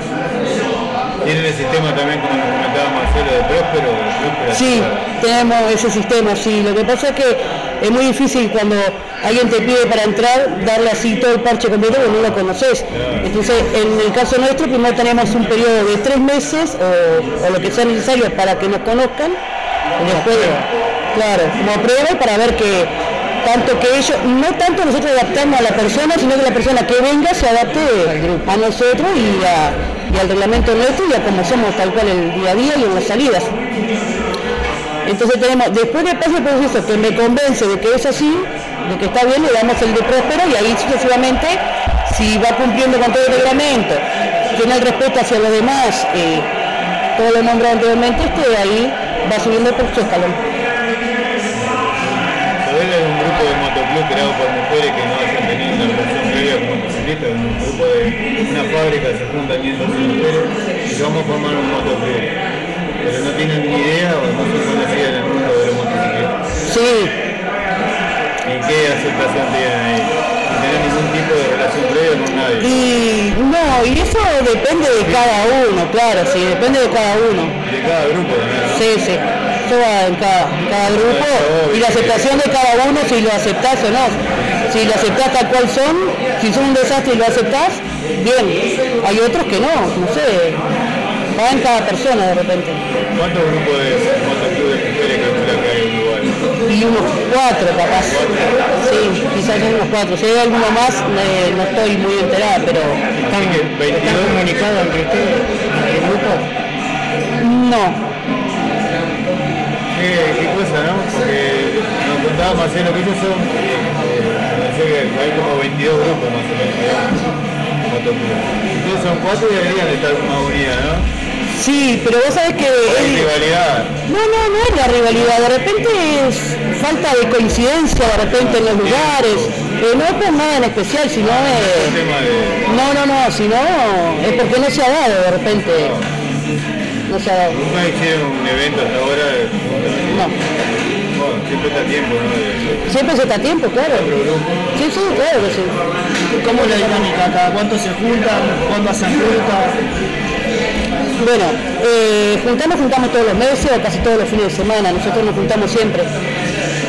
Tienen el sistema también, como nos comentaba Marcelo, de Próspero. de Sí, tenemos ese sistema, sí. Lo que pasa es que es muy difícil cuando alguien te pide para entrar darle así todo el parche completo porque no lo conoces. Entonces, en el caso nuestro, primero tenemos un periodo de tres meses o, o lo que sea necesario para que nos conozcan. Y después, claro, como prueba para ver que tanto que ellos, no tanto nosotros adaptamos a la persona, sino que la persona que venga se adapte a nosotros y, a- y al reglamento nuestro y a cómo somos tal cual el día a día y en las salidas. Entonces tenemos, después de pasar el proceso que me convence de que es así, de que está bien, le damos el de próspero y ahí sucesivamente, si va cumpliendo con todo el reglamento, tiene el respeto hacia los demás, eh, todo lo nombrado anteriormente, este, ahí va subiendo por su escalón. De de con motociclistas, un grupo de una fábrica se juntan 500 mujeres y vamos a formar un motoclub. Pero no tienen ni idea o no son conocidas en el mundo de los motociclistas. Sí. ¿Y qué aceptación tienen ahí? Sin tener ningún tipo de relación previa con nadie. Y no, y eso depende de cada uno, claro, sí, depende de cada uno. De cada grupo también, ¿no? Sí, sí. En cada, en cada grupo y la aceptación de cada uno si lo aceptás o no. Si lo aceptás tal cual son, si son un desastre y lo aceptás, bien. Hay otros que no, no sé. Va en cada persona de repente. ¿Cuántos grupos de de mujeres que hay en Uruguay? Y unos cuatro capaz. Sí, quizás son unos cuatro. Si hay alguno más, eh, no estoy muy enterada, pero ¿están, ¿están comunicados entre ustedes, el grupo? no. Qué, qué cosa, ¿no? Porque nos contaba Marcelo que ellos son, eh, sé que hay como 22 grupos más o menos. Ustedes son cuatro y deberían de estar más unidas, ¿no? Sí, pero vos sabés que... Es- rivalidad. No, no, no es la rivalidad, de repente es falta de coincidencia de repente en los lugares, Eh, no es por nada en especial, sino es... No, no, no, sino es porque no se ha dado de repente, no se ha dado. Nunca hicieron un evento hasta ahora. No. Bueno, siempre está a tiempo, ¿no? Siempre se está a tiempo, claro. Sí, sí, claro que sí. ¿Cómo es la dinámica? ¿Cada cuánto se juntan? ¿Cuándo hacen ruta? Bueno, eh, juntarnos juntamos todos los meses o casi todos los fines de semana, nosotros nos juntamos siempre.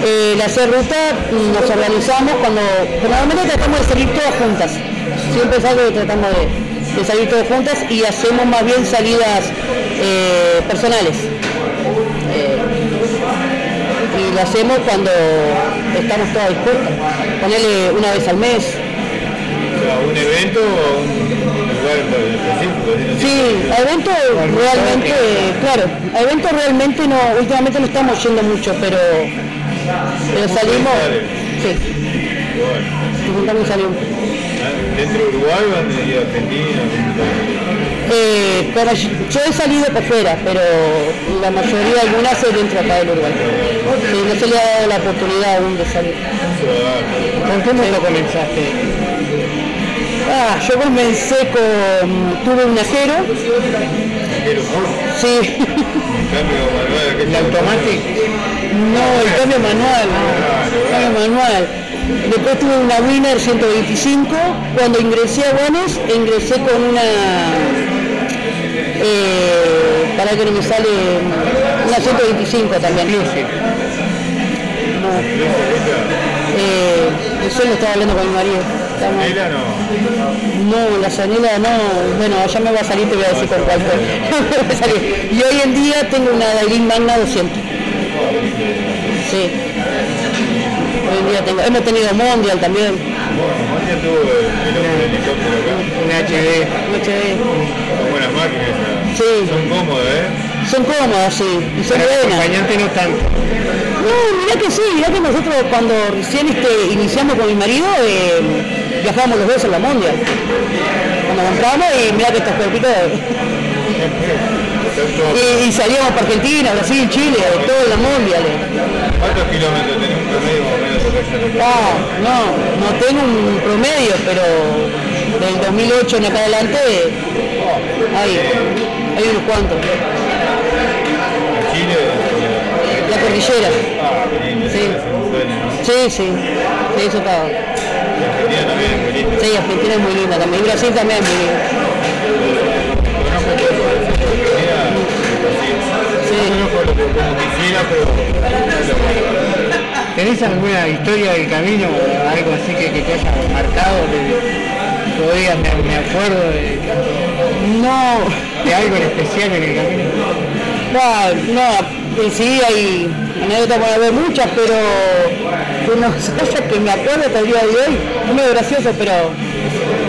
Eh, la hacer ruta nos organizamos cuando, normalmente tratamos de salir todas juntas, siempre es algo que tratamos de, de salir todas juntas y hacemos más bien salidas eh, personales. Eh, y lo hacemos cuando estamos todas dispuestas, ponerle una vez al mes, un evento o un lugar específico. ¿sí? A eventos realmente, claro, a eventos realmente no, últimamente no estamos yendo mucho, pero, pero salimos, sí, y salimos. ¿Dentro de Uruguay o de Argentina? Eh, pero yo he salido por fuera, pero la mayoría, algunas es dentro acá del Uruguay. Sí, no se le ha dado la oportunidad aún de salir. ¿Con qué moto comenzaste? Ah, yo comencé con, tuve un ajero, sí, Cambio manual, ¿qué ¿El automático? no, el cambio manual, el cambio manual. Después tuve una Winner 125, cuando ingresé a Bones, ingresé con una, eh, para que no me sale, una 125 también. No. Eh, eso lo estaba hablando con mi marido. Estamos- ¿Mira no? No, la Zanela no, bueno, ya me va a salir, te voy a decir con cuál fue. Y hoy en día tengo una Dailin Magna 200. Sí. Hoy en día tengo, hemos tenido Mondial también. Mondia tuvo el, helicóptero acá. Un HD. Un HD. Son buenas máquinas. Sí. Son cómodas, ¿eh? Son cómodas, sí, y son Para buenas. acompañante no tanto. No, mirá que sí, mirá que nosotros cuando recién este, iniciamos con mi marido, eh, viajábamos los dos en la Mondial. Cuando compramos y mirá que estos cuerpitos... y, y salíamos para Argentina, Brasil, Chile, todo en la Mondial. eh. ¿Cuántos kilómetros Ah, no, no tengo un promedio, pero del 2008 en acá adelante hay, hay unos cuantos. Chile, La cordillera. ah, Sí. Sí, sí, sí, eso está. Argentina también es muy lindo. Sí, Argentina es muy linda también, y Brasil también es muy Sí. No. ¿Tenés alguna historia del camino, algo así que, que te haya marcado? Que, digas, me, me acuerdo de, No, de algo en especial en el camino. no, no, en sí hay anécdotas, puede haber muchas, pero unas cosas que me acuerdo hasta el día de hoy, es medio gracioso, pero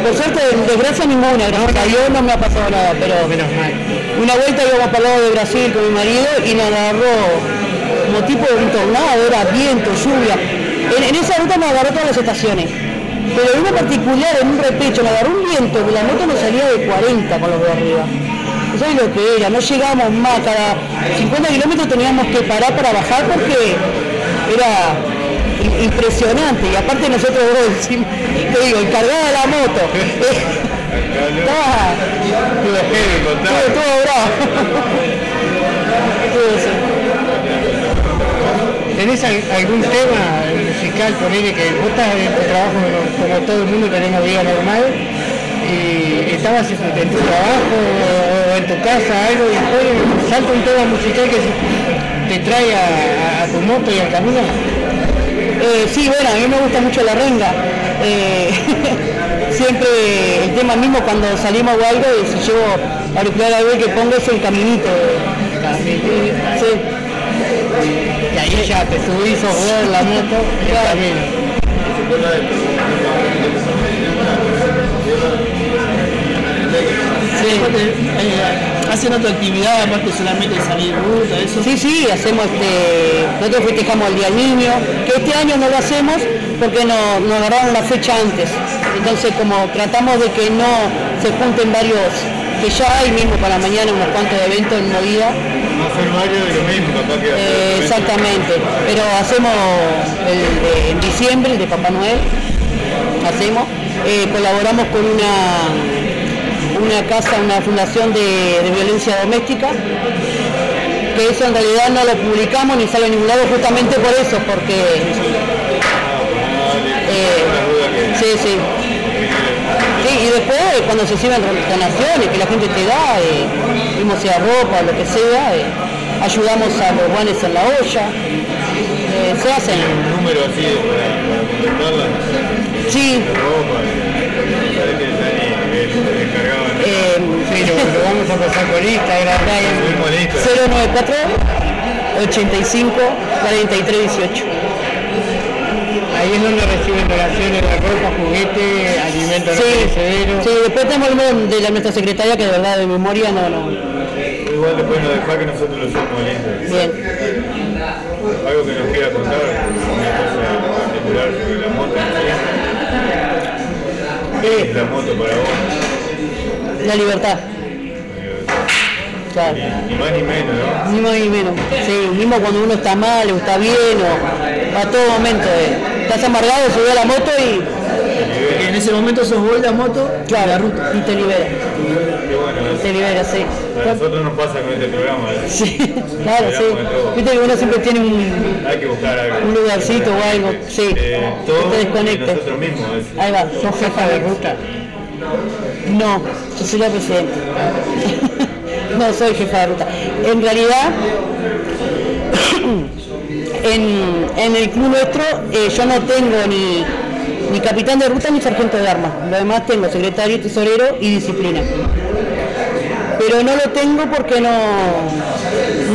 por suerte, desgracia ninguna, gracias a Dios no me ha pasado nada, pero Menos mal. Una vuelta íbamos para el lado de Brasil con mi marido y nos agarró como tipo de un tornado, era viento, lluvia. En, en esa ruta nos agarró todas las estaciones. Pero en una particular, en un repecho, nos agarró un viento que la moto nos salía de 40 con los de arriba. No sabés lo que era, no llegábamos más, cada 50 kilómetros teníamos que parar para bajar porque era impresionante. Y aparte nosotros dos te digo, encargada de la moto. Estaba- todo bravo. ¿Tenés al- algún tema musical, ponele que vos estás en tu trabajo como, todo el mundo tenemos vida normal y estabas en tu, trabajo o en tu casa algo y después salta un tema musical que te trae a, a- a tu moto y al camino? Eh, sí, bueno, a mí me gusta mucho la renga. Eh, siempre el tema mismo cuando salimos o algo, y si llevo auricular algo que pongo es el caminito. Sí. Y ahí ya te subís vos en la moto y el camino. Sí. ¿Hacen otra actividad aparte solamente de salir de ruta, eso? Sí, sí, hacemos este, nosotros festejamos el Día del Niño, que este año no lo hacemos porque no- nos agarraron la fecha antes. Entonces como tratamos de que no se junten varios, que ya hay mismo para mañana unos cuantos eventos en movida. No hacer varios de lo mismo, capaz que hacer Eh, exactamente, pero hacemos el de- en diciembre, el de Papá Noel, hacemos, eh, colaboramos con una, una casa, una fundación de, de violencia doméstica, que eso en realidad no lo publicamos ni sale a ningún lado justamente por eso, porque... eh, sí, sí. Y después cuando se sirven donaciones que la gente te da, eh, mismo sea ropa o lo que sea, eh, ayudamos a los guanes en la olla, eh, se hacen. un número así de- para. Sí. Eh, Sí, lo, lo vamos a pasar por Instagram. 094 85 43 18. Ahí es donde reciben donaciones de ropa, juguete, alimentos no Sí, perecederos. sí, después tenemos el número de la, nuestra secretaria que de verdad de memoria no, no. Igual después nos deja que nosotros lo subimos al Instagram. Bien. Algo que nos quiera contar, una cosa particular sobre la moto. ¿Qué es la moto para vos? La libertad. Claro. Ni más ni menos, ¿no? Ni más ni menos. Sí, mismo cuando uno está mal o está bien o a todo momento. eh. Estás amargado, subes a la moto y En ese momento sos vos la moto y la ruta. y te libera. Bueno. Te libera, sí. A nosotros nos pasa con este programa. ¿eh? Sí, claro, sí. Viste que uno siempre tiene un, Hay que buscar algo. un lugarcito o algo, sí, Eh, que todo te y desconecte. nosotros mismos. es- Ahí va, ¿Sos jefa de ruta? No, yo soy la presidenta. no soy jefa de ruta. En realidad, en, en el club nuestro eh, yo no tengo ni, ni capitán de ruta ni sargento de armas. Lo demás tengo secretario, tesorero y disciplina. Pero no lo tengo porque no,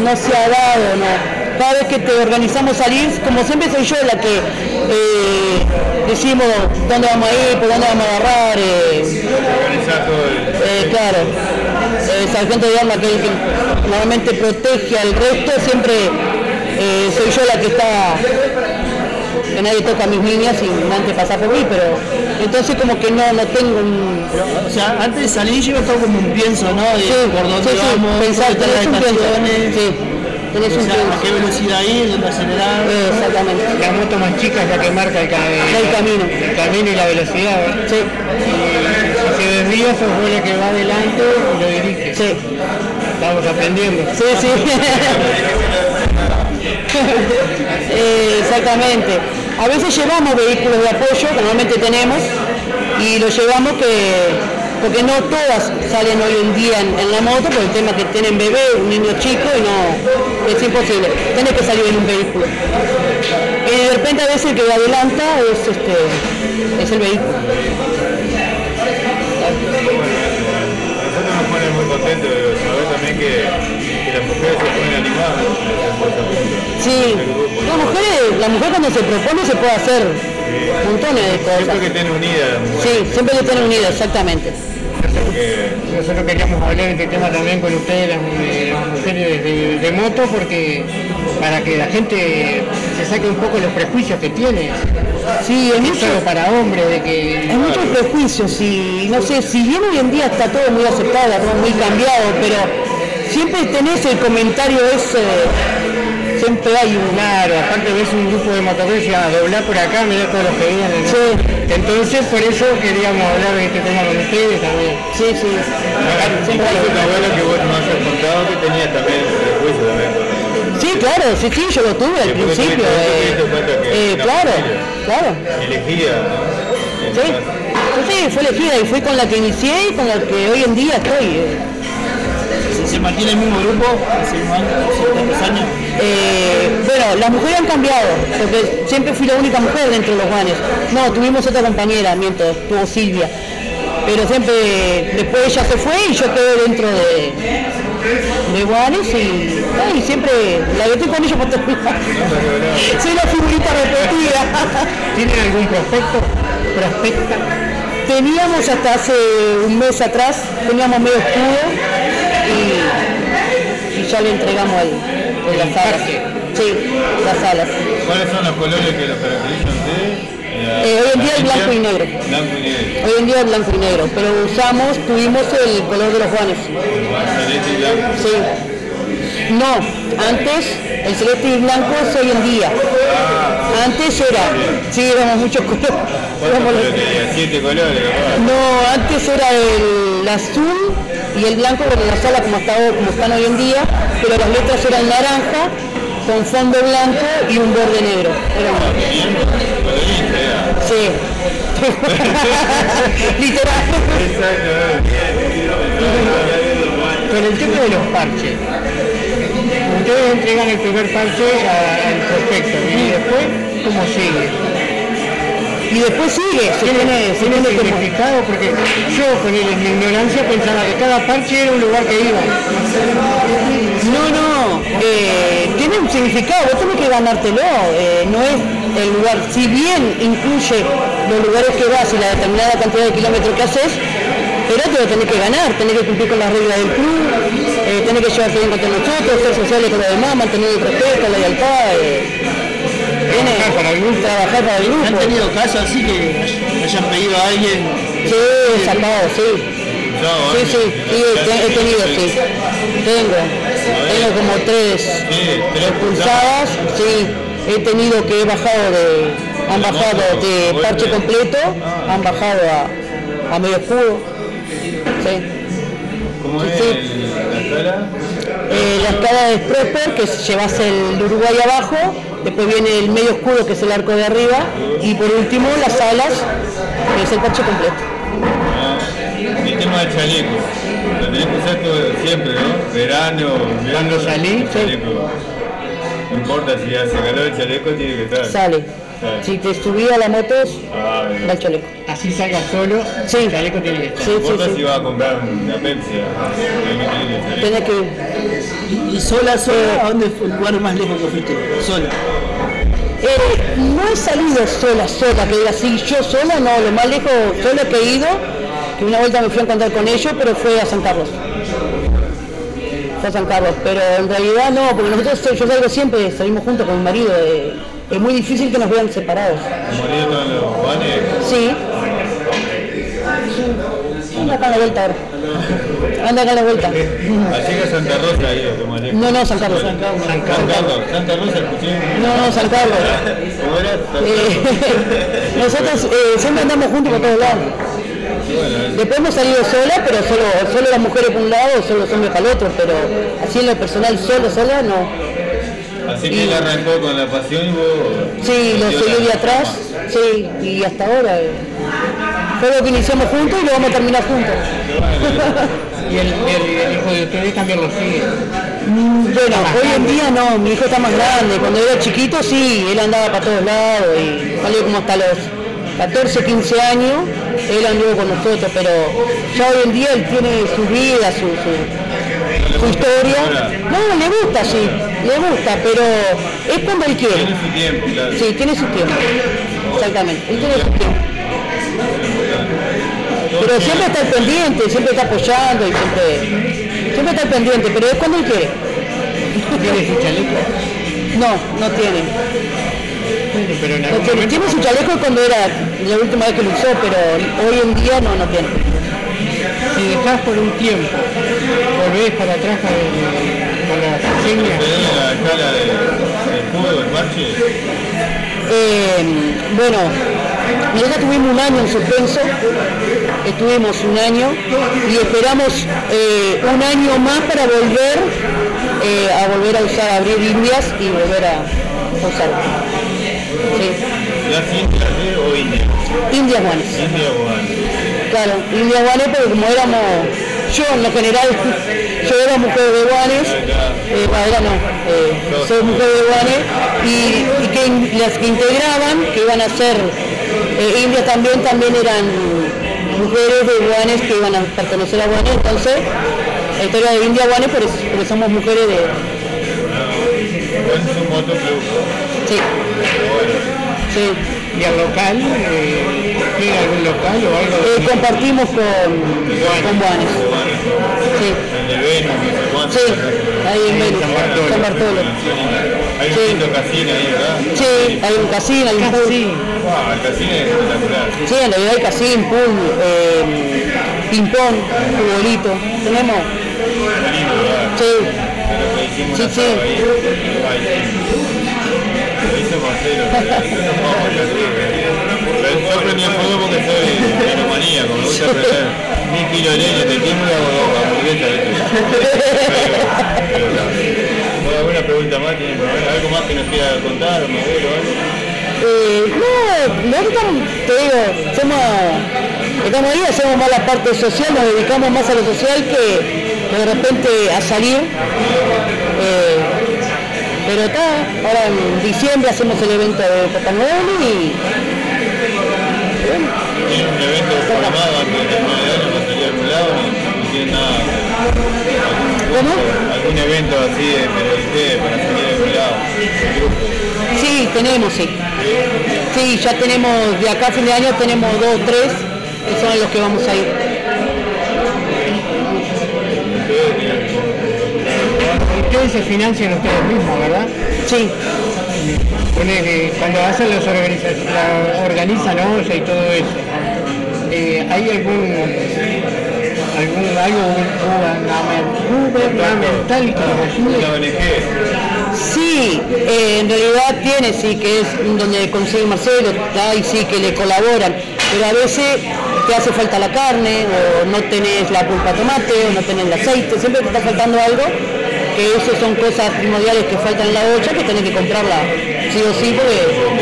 no se ha dado, no. Cada vez que te organizamos salir, como siempre soy yo la que eh, decimos dónde vamos a ir, por dónde vamos a agarrar. eh, eh, claro, el sargento de armas que normalmente protege al resto, siempre eh, soy yo la que está, que nadie toca mis líneas y antes pasa por mí, pero entonces como que no, no tengo un... O sea, antes de salir yo todo como un pienso, ¿no? De Sí, por dónde sí, sí, vamos, pensar, dónde tenés están un las pienso. estaciones, Sí, tenés o un sea, a pienso. qué velocidad ir, dónde acelerar. Eh, Exactamente. La moto más chica es la que marca el, ca- El camino. el camino y la velocidad. ¿eh? Sí, Y si se desvía, sos vos la que va adelante y lo dirige. sí, Estamos aprendiendo. sí, sí. Eh, exactamente. A veces llevamos vehículos de apoyo, que normalmente tenemos, y los llevamos que, porque no todas salen hoy en día en, la moto, por el tema que tienen bebé, un niño chico, y no, es imposible. Tienes que salir en un vehículo. Y de repente a veces el que adelanta es, este, es el vehículo. Nosotros nos pone muy contentos saber también que, que las mujeres. Sí, la mujer, la mujer cuando se propone se puede hacer montones de cosas. Siempre que estén unidas. Sí, siempre que estén unidas, exactamente. porque Nosotros queríamos hablar de este tema también con ustedes, las, las mujeres de, de moto, porque para que la gente se saque un poco los prejuicios que tiene. Sí, Es mucho, para hombres, de que hay muchos prejuicios y no sé, si bien hoy en día está todo muy aceptado, todo muy cambiado, pero siempre tenés el comentario ese, siempre hay un... Claro, aparte ves un grupo de motoristas y a doblar por acá, mirá todos los que vienen. Sí. Entonces por eso queríamos hablar de este tema con ustedes también. Sí, sí, siempre hay- bueno que vos nos contado que tenías también prejuicio moto. Sí, claro, sí, sí, yo lo tuve al Sí, principio. eh, eh, claro, claro. Elegida, ¿no? Sí, sí, fue elegida y fui con la que inicié y con la que hoy en día estoy. Se mantiene el mismo grupo, hace un año, hace tantos años. Eh, bueno, las mujeres han cambiado, porque siempre fui la única mujer dentro de los guanes. No, tuvimos otra compañera, miento, tuvo Silvia. Pero siempre, después ella se fue y yo quedé dentro de, de guanes y, y siempre la estoy con ellos por terminar. Soy la figurita repetida. ¿Tienen algún prospecto? ¿Prospecta? Teníamos hasta hace un mes atrás, teníamos medio escudo ya le entregamos el, el las alas. Sí, las alas. ¿Cuáles son los colores que los caracterizan ustedes? Eh, hoy en día es blanco y negro. Blanco y negro. Hoy en día es blanco y negro, pero usamos, tuvimos el color de los guanes. Celeste y blanco. Sí. No, antes el celeste y blanco es hoy en día. Antes era, sí, éramos muchos colores. No, antes era el azul y el blanco con la sala como, está, como están hoy en día, pero las letras eran naranja con fondo blanco y un borde negro. Era- era. sí. Literal. Con el tema de los parches. Ustedes entregan el primer parche al prospecto y después, ¿cómo sigue? Y después sigue, se ¿Tiene, se tiene tiene como- significado? Porque yo con el- mi ignorancia pensaba que cada parche era un lugar que iba. No, no, eh, tiene un significado, vos tenés que ganártelo, eh, no es el lugar, si bien incluye los lugares que vas y la determinada cantidad de kilómetros que haces, pero te lo tenés que ganar, tenés que cumplir con las reglas del club, eh, tenés que llevarte bien con todos nosotros, ser sociales con los demás, mantener el respeto, la lealtad, eh, tiene- Trabajar para el grupo. trabajar para el grupo. ¿Han tenido casos así que hayan pedido a alguien? Sí, sacado, sí. Sí, sí, sí, he, tenido, sí. Tengo. Tengo como tres expulsadas, sí. He tenido que he bajado de, han bajado de parche completo, han bajado a, a medio escudo. Sí. ¿Cómo es Sí. el- la escala? Eh, la escala Prosper, que llevas el Uruguay abajo, después viene el medio escudo, que es el arco de arriba, y por último las alas, que es el parche completo. Ah, El tema del chaleco. Lo tenés que usar todo siempre, ¿no? Verano, Cuando salí, chaleco. No importa si hace calor, el chaleco tiene que estar. Sale. Sale. Si te subí a la moto, Ah, va el chaleco. Así salga solo, Sí. el chaleco tiene que estar. Sí, No sí, importa si sí. vas a comprar una Pepsi. Tenés que... ¿Y sola, sola? ¿A dónde fue el lugar más lejos que fuiste? Sola. Eh, no he salido sola, sola, que diga así, yo sola, no, lo más lejos que he ido, que una vuelta me fui a encontrar con ellos, pero fue a San Carlos. Fue a San Carlos, pero en realidad no, porque nosotros, yo salgo siempre, salimos juntos con mi marido, eh, es muy difícil que nos vean separados. ¿Tu marido está en los? Sí. Anda acá en la vuelta ahora. Anda acá la vuelta. Allí a Santa Rosa ahí, marido. No, no, San Carlos. San Carlos. Santa Rosa, escuché. No, no, San Carlos. ¿Cómo era? Eh, nosotros eh, siempre andamos juntos por todos lados. Después hemos salido sola, pero solo, solo las mujeres por un lado, solo los hombres para el otro, pero así en lo personal, solo, sola, no. Así que él arrancó con la pasión y vos... Sí, lo seguí de atrás, sí, y hasta ahora. eh, Fue lo que iniciamos juntos y lo vamos a terminar juntos. Y el, el- el hijo de ustedes también lo sigue. Bueno, hoy en día no, mi hijo está más grande. Cuando era chiquito sí, él andaba para todos lados y salió como hasta los 14, 15 años, él anduvo con nosotros, pero ya hoy en día él tiene su vida, su, su, su historia. No, le gusta, sí, le gusta, pero es cuando él quiere. Tiene su tiempo. Sí, tiene su tiempo. Exactamente, él tiene su tiempo. Pero siempre está al pendiente, siempre está apoyando y siempre, siempre está pendiente, pero es cuando él quiere. ¿Tiene su chaleco? No, no tiene. Pero en No algún tiene, momento... tiene su chaleco cuando era la última vez que lo usó, pero hoy en día no, no tiene. Si dejás por un tiempo, volvés para atrás con, con la insignia. ¿Tenés la escala de- del escudo, del parche? Eh, bueno, nosotros tuvimos un año en suspenso, estuvimos un año y esperamos eh, un año más para volver eh, a volver a usar, a abrir indias y volver a usar. Sí. ¿Ya India ¿sí? o India? Indias guanes. India o Guan. Claro, Indias guanes, pero como éramos, yo en lo general, yo era mujer de guanes, eh, bueno, era no, eh, soy mujer de guanes, y, y que las que integraban, que iban a ser eh, indias también, también eran mujeres de guanes que iban a pertenecer a guanes, entonces la historia de India guanes, porque somos mujeres de, sí, sí. ¿Y al local? Eh, ¿Tiene algún local o algo? Eh, compartimos con, con guanes. Sí. El de Venus, no sé cuánto. Sí, ahí en Venus, San Bartolo. San Bartolo. Hay un Sí. lindo casino ahí, ¿verdad? Sí, hay un casino, hay un pool. Ah, el casino es espectacular. Sí, en realidad hay casino, pool, eh, ping-pong, futbolito. Tenemos. Sí, Sí, sí. Lo hizo Marcelo. Yo prendí el fuego porque soy piromanía, como me gusta prender mil kilos de leña, te. Bueno, ¿Alguna pregunta más? ¿Algo más que nos quiera contar, modelo o algo? Eh, no, nosotros te digo, somos, estamos ahí, hacemos más la parte social, nos dedicamos más a lo social que, que de repente a salir. Eh, pero está, ahora en diciembre hacemos el evento de Papá Noel y ¿Tienen un evento programado antes de terminar el año para salir a lado? ¿No, no tienen nada? ¿Algún, ¿Cómo? algún evento así de, de ustedes para salir jubilados, grupo. Sí, tenemos, sí. Sí, ya tenemos, de acá a fin de año tenemos dos o tres que son los que vamos a ir. Ustedes se financian ustedes mismos, ¿verdad? Sí. Ponele, cuando hacen los organizaciones, organizan olla y todo eso, eh, ¿hay algún, algún algo gubernamental, que los ayude? Sí, eh, en realidad tiene, sí, que es donde consigue Marcelo, y sí, que le colaboran, pero a veces te hace falta la carne, o no tenés la pulpa de tomate, o no tenés el aceite, siempre te está faltando algo, que eso son cosas primordiales que faltan en la olla, que tenés que comprarla sí o sí, porque...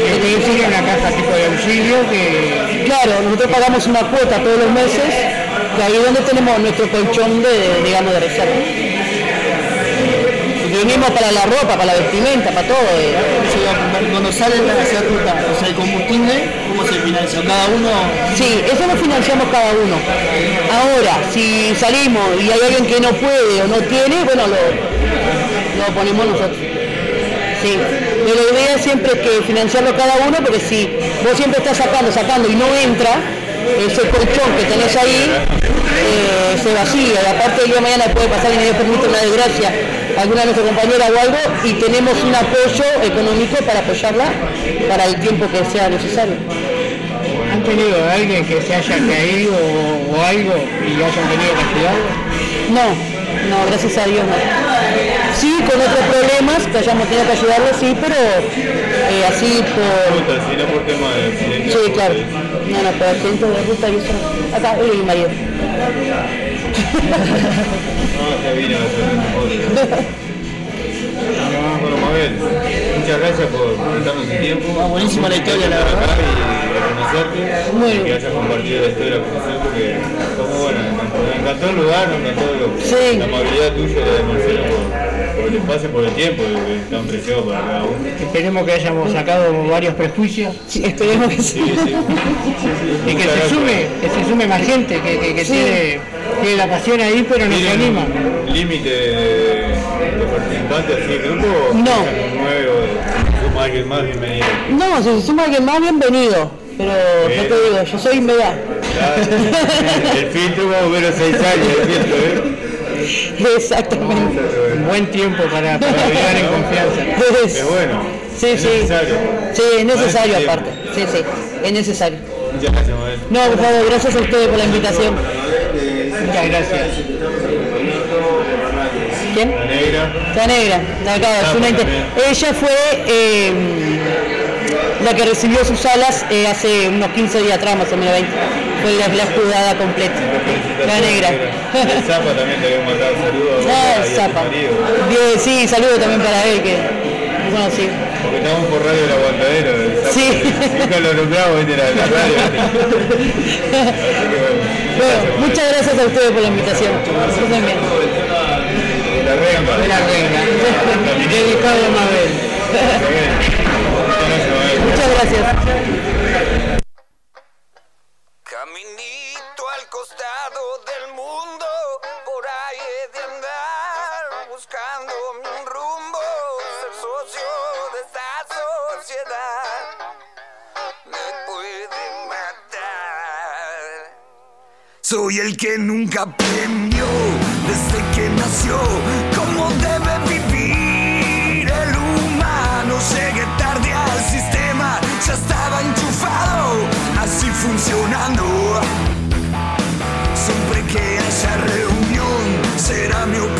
Sigue una casa tipo de auxilio que... Claro, nosotros pagamos una cuota todos los meses, que ahí es donde tenemos nuestro colchón de, digamos, de reserva. Lo mismo para la ropa, para la vestimenta, para todo. eh. Cuando salen hacer ruta, o sea, el combustible, ¿cómo se financia? ¿Cada uno? Sí, eso lo financiamos cada uno. Ahora, si salimos y hay alguien que no puede o no tiene, bueno, lo, lo ponemos nosotros. Sí, pero la idea siempre es que financiarlo cada uno, porque si vos siempre estás sacando, sacando y no entra, ese colchón que tenés ahí eh, se vacía. Y aparte el día de mañana puede pasar y me permite una desgracia a alguna de nuestras compañeras o algo y tenemos un apoyo económico para apoyarla para el tiempo que sea necesario. ¿Han tenido a alguien que se haya caído o, o algo y hayan tenido que cuidado? No, no, gracias a Dios no. Sí, con otros problemas que hayamos tenido que ayudarlo, sí, pero eh, así por... Si no por tema de. Sí, claro. No, no, pero accidente de ruta y eso. no. Acá, él y mi marido. Bien, Bueno, Mabel, muchas gracias por prestarnos el tiempo. Ah, buenísima la historia, la verdad. Acá y de conocerte, Muy y que hayas compartido la historia con nosotros, porque está muy buena. Me encantó, el lugar, me encantó lo- Sí. la amabilidad tuya de Marcelo el espacio, por el tiempo, que es tan preciado para cada uno. Esperemos que hayamos sacado varios prejuicios. Sí, esperemos que sí. Y que se sume, que se sume más gente, que, que, que Sí. tiene, tiene la pasión ahí pero no se ¿Tienen anima. límite de, de participantes así de grupo? No. suma alguien más, bienvenido. No, si se suma alguien más, bienvenido. Pero ya te digo, yo soy media. El filtro va a ver seis años, el filtro, ¿eh? Exactamente. Un buen tiempo para, para vivir en confianza. Es, Es bueno. Sí, es sí. necesario. Sí, es necesario Para ese aparte. Sí, sí, es necesario. Muchas gracias, Mabel. No, por favor, gracias a ustedes por la invitación. Muchas gracias. ¿Quién? La negra. La negra, la acá, una inter- Ella fue eh, la que recibió sus alas eh, hace unos 15 días atrás, más o menos 20. Fue la, la jugada completa. La negra. El Zapa también te había mandado saludos. Ah, Zapa. sí, saludo también para él, que bueno, sí. Porque estamos por radio del aguantadero. el Zapa. Sí. Nunca lo nombramos, viste, la, la radio. Así que bueno. Bueno, muchas gracias a ustedes por la invitación. Yo también. La renga. De la reina. Dedicado a Mabel. Muchas gracias. Caminito al costado del mundo, por ahí he de andar, buscando un rumbo, ser socio de esta sociedad. Me puede matar. Soy el que nunca aprendió desde que nació cómo debe vivir el humano. Llegué ya estaba enchufado, así funcionando. Siempre que haya reunión, será mi opinión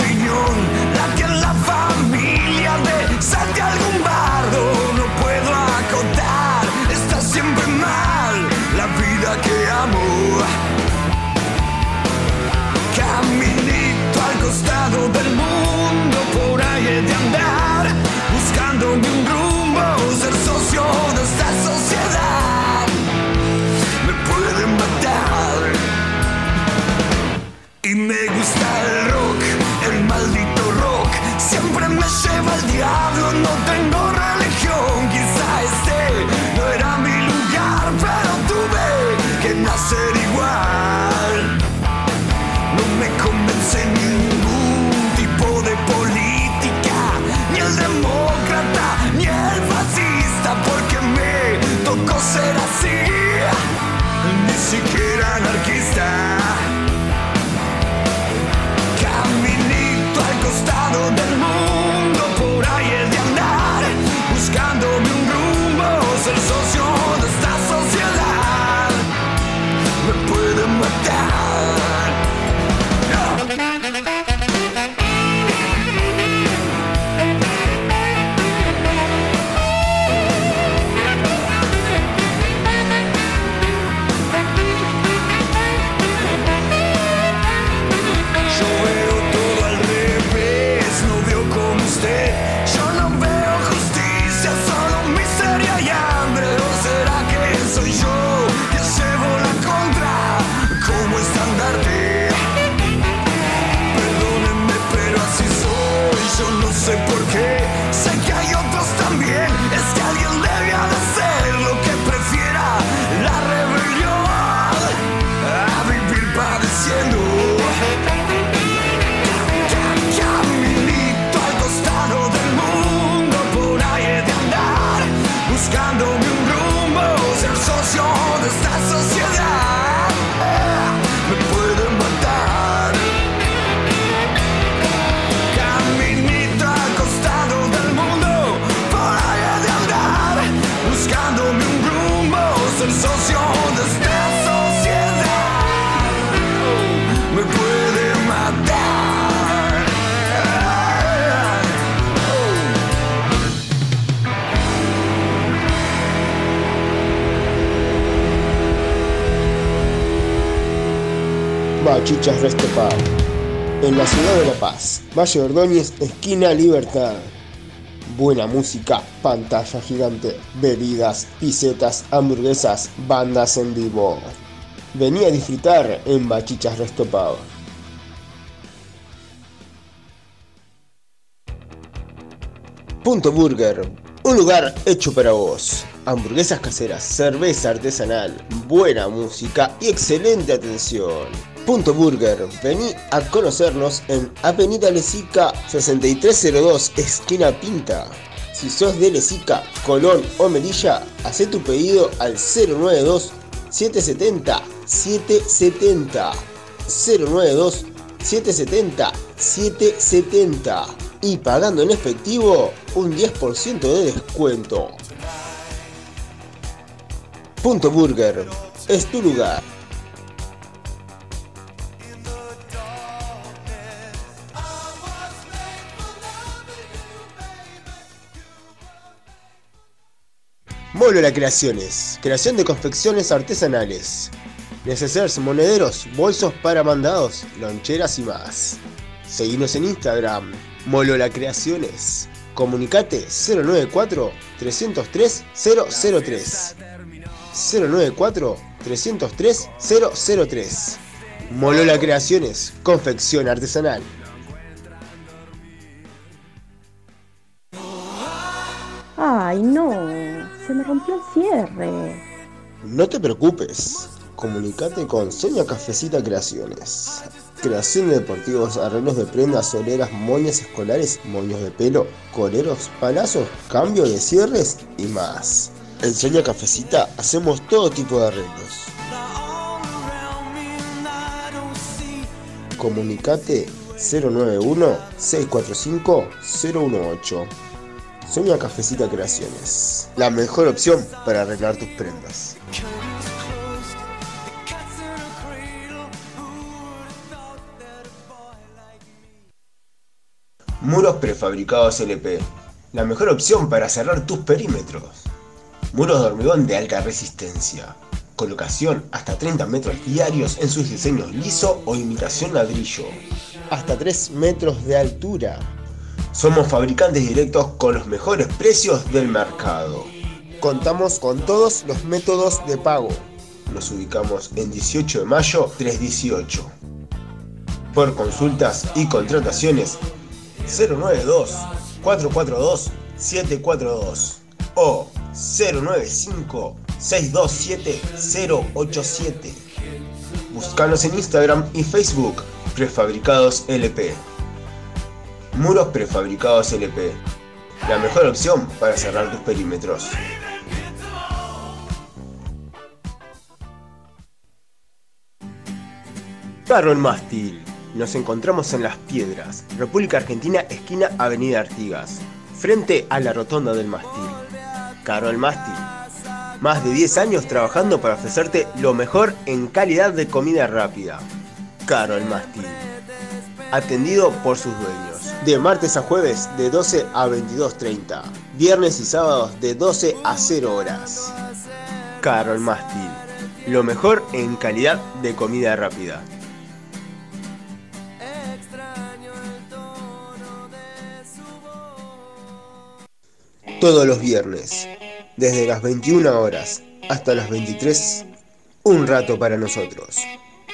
Bachichas Resto Pub. En la ciudad de La Paz, Valle Ordóñez, esquina Libertad. Buena música, pantalla gigante, bebidas, pisetas, hamburguesas, bandas en vivo. Vení a disfrutar en Bachichas Resto Pub. Punto Burger, un lugar hecho para vos. Hamburguesas caseras, cerveza artesanal, buena música y excelente atención. Punto Burger, vení a conocernos en Avenida Lesica 6302, esquina Pinta. Si sos de Lesica, Colón o Melilla, haz tu pedido al 092 770 770 092 770 770 y pagando en efectivo un 10% de descuento. Punto Burger es tu lugar. Molola Creaciones, creación de confecciones artesanales, necesarios monederos, bolsos para mandados, loncheras y más. Seguinos en Instagram, Molola Creaciones. Comunicate 094 303 003. 094 303 003. Molola Creaciones, confección artesanal. Ay, no, me rompió el cierre. No te preocupes, comunicate con Sonia Cafecita Creaciones. Creación de deportivos, arreglos de prendas, soleras, moñas escolares, moños de pelo, coleros, palazos, cambio de cierres y más. En Sonia Cafecita hacemos todo tipo de arreglos. Comunicate 091-645-018. Sonia Cafecita Creaciones. La mejor opción para arreglar tus prendas. Muros prefabricados LP. La mejor opción para cerrar tus perímetros. Muros de hormigón de alta resistencia. Colocación hasta 30 metros diarios en sus diseños liso o imitación ladrillo. Hasta 3 metros de altura. Somos fabricantes directos con los mejores precios del mercado. Contamos con todos los métodos de pago. Nos ubicamos en 18 de mayo 318. Por consultas y contrataciones 092 442 742 o 095 627 087. Búscanos en Instagram y Facebook Prefabricados LP. Muros prefabricados LP. La mejor opción para cerrar tus perímetros. Carro el Mástil. Nos encontramos en Las Piedras, República Argentina, esquina Avenida Artigas, frente a la rotonda del Mástil. Carro el Mástil. Más de 10 años trabajando para ofrecerte lo mejor en calidad de comida rápida. Caro el Mástil. Atendido por sus dueños. De martes a jueves de 12 a 22.30. Viernes y sábados de 12 a 0 horas. Caro el Mástil. Lo mejor en calidad de comida rápida. Todos los viernes, desde las 21 horas hasta las 23, un rato para nosotros.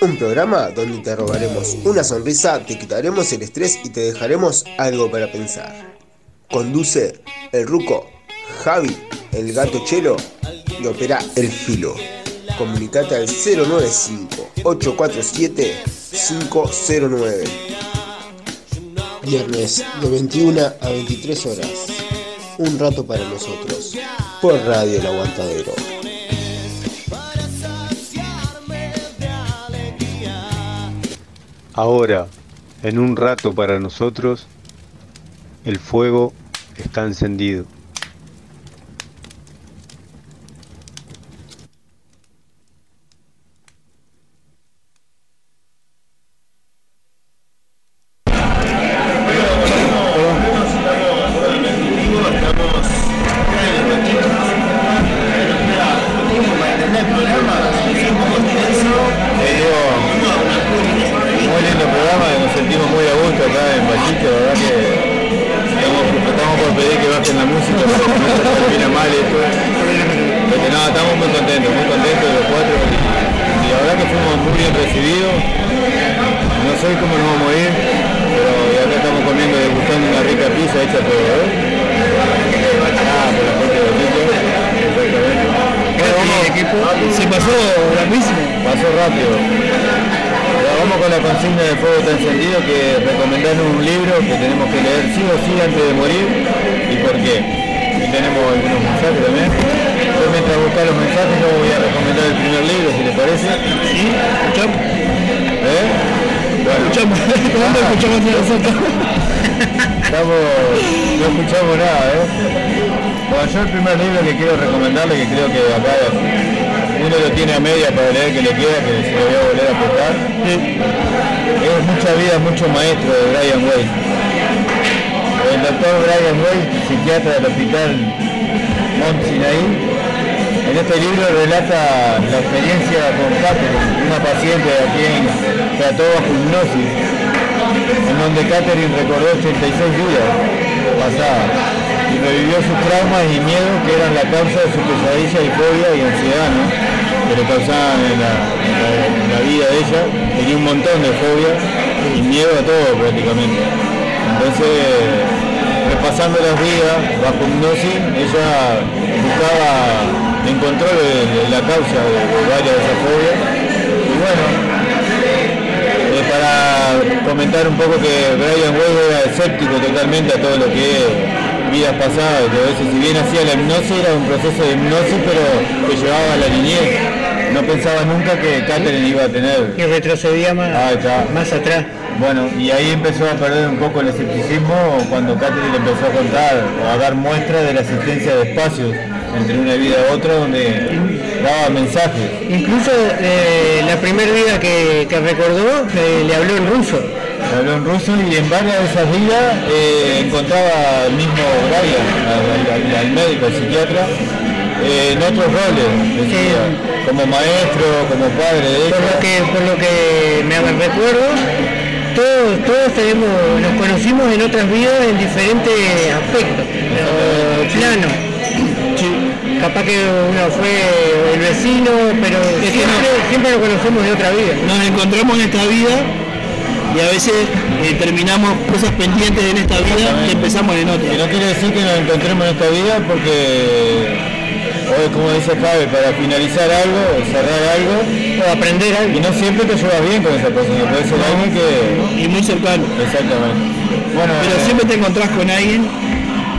Un programa donde te robaremos una sonrisa, te quitaremos el estrés y te dejaremos algo para pensar. Conduce el ruco, Javi, el gato chelo y opera el filo. Comunicate al 095-847-509. Viernes de 21 a 23 horas. Un rato para nosotros. Por Radio El Aguantadero. Ahora, en un rato para nosotros, el fuego está encendido. Retrocedía más, más atrás. Bueno, y ahí empezó a perder un poco el escepticismo cuando Catherine le empezó a contar o a dar muestra de la existencia de espacios entre una vida y otra donde daba mensajes. Incluso eh, la primera vida que, que recordó eh, le habló en ruso. Le habló en ruso y en varias de esas vidas eh, encontraba al mismo Brian, al, al- al médico, al psiquiatra, en otros roles, decía, como maestro, como padre de Por lo que, por lo que me recuerdo, todos, todos tenemos, nos conocimos en otras vidas en diferentes aspectos, o planos. Capaz que uno fue el vecino, pero siempre, siempre lo conocemos de otra vida. Nos encontramos en esta vida y a veces eh, terminamos cosas pendientes en esta vida y empezamos en otra. Y no quiere decir que nos encontremos en esta vida porque hoy, como dice Javi, para finalizar algo, cerrar algo, o aprender algo. Y no siempre te llevas bien con esa persona, puede ser alguien que. Y muy cercano. Exactamente. Bueno, Pero eh, siempre te encontrás con alguien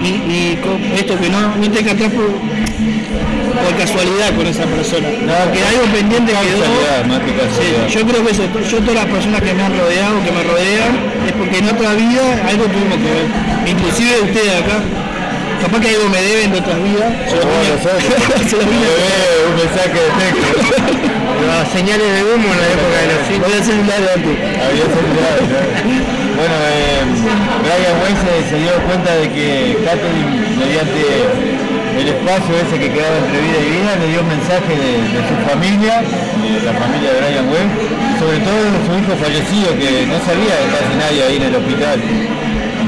y, y con esto que no, no te encontrás por, por casualidad con esa persona. que algo pendiente quedó. más que casualidad. Sí, yo creo que eso, yo todas las personas que me han rodeado, que me rodean, es porque en otra vida algo tuvimos que ver. Inclusive ustedes acá. Capaz que algo me deben de otras vidas. A- se los un mensaje de texto. Las señales de humo en la época de los Voy a celular antes. Había celular, ¿no? Bueno, eh, Brian Way se, dio cuenta de que Catherine, mediante el espacio ese que quedaba entre vida y vida, le dio un mensaje de, de su familia, de la familia de Brian Way, sobre todo de su hijo fallecido, que no sabía de casi nadie ahí en el hospital,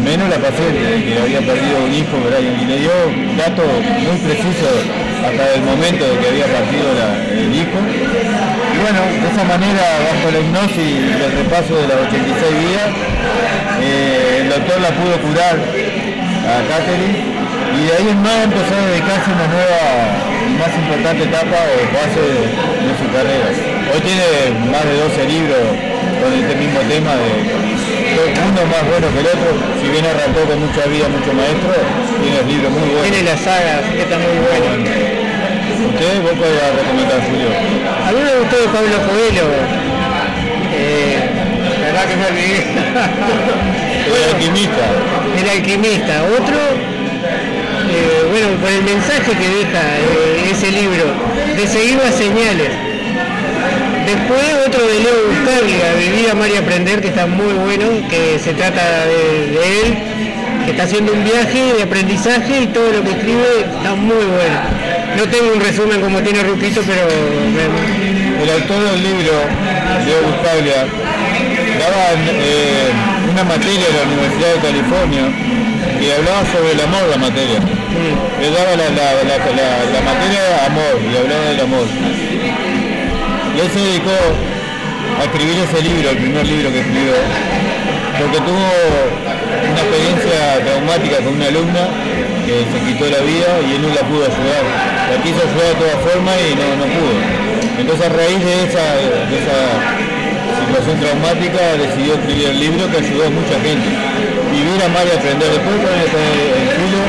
menos la paciente, que había perdido un hijo, Brian, y le dio datos muy precisos hasta el momento de que había partido el hijo. Y bueno, de esa manera, bajo la hipnosis y el repaso de las 86 vidas, eh, el doctor la pudo curar a Catherine y de ahí en más empezó a dedicarse una nueva y más importante etapa de su carrera. Hoy tiene más de 12 libros con este mismo tema de uno más bueno que el otro, si bien arrancó con mucha vida, mucho maestro, tiene libros muy buenos. Tiene la saga, así que está muy bueno. ¿Usted vos podés recomendar, Julio? A mí me gustó de Pablo Coelho. Eh, la verdad que me olvidé. El alquimista. El alquimista. Otro, eh, bueno, por el mensaje que deja eh, ese libro, de seguir las señales. Después de Leo Buscaglia, Vivir, Amar y Aprender, que está muy bueno, que se trata de, de él, que está haciendo un viaje de aprendizaje y todo lo que escribe está muy bueno. No tengo un resumen como tiene Rupito, pero El autor del libro, Leo Buscaglia, daba eh, un una materia de la Universidad de California y hablaba sobre el amor la materia. Le daba la, la, la, la- materia amor y hablaba del amor. Y él se dedicó a escribir ese libro, el primer libro que escribió, porque tuvo una experiencia traumática con una alumna que se quitó la vida y él no la pudo ayudar. La quiso ayudar de todas formas y no, no pudo. Entonces a raíz de esa, esa situación traumática decidió escribir el libro que ayudó a mucha gente. Vivir, amar y aprender. Después con el- el filo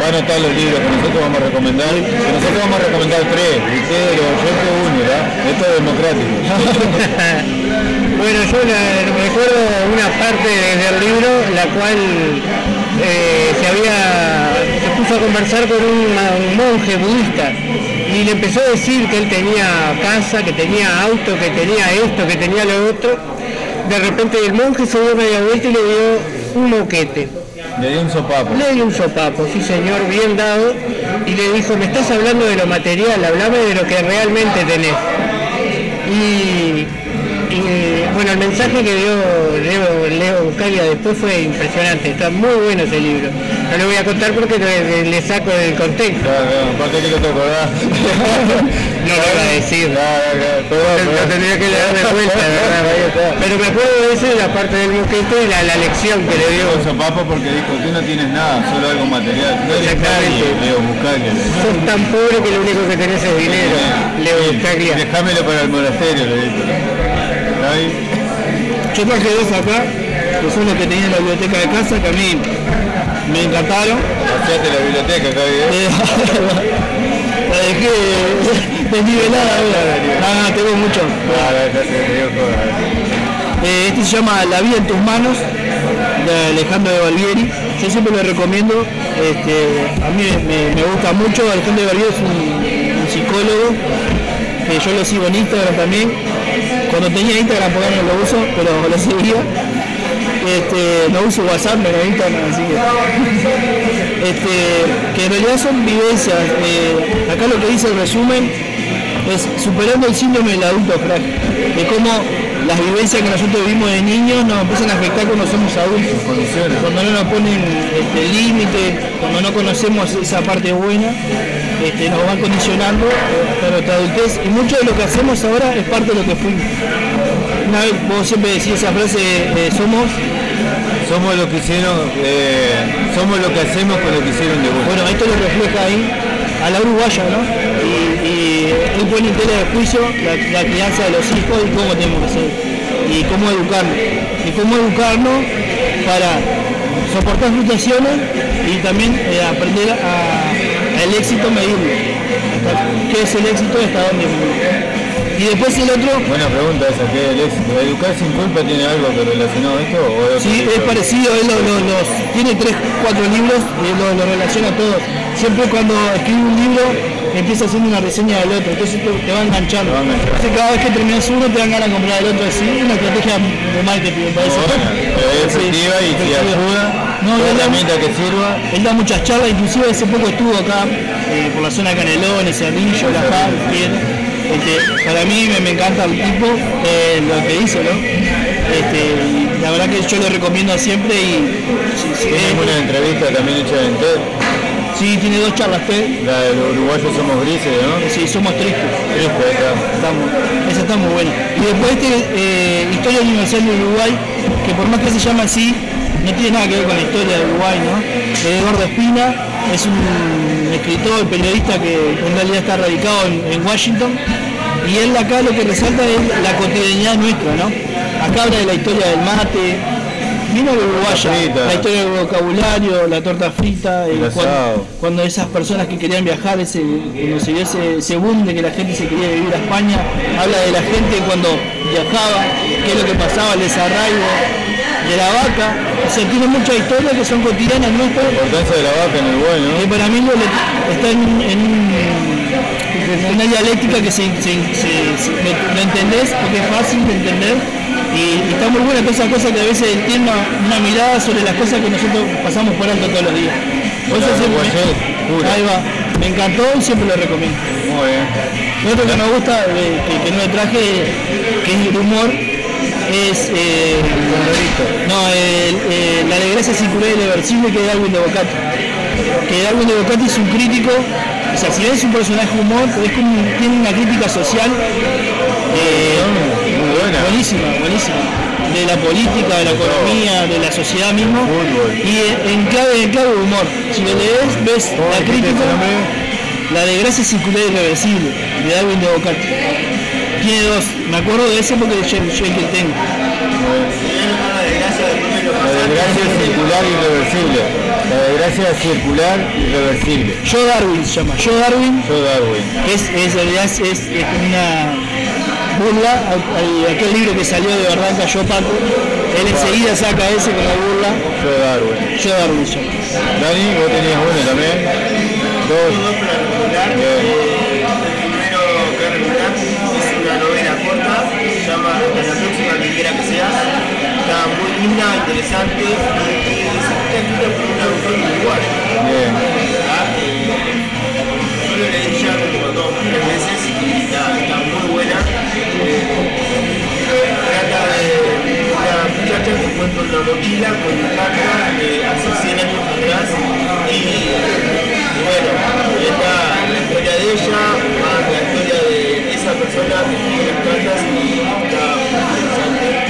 va a anotar los libros que nosotros vamos a recomendar. Que nosotros vamos a recomendar tres, ustedes los uno, ¿verdad? Esto es democrático. Bueno, yo recuerdo una parte de- del libro la cual eh, se había se puso a conversar con un, un monje budista y le empezó a decir que él tenía casa, que tenía auto, que tenía esto, que tenía lo otro. De repente el monje se dio media vuelta y le dio un moquete. Le dio un sopapo. Le dio un sopapo, sí señor, bien dado, y le dijo, me estás hablando de lo material, hablame de lo que realmente tenés. Y, y, bueno, el mensaje que dio Leo, Buscaglia después fue impresionante, está muy bueno ese libro. No lo voy a contar porque le, le saco del contexto. Aparte que no te acordás. No lo iba a decir. Lo tendría que dar de vuelta, ¿verdad? Pero me acuerdo de eso, de la parte del moquete y la, la lección que le dio. sopapo porque dijo, tú no tienes nada, solo algo material. No nadie, Leo Buscaglia. Sos tan pobre que lo único que tenés es dinero. Leo Buscaglia. Déjamelo para el monasterio, le dijo. Yo traje dos acá, que son los que tenía en la biblioteca de casa, que a mí me encantaron. Vaciate la biblioteca, acá Eh, la dejé desnivelada, no, no, tengo mucho. Eh, este se llama La vida en tus manos, de Alejandro de Valvieri. Yo siempre lo recomiendo, este, a mí me, me gusta mucho, Alejandro de Valvieri es un, un psicólogo, que yo lo sigo en Instagram también. Cuando tenía Instagram, porque no lo uso, pero lo seguía. Este, no uso WhatsApp, pero Instagram, así que este, que en realidad son vivencias. eh, acá lo que dice el resumen es superando el síndrome del adulto frágil, de cómo las vivencias que nosotros vivimos de niños nos empiezan a afectar cuando somos adultos, cuando no nos ponen este, límite, cuando no conocemos esa parte buena, este, nos van condicionando para nuestra adultez y mucho de lo que hacemos ahora es parte de lo que fuimos. Una vez vos siempre decís esa frase, eh, somos Somos lo que hicieron, eh, somos lo que hacemos con lo que hicieron de vos. Bueno, esto lo refleja ahí a la uruguaya, ¿no? Y, y él pone en tela de juicio la, crianza de los hijos y cómo tenemos que ser, y cómo educarnos, y cómo educarnos para soportar frustraciones y también eh, aprender a, el éxito medirlo. ¿Qué es el éxito hasta dónde? Y después el otro, Buena pregunta esa, ¿qué es el éxito? ¿Educar sin culpa tiene algo que relacionado a esto? O es Sí, es parecido, él lo- lo- los, tiene tres, cuatro libros y lo, lo relaciona a todos. Siempre cuando escribe un libro empieza haciendo una reseña del otro, entonces te, te va enganchando. Entonces cada vez que terminas uno te dan ganas de comprar el otro, así, una estrategia de marketing me parece. es efectiva y si ayuda, no, él da- que sirva. Él da muchas charlas, inclusive hace poco estuvo acá eh, por la zona de Canelones, Cerrillo, La Paz. Este, para mí me, me encanta el tipo, eh, lo que dice, ¿no? Este, la verdad que yo lo recomiendo siempre y si- una entrevista también hecha en TED. Sí, tiene dos charlas TED. La de los uruguayos somos grises, ¿no? Sí, somos tristes. Tristes. Estamos, esa está muy buena. Y después este, eh, Historia Universal de Uruguay, que por más que se llama así, no tiene nada que ver con la historia de Uruguay, ¿no? De Eduardo Espina, es un escritor, periodista que en realidad está radicado en, en Washington, y él acá lo que resalta es la cotidianidad nuestra, ¿no? Acá habla de la historia del mate, vino de uruguaya, la historia del vocabulario, la torta frita, El cuando, esas personas que querían viajar, ese, cuando se dio ese, boom de que la gente se quería vivir a España, habla de la gente cuando viajaba, qué es lo que pasaba, el desarraigo, de la vaca, o sea, tiene muchas historias que son cotidianas nuestras. La importancia de la vaca en Uruguay, ¿no? Que para mí está en, en un- en una dialéctica que se, se- se- se- lo, entendés porque es fácil de entender y, y está muy buena toda esa cosa que a veces tiene una, una mirada sobre las cosas que nosotros pasamos por alto todos los días. Por eso siempre me- ahí va, me encantó y siempre lo recomiendo. Muy bien. Lo otro que me gusta, que, que no le traje, que es el humor, es eh, no, el, eh, la desgracia circular irreversible que es Darwin de Bocati. Que Darwin de Bocati es un crítico, o sea, si ves un personaje humor, es como, tiene una crítica social eh, buenísima, buenísima. De la política, de la economía, de la sociedad mismo. Y en clave, en clave de humor. Si lo lees, ves la crítica, la desgracia circular irreversible, de Darwin de Bocati. Tiene dos, me acuerdo de ese porque yo, yo el que tengo. La desgracia circular irreversible. La desgracia circular irreversible. Yo Darwin se llama, Yo Darwin. Yo Darwin. Es, es, en realidad es, es, es una burla a, a aquel libro que salió de verdad cayó Paco. Él enseguida saca ese con la burla. Yo Darwin. Yo Darwin se llama. Dani, vos tenías uno también. Dos. Bien. Muy linda, interesante y está escrita por un autor. Eh, Yo lo leí ya como dos tres veces y está, está muy buena. Eh, trata de una muchacha que encuentra una mochila con un carta de hace 100 años atrás y bueno, está la historia de ella, más la historia de esa persona que tiene las cartas y está muy interesante.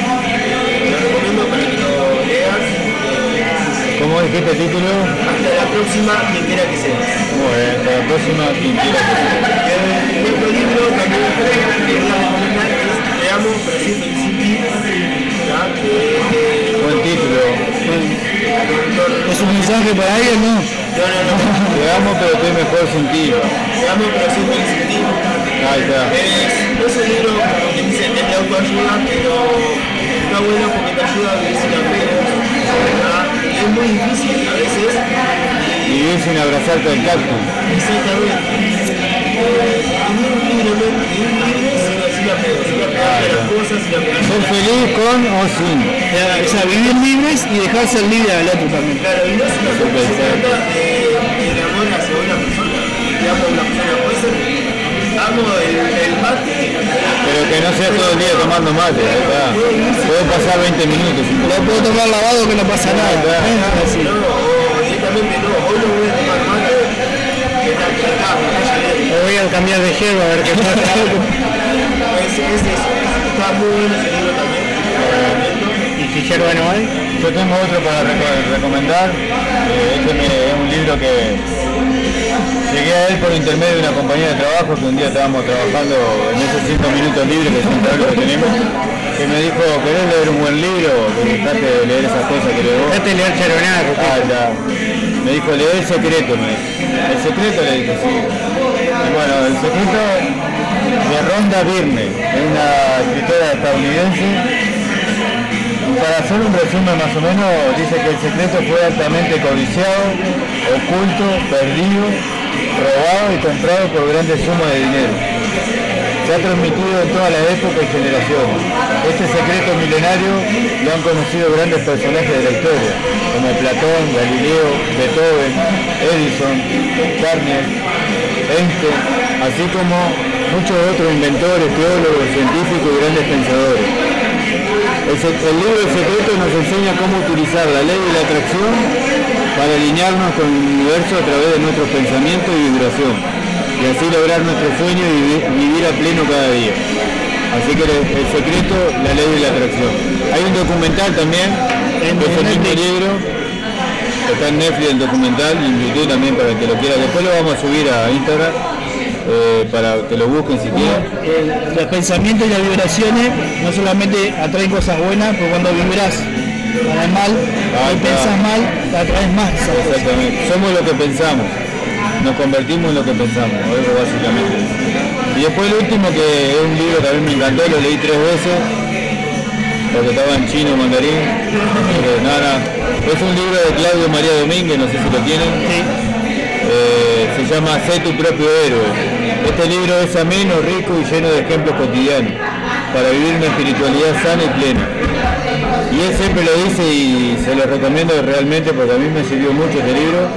¿Cómo dijiste el título? Hasta la próxima, quien quiera que seas. Muy bien, hasta la próxima, quien quiera que sea. El otro libro también que quería recomendar es Te amo, pero sin ¿ya? que es de Buen título. ¿Es un mensaje para alguien? No. No, no, no. Te amo, pero estoy mejor sin ti. Te amo, pero sin Felicity. Ahí está. Es, no es un libro como que dice es de autoayuda, pero está bueno porque te ayuda a vivir sin apegos. ¿verdad? Muy difícil a veces. Vivir sin abrazarte al cactus. Exactamente. Vivir libremente, vivir libre sin, sin apegos, sin apegarte a las cosas, sin apegarte Ser feliz con o sin. O sea, vivir libres y dejar ser libre al otro también. Claro, y no se trata de, de amor hacia una persona. Te amo a una persona, Pero que no sea todo el día tomando mate. Puedo pasar 20 minutos. Lo puedo tomar lavado que no pasa nada. No, o directamente no, hoy no voy a tomar mate. Que está que está, me voy a cambiar de hierba a ver qué pasa. Está muy bueno ese libro también. ¿Y si hierba no hay? Yo tengo otro para reco- recomendar. Eh, Este es un libro que llegué a él por intermedio de una compañía de trabajo que un día estábamos trabajando en esos 5 minutos libres que son que tenemos. Que me dijo, ¿querés leer un buen libro? Dejate de leer esas cosas que. Dejate leer. Ah, ya. Me dijo, lee el secreto, me dijo. El secreto le dije, sí. Y bueno, el secreto de Rhonda Byrne, es una escritora estadounidense. Para hacer un resumen más o menos, dice que el secreto fue altamente codiciado, oculto, perdido, robado y comprado por grandes sumas de dinero. Se ha transmitido en todas las épocas y generaciones. Este secreto milenario lo han conocido grandes personajes de la historia, como Platón, Galileo, Beethoven, Edison, Turner, Einstein, así como muchos otros inventores, teólogos, científicos y grandes pensadores. El, libro El secreto nos enseña cómo utilizar la ley de la atracción para alinearnos con el universo a través de nuestros pensamientos y vibración, y así lograr nuestro sueño y vivi- vivir a pleno cada día. Así que el, secreto, la ley de la atracción. Hay un documental también, de ese mismo libro, está en Netflix el documental y en YouTube también para el que lo quiera. Después lo vamos a subir a Instagram eh, para que lo busquen si quieren. Eh, los pensamientos y las vibraciones no solamente atraen cosas buenas, pero cuando vibras para el mal, Ah, pensas mal, te atraes más. Exactamente. Somos lo que pensamos. Nos convertimos en lo que pensamos. Eso básicamente. Y después el último que es un libro que a mí me encantó, lo leí tres veces. Porque estaba en chino, mandarín. Pero nada, Es un libro de Claudio María Domínguez, no sé si lo tienen. Eh, se llama Sé tu propio héroe. Este libro es ameno, rico y lleno de ejemplos cotidianos para vivir una espiritualidad sana y plena. Y él siempre lo dice y se lo recomiendo realmente porque a mí me sirvió mucho este libro.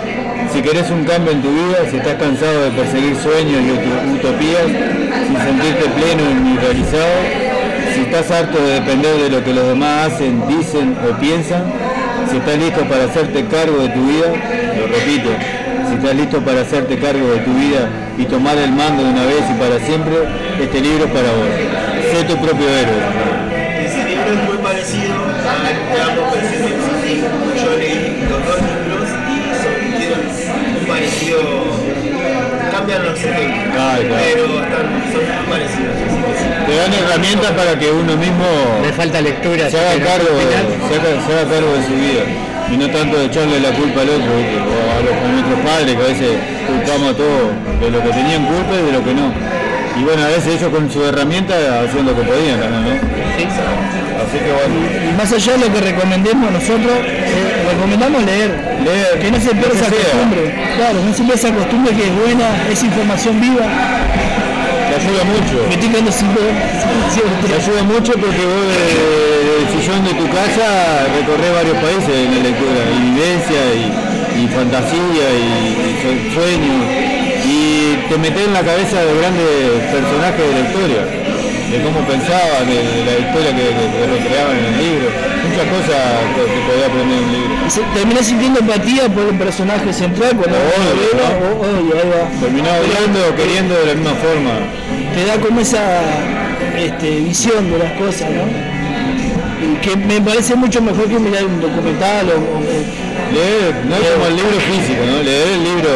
Si querés un cambio en tu vida, si estás cansado de perseguir sueños y ut- utopías, sin sentirte pleno y realizado, si estás harto de depender de lo que los demás hacen, dicen o piensan, si estás listo para hacerte cargo de tu vida, lo repito, si estás listo para hacerte cargo de tu vida y tomar el mando de una vez y para siempre, este libro es para vos. Sé tu propio héroe. Ese libro es muy parecido a sí. Yo leí los dos libros y son, tienen un parecido, cambian los ejemplos, Ay, claro. pero están, son muy parecidos. Así que sí. Te dan herramientas para que uno mismo Me falta lectura. se haga, cargo, se, haga, se haga cargo de su vida y no tanto de echarle la culpa al otro ¿viste? o a, los, a nuestros padres que a veces culpamos a todos de lo que tenían culpa y de lo que no y bueno a veces ellos con su herramienta hacían lo que podían también, ¿no? así que bueno Y más allá de lo que recomendemos nosotros, eh, recomendamos leer. Leer, Que no se pierda esa sea. costumbre. Claro, no se pierda esa costumbre que es buena, es información viva. te ayuda mucho Me estoy quedando sin ver. te ayuda mucho porque vos de- del sillón de tu casa recorres varios países en la lectura y vivencia y, y fantasía y, y sue- sueños y te metes en la cabeza de grandes personajes de la historia de cómo pensaban, de, de la historia que, que- recreaban en el libro muchas cosas que, que podía aprender en un libro Y se- terminás sintiendo empatía por el personaje central cuando ve, ¿no? o- obvio, ahí va. terminaba odiando o queriendo de la misma forma te da como esa este, visión de las cosas, ¿no? Que me parece mucho mejor que mirar un documental o, o- leer, no es como el libro físico, ¿no? leer el libro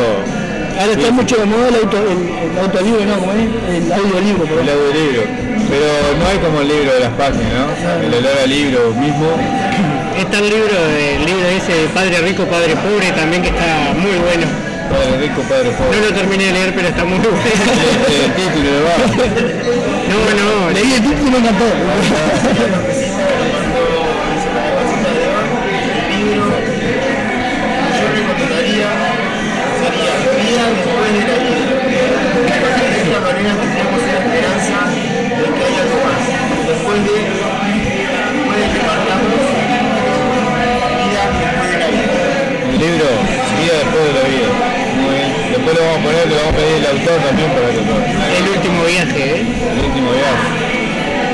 ahora está Sí. mucho de moda el, auto, el, el autolibro, ¿no? ¿Cómo es? El audiolibro, el perdón. audiolibro pero no hay como el libro de las páginas, ¿no? el olor al libro mismo Está el libro, el libro ese de Padre Rico, Padre Pobre también que está muy bueno. Padre rico, padre No pobre lo terminé de leer, pero está muy bueno. el título va No, no, Leí el título y me encantó. de la vida muy bien después lo vamos a poner, le vamos a pedir al autor también para que el último viaje, ¿eh? el último viaje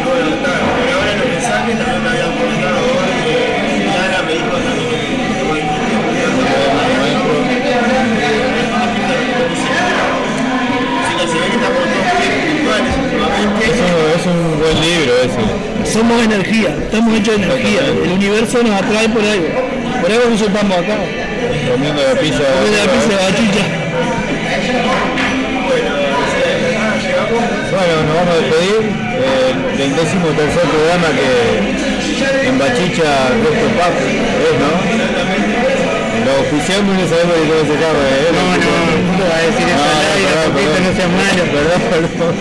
pero ahora los mensajes también me habían comentado que Lara me dijo también que es un, es un buen libro ese Somos energía, estamos hechos de energía. El universo nos atrae por algo. Por algo nos soltamos acá. comiendo la pizza Comiendo la pizza de bachicha. Bueno, nos vamos a despedir eh, del décimo tercer programa que en Bachicha Resto Pap es, ¿no? Lo oficiamos y no sabemos ni cómo se llama, ¿eh? No, no, no va a decir eso al aire, perdón, poquito, perdón. no seas malo. Perdón, perdón.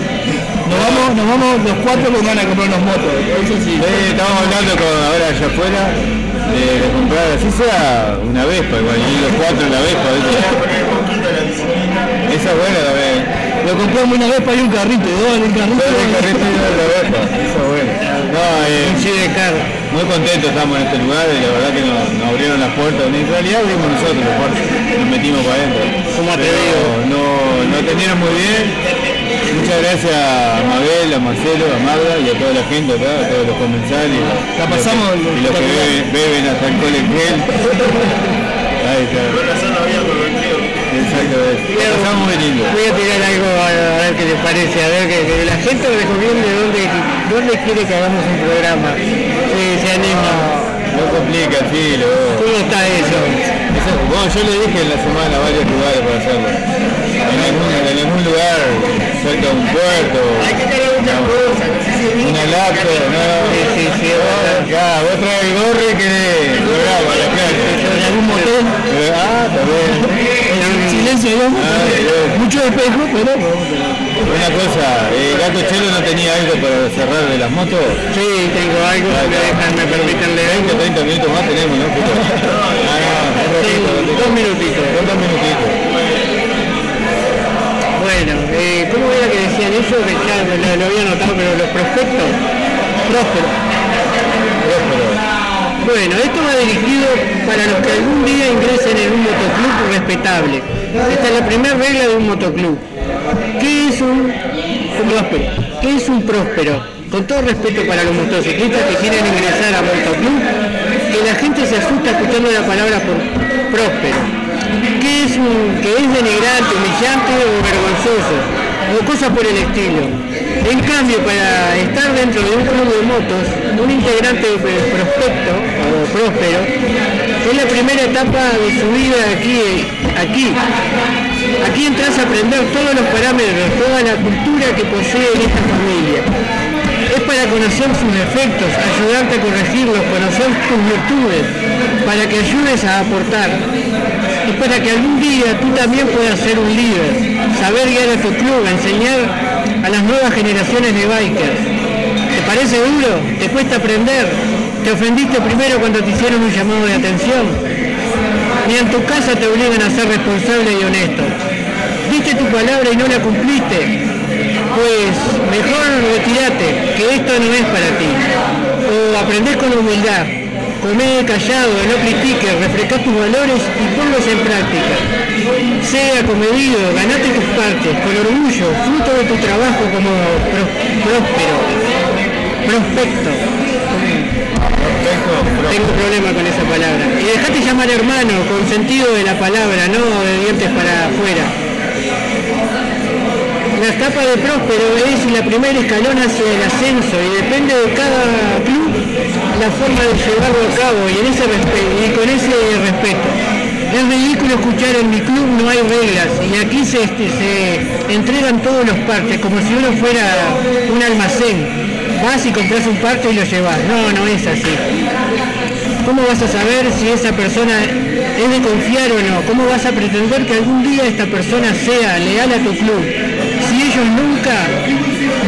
Nos vamos, nos vamos los cuatro que van a comprar unos motos. Eso sí. Sí, estamos hablando con ahora allá afuera de, de comprar, así sea una Vespa, igual, y los cuatro en la Vespa, ¿viste? Esa es buena. Lo compramos una vez para ir un carrito, y dos en el carrito. Todo el carrito y la Vespa, esa es buena. No, eh, muy contentos estamos en este lugar y la verdad que nos, nos abrieron las puertas. En realidad abrimos nosotros las puertas, nos metimos para adentro. Como Pero atrevido. no, nos atendieron muy bien. Muchas gracias a Mabel, a Marcelo, a Magda y a toda la gente acá, a todos los comensales. La pasamos y los que, y los que beben, beben hasta el cole en gel. Ahí está. Exactamente. La pasamos muy lindo. Voy a tirar algo a, a ver qué les parece, a ver que, que la gente recomiende dónde, dónde quiere que hagamos un programa. Si se anima. No complica, filo. ¿Cómo está eso? Eso- Bueno, yo le dije en la semana varios lugares para hacerlo. En algún, un puerto. Hay que cargar muchas cosas, no sé si es Una laptop, ¿no? Sí, sí, sí. Ya, vos traes el gorro y querés la clase. En algún motel. Eh, Ah, también. En silencio, digamos. Ah. Mucho espejo, pero. Una cosa, ¿el gato chelo no tenía algo para cerrar de las motos? Sí, tengo algo, si me dejan, me permiten leer. 20 30 minutos más tenemos, ¿no? Ah, no. Bueno, ¿cómo era que decían eso? Que ya lo, lo había notado, pero los prospectos. Próspero. Próspero. Bueno, esto va dirigido para los que algún día ingresen en un motoclub respetable. Esta es la primera regla de un motoclub. ¿Qué es un próspero? ¿Qué es un próspero? con todo respeto para los motociclistas que quieren ingresar a Motoclub, que la gente se asusta escuchando la palabra por próspero, que es, un- que es denigrante, humillante o vergonzoso, o cosas por el estilo. En cambio, para estar dentro de un club de motos, un integrante prospecto o próspero, es la primera etapa de su vida aquí, aquí. Aquí entras a aprender todos los parámetros, toda la cultura que posee esta familia. Es para conocer sus defectos, ayudarte a corregirlos, conocer tus virtudes, para que ayudes a aportar. Es para que algún día tú también puedas ser un líder, saber guiar a tu club, enseñar a las nuevas generaciones de bikers. ¿Te parece duro? ¿Te cuesta aprender? ¿Te ofendiste primero cuando te hicieron un llamado de atención? Ni en tu casa te obligan a ser responsable y honesto. Diste tu palabra y no la cumpliste. Pues mejor retirate, que esto no es para ti. O aprendés con humildad. Comé callado, no critiques, refrescá tus valores y ponlos en práctica. Sea comedido, ganate tus partes, con orgullo, fruto de tu trabajo como próspero, prospecto. Tengo problema con esa palabra. Y dejate llamar hermano, con sentido de la palabra, no de dientes para afuera. La etapa de próspero es la primera escalón hacia el ascenso y depende de cada club la forma de llevarlo a cabo y, con ese respeto. Es ridículo escuchar en mi club no hay reglas y aquí se, este, se entregan todos los partes como si uno fuera un almacén. Vas y compras un parte y lo llevas. No, no es así. ¿Cómo vas a saber si esa persona es de confiar o no? ¿Cómo vas a pretender que algún día esta persona sea leal a tu club? Si ellos nunca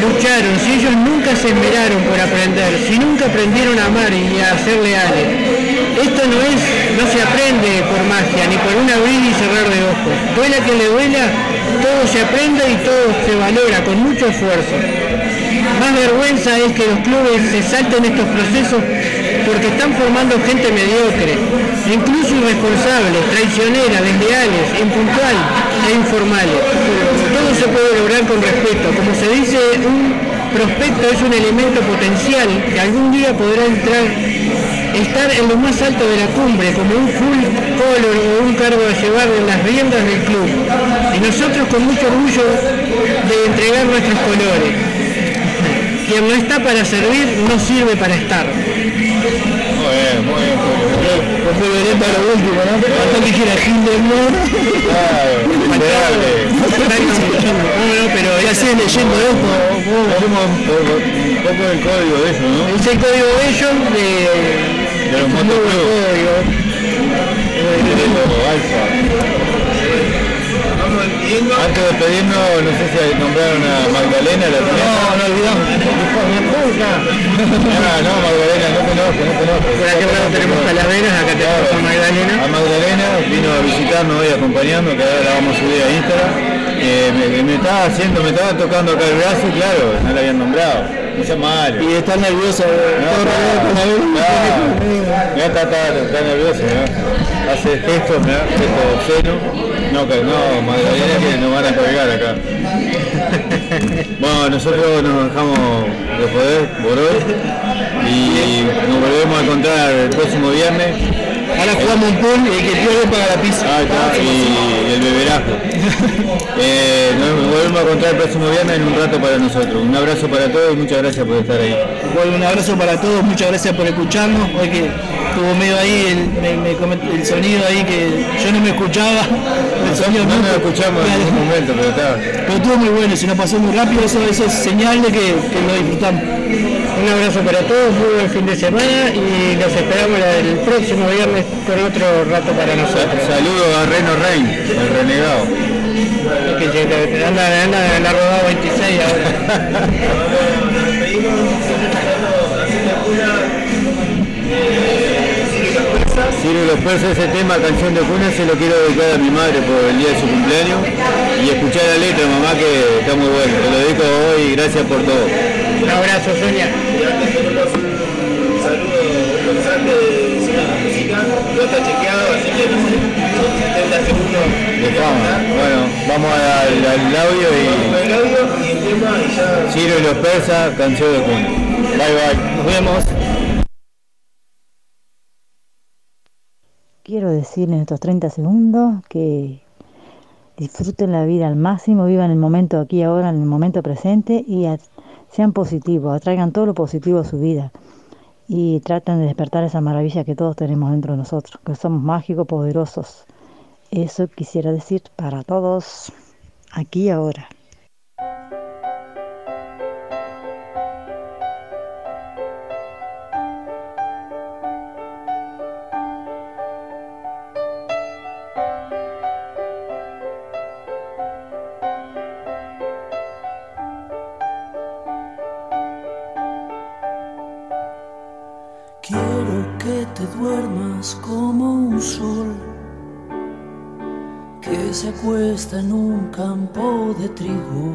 lucharon, si ellos nunca se esmeraron por aprender, si nunca aprendieron a amar y a ser leales. Esto no es, no se aprende por magia, ni por un abrir y cerrar de ojos. Duela que le duela, todo se aprende y todo se valora con mucho esfuerzo. Más vergüenza es que los clubes se salten estos procesos porque están formando gente mediocre, incluso irresponsables, traicioneras, desleales, impuntual e informales. Todo se puede lograr con respeto. Como se dice, un prospecto es un elemento potencial que algún día podrá entrar, estar en lo más alto de la cumbre, como un full color o un cargo a llevar en las riendas del club. Y nosotros con mucho orgullo de entregar nuestros colores. Quien no está para servir no sirve para estar. Muy bien, muy bien. Después veré para lo último, ¿no? Hasta que quiera Hindenburg. Pero ya siguen leyendo esto. Un poco del código de eso, ¿no? Es el código de ellos de, De los un Antes de despedirnos, no sé si nombraron a Magdalena, la tía. No, no olvidamos. Ah, no, Magdalena, no conozco, no conozco. Por aquel lado tenemos Calaveras, acá tenemos a Magdalena. A Magdalena vino a visitarnos hoy acompañando, que ahora la vamos a subir a Instagram. Eh, me, me estaba haciendo, me estaba tocando acá el brazo claro, no la habían nombrado. No malo. Y está nerviosa. No, no, está, está, está nervioso, ¿no? Hace gestos, ¿no? Gestos obscenos. No, que no, Magdalena que nos van a colgar acá. Bueno, nosotros nos dejamos de poder por hoy y nos volvemos a encontrar el próximo viernes. Ahora jugamos un pool y el que pierde paga la pizza. Ah, está, y el beberazo. Eh, nos volvemos a encontrar el próximo viernes en un rato para nosotros. Un abrazo para todos y muchas gracias por estar ahí. Bueno, un abrazo para todos, muchas gracias por escucharnos. Hoy que estuvo medio ahí el sonido ahí que yo no me escuchaba. No nos escuchamos en ningún momento, pero está. Pero estuvo muy bueno, se nos pasó muy rápido, eso, eso es señal de que, que lo disfrutamos. Un abrazo para todos, muy buen fin de semana y los esperamos el próximo viernes con otro rato para nosotros. Saludos a Reno Rein, el renegado. Es que anda, anda en la rodada 26 ahora. Persas, ese tema, canción de cuna, se lo quiero dedicar a mi madre por el día de su cumpleaños y escuchar la letra, mamá, que está muy bueno. Te lo dedico hoy y gracias por todo. Un abrazo, Sonia. No está chequeado, así que no sé, son 70 segundos De fama. Bueno, vamos al, al audio y... el audio y el tema y Ciro y los persas, canción de cuna. Bye bye. Nos vemos. Quiero decir en estos 30 segundos que disfruten la vida al máximo, vivan el momento aquí ahora, en el momento presente y sean positivos, atraigan todo lo positivo a su vida y traten de despertar esa maravilla que todos tenemos dentro de nosotros, que somos mágicos, poderosos. Eso quisiera decir para todos, aquí ahora. Como un sol que se acuesta en un campo de trigo.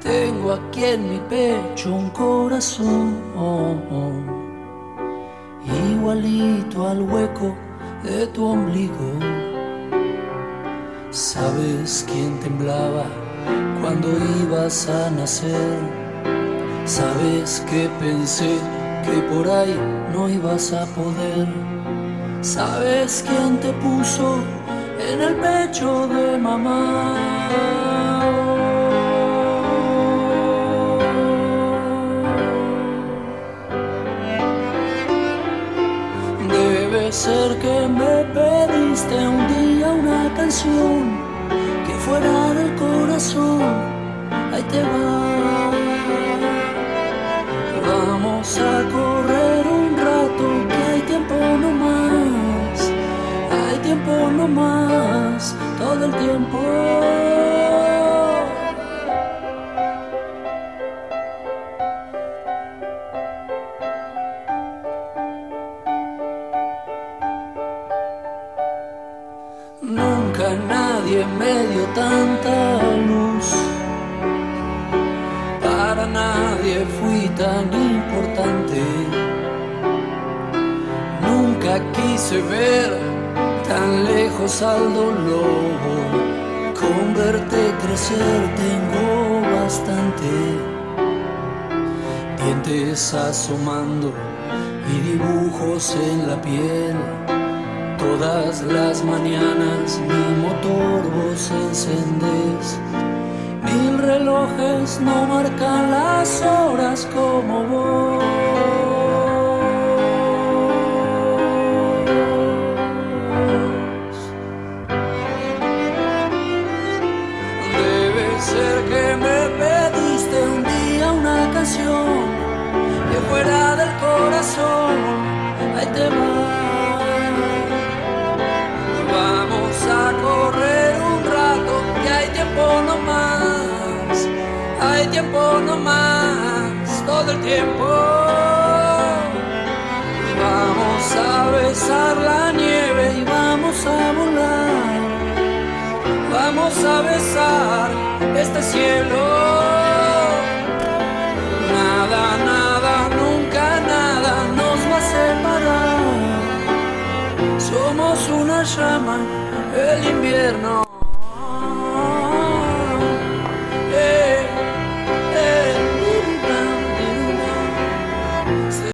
Tengo aquí en mi pecho un corazón igualito al hueco de tu ombligo. ¿Sabes quién temblaba cuando ibas a nacer? Sabes que pensé que por ahí no ibas a poder. Sabes quién te puso en el pecho de mamá. Debe ser que me pediste un día una canción que fuera del corazón. Ahí te va. A correr un rato, que hay tiempo no más, hay tiempo no más, todo el tiempo. Nunca nadie me dio tanta Quise ver tan lejos al dolor. Con verte crecer tengo bastante. Dientes asomando y dibujos en la piel. Todas las mañanas mi motor vos encendés. Mil relojes no marcan las horas como vos.